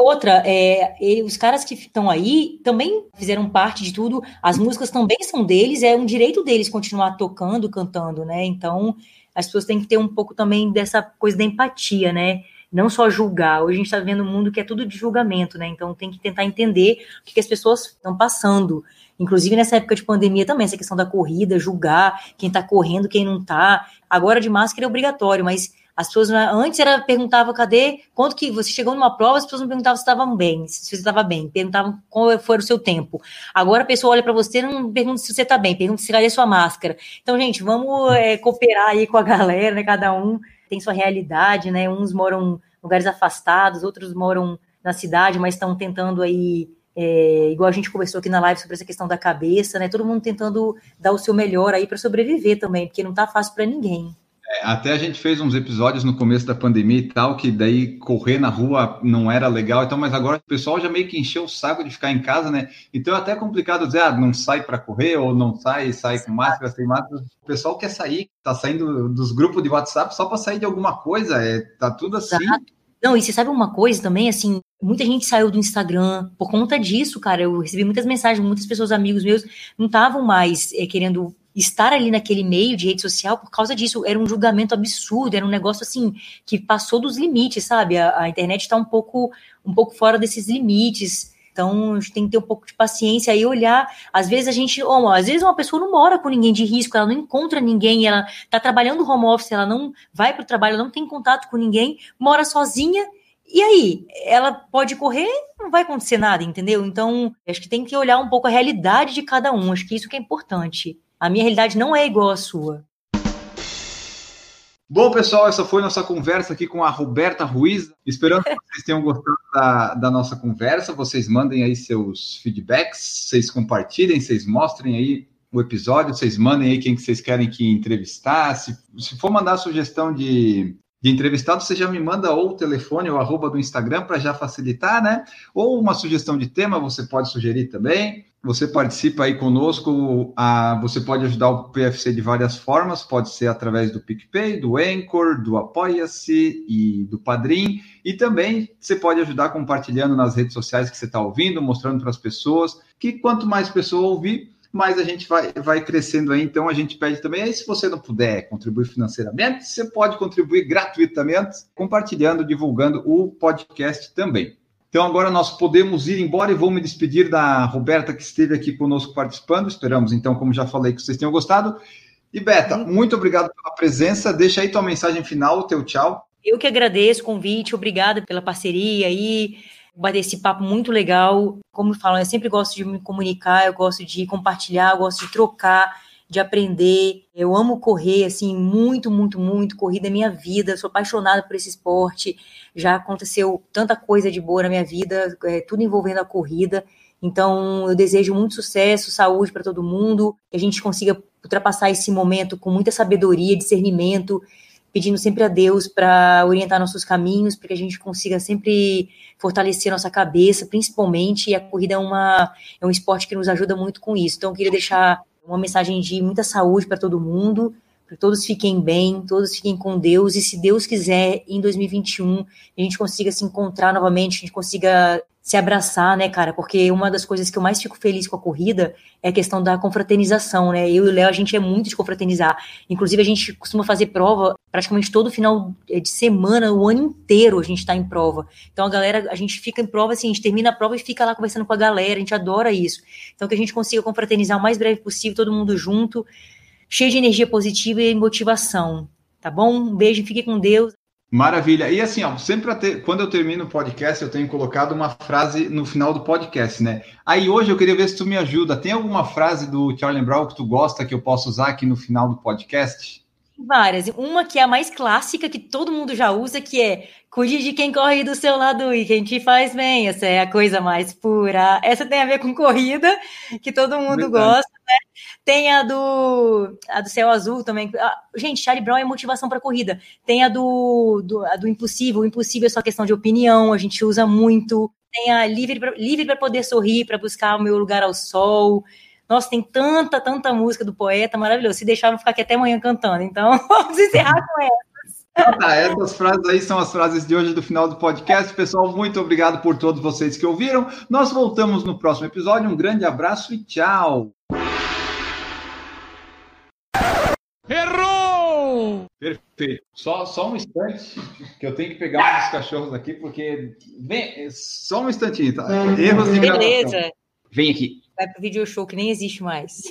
Outra, é, os caras que estão aí também fizeram parte de tudo, as músicas também são deles, é um direito deles continuar tocando, cantando, né? Então, as pessoas têm que ter um pouco também dessa coisa da empatia, né? Não só julgar. Hoje a gente está vendo um mundo que é tudo de julgamento, né? Então tem que tentar entender o que, que as pessoas estão passando. Inclusive nessa época de pandemia também, essa questão da corrida, julgar quem está correndo, quem não está. Agora de máscara é obrigatório, mas As pessoas antes era perguntava cadê, quanto que você chegou numa prova, as pessoas não perguntavam se estavam bem, se você estava bem, perguntavam qual foi o seu tempo. Agora a pessoa olha para você não pergunta se você está bem, pergunta se cadê sua máscara. Então, gente, vamos é, cooperar aí com a galera, né? Cada um tem sua realidade, né? Uns moram em lugares afastados, outros moram na cidade, mas estão tentando aí é, igual a gente conversou aqui na live sobre essa questão da cabeça, né? Todo mundo tentando dar o seu melhor aí para sobreviver também, porque não tá fácil para ninguém. É, até a gente fez uns episódios no começo da pandemia e tal, que daí correr na rua não era legal, então, mas agora o pessoal já meio que encheu o saco de ficar em casa, né? Então é até complicado dizer, ah, não sai para correr, ou não sai, sai com máscara, sem máscara. O pessoal quer sair, tá saindo dos grupos de WhatsApp só para sair de alguma coisa, é, tá tudo assim. Exato. Não, e você sabe uma coisa também, assim, muita gente saiu do Instagram por conta disso, cara. Eu recebi muitas mensagens, muitas pessoas, amigos meus, não estavam mais é, querendo estar ali naquele meio de rede social por causa disso. Era um julgamento absurdo, era um negócio assim que passou dos limites, sabe? A, a internet está um pouco, um pouco fora desses limites. Então, a gente tem que ter um pouco de paciência e olhar. Às vezes a gente, oh, às vezes uma pessoa não mora com ninguém de risco, ela não encontra ninguém, ela está trabalhando home office, ela não vai para o trabalho, não tem contato com ninguém, mora sozinha. E aí, ela pode correr, não vai acontecer nada, entendeu? Então, acho que tem que olhar um pouco a realidade de cada um. Acho que isso que é importante. A minha realidade não é igual à sua. Bom, pessoal, essa foi nossa conversa aqui com a Roberta Ruiz. Esperando que vocês tenham gostado da, da, nossa conversa. Vocês mandem aí seus feedbacks, vocês compartilhem, vocês mostrem aí o episódio, vocês mandem aí quem que vocês querem que entrevistar. Se, se for mandar sugestão de, de entrevistado, você já me manda ou o telefone ou arroba do Instagram para já facilitar, né? Ou uma sugestão de tema, você pode sugerir também. Você participa aí conosco, a, você pode ajudar o PFC de várias formas, pode ser através do PicPay, do Anchor, do Apoia-se e do Padrim, e também você pode ajudar compartilhando nas redes sociais que você está ouvindo, mostrando para as pessoas, que quanto mais pessoa ouvir, mais a gente vai, vai crescendo aí. Então a gente pede também, aí se você não puder contribuir financeiramente, você pode contribuir gratuitamente, compartilhando, divulgando o podcast também. Então agora nós podemos ir embora e vou me despedir da Roberta que esteve aqui conosco participando. Esperamos então, como já falei, que vocês tenham gostado. E Beta, muito obrigado pela presença. Deixa aí tua mensagem final, o teu tchau. Eu que agradeço o convite, obrigada pela parceria aí, bater esse papo muito legal. Como falam, eu sempre gosto de me comunicar, eu gosto de compartilhar, eu gosto de trocar de aprender. Eu amo correr, assim, muito, muito, muito. Corrida é minha vida, sou apaixonada por esse esporte. Já aconteceu tanta coisa de boa na minha vida, é, tudo envolvendo a corrida. Então, eu desejo muito sucesso, saúde para todo mundo, que a gente consiga ultrapassar esse momento com muita sabedoria, discernimento, pedindo sempre a Deus para orientar nossos caminhos, para que a gente consiga sempre fortalecer nossa cabeça, principalmente. E a corrida é, uma, é um esporte que nos ajuda muito com isso. Então, eu queria deixar uma mensagem de muita saúde para todo mundo, para todos fiquem bem, todos fiquem com Deus, e se Deus quiser, em 2021, a gente consiga se encontrar novamente, a gente consiga se abraçar, né, cara? Porque uma das coisas que eu mais fico feliz com a corrida é a questão da confraternização, né? Eu e o Léo, a gente é muito de confraternizar. Inclusive, a gente costuma fazer prova praticamente todo final de semana, o ano inteiro a gente está em prova. Então, a galera, a gente fica em prova, assim, a gente termina a prova e fica lá conversando com a galera, a gente adora isso. Então, que a gente consiga confraternizar o mais breve possível, todo mundo junto, cheio de energia positiva e motivação. Tá bom? Um beijo, fique com Deus. Maravilha. E assim, ó, sempre ter, quando eu termino o podcast, eu tenho colocado uma frase no final do podcast, né? Aí hoje eu queria ver se tu me ajuda. Tem alguma frase do Charlie Brown que tu gosta que eu possa usar aqui no final do podcast? Várias. Uma que é a mais clássica, que todo mundo já usa, que é cuide de quem corre do seu lado e quem te faz bem. Essa é a coisa mais pura. Essa tem a ver com corrida, que todo mundo Verdade. gosta, né? Tem a do, a do céu azul também. Ah, gente, Charlie Brown é motivação para corrida. Tem a do, do, a do impossível. O impossível é só questão de opinião, a gente usa muito. Tem a livre para livre poder sorrir, para buscar o meu lugar ao sol. Nossa, tem tanta, tanta música do poeta maravilhoso. Se deixar, eu vou ficar aqui até amanhã cantando. Então, vamos encerrar com essa. Ah, tá, essas frases aí são as frases de hoje do final do podcast. Pessoal, muito obrigado por todos vocês que ouviram. Nós voltamos no próximo episódio. Um grande abraço e tchau. Errou! Perfeito. Só, só um instante, que eu tenho que pegar os cachorros aqui, porque. Vem, só um instantinho, tá? Erros de Beleza. Gravação. Vem aqui. Vai pro video show que nem existe mais.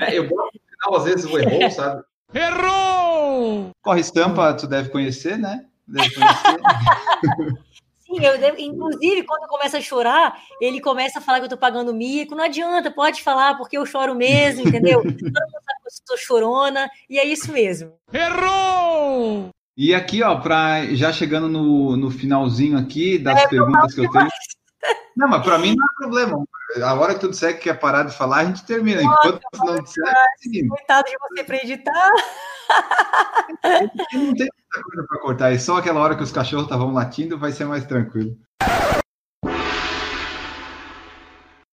É, eu boto no final, às vezes, o errou, sabe? Errou! Corre Estampa, tu deve conhecer, né? Deve conhecer. Sim, eu devo, inclusive, quando começa a chorar, ele começa a falar que eu tô pagando mico. Não adianta, pode falar, porque eu choro mesmo, entendeu? Todo mundo sabe que eu sou chorona, e é isso mesmo. Errou! E aqui, ó, pra, já chegando no, no finalzinho aqui das é, perguntas que eu tenho. Não, mas para mim não é problema. A hora que tu disser que quer parar de falar, a gente termina. Enquanto não disser, é Coitado de você para editar. Não tem muita coisa para cortar. É só aquela hora que os cachorros estavam latindo, vai ser mais tranquilo.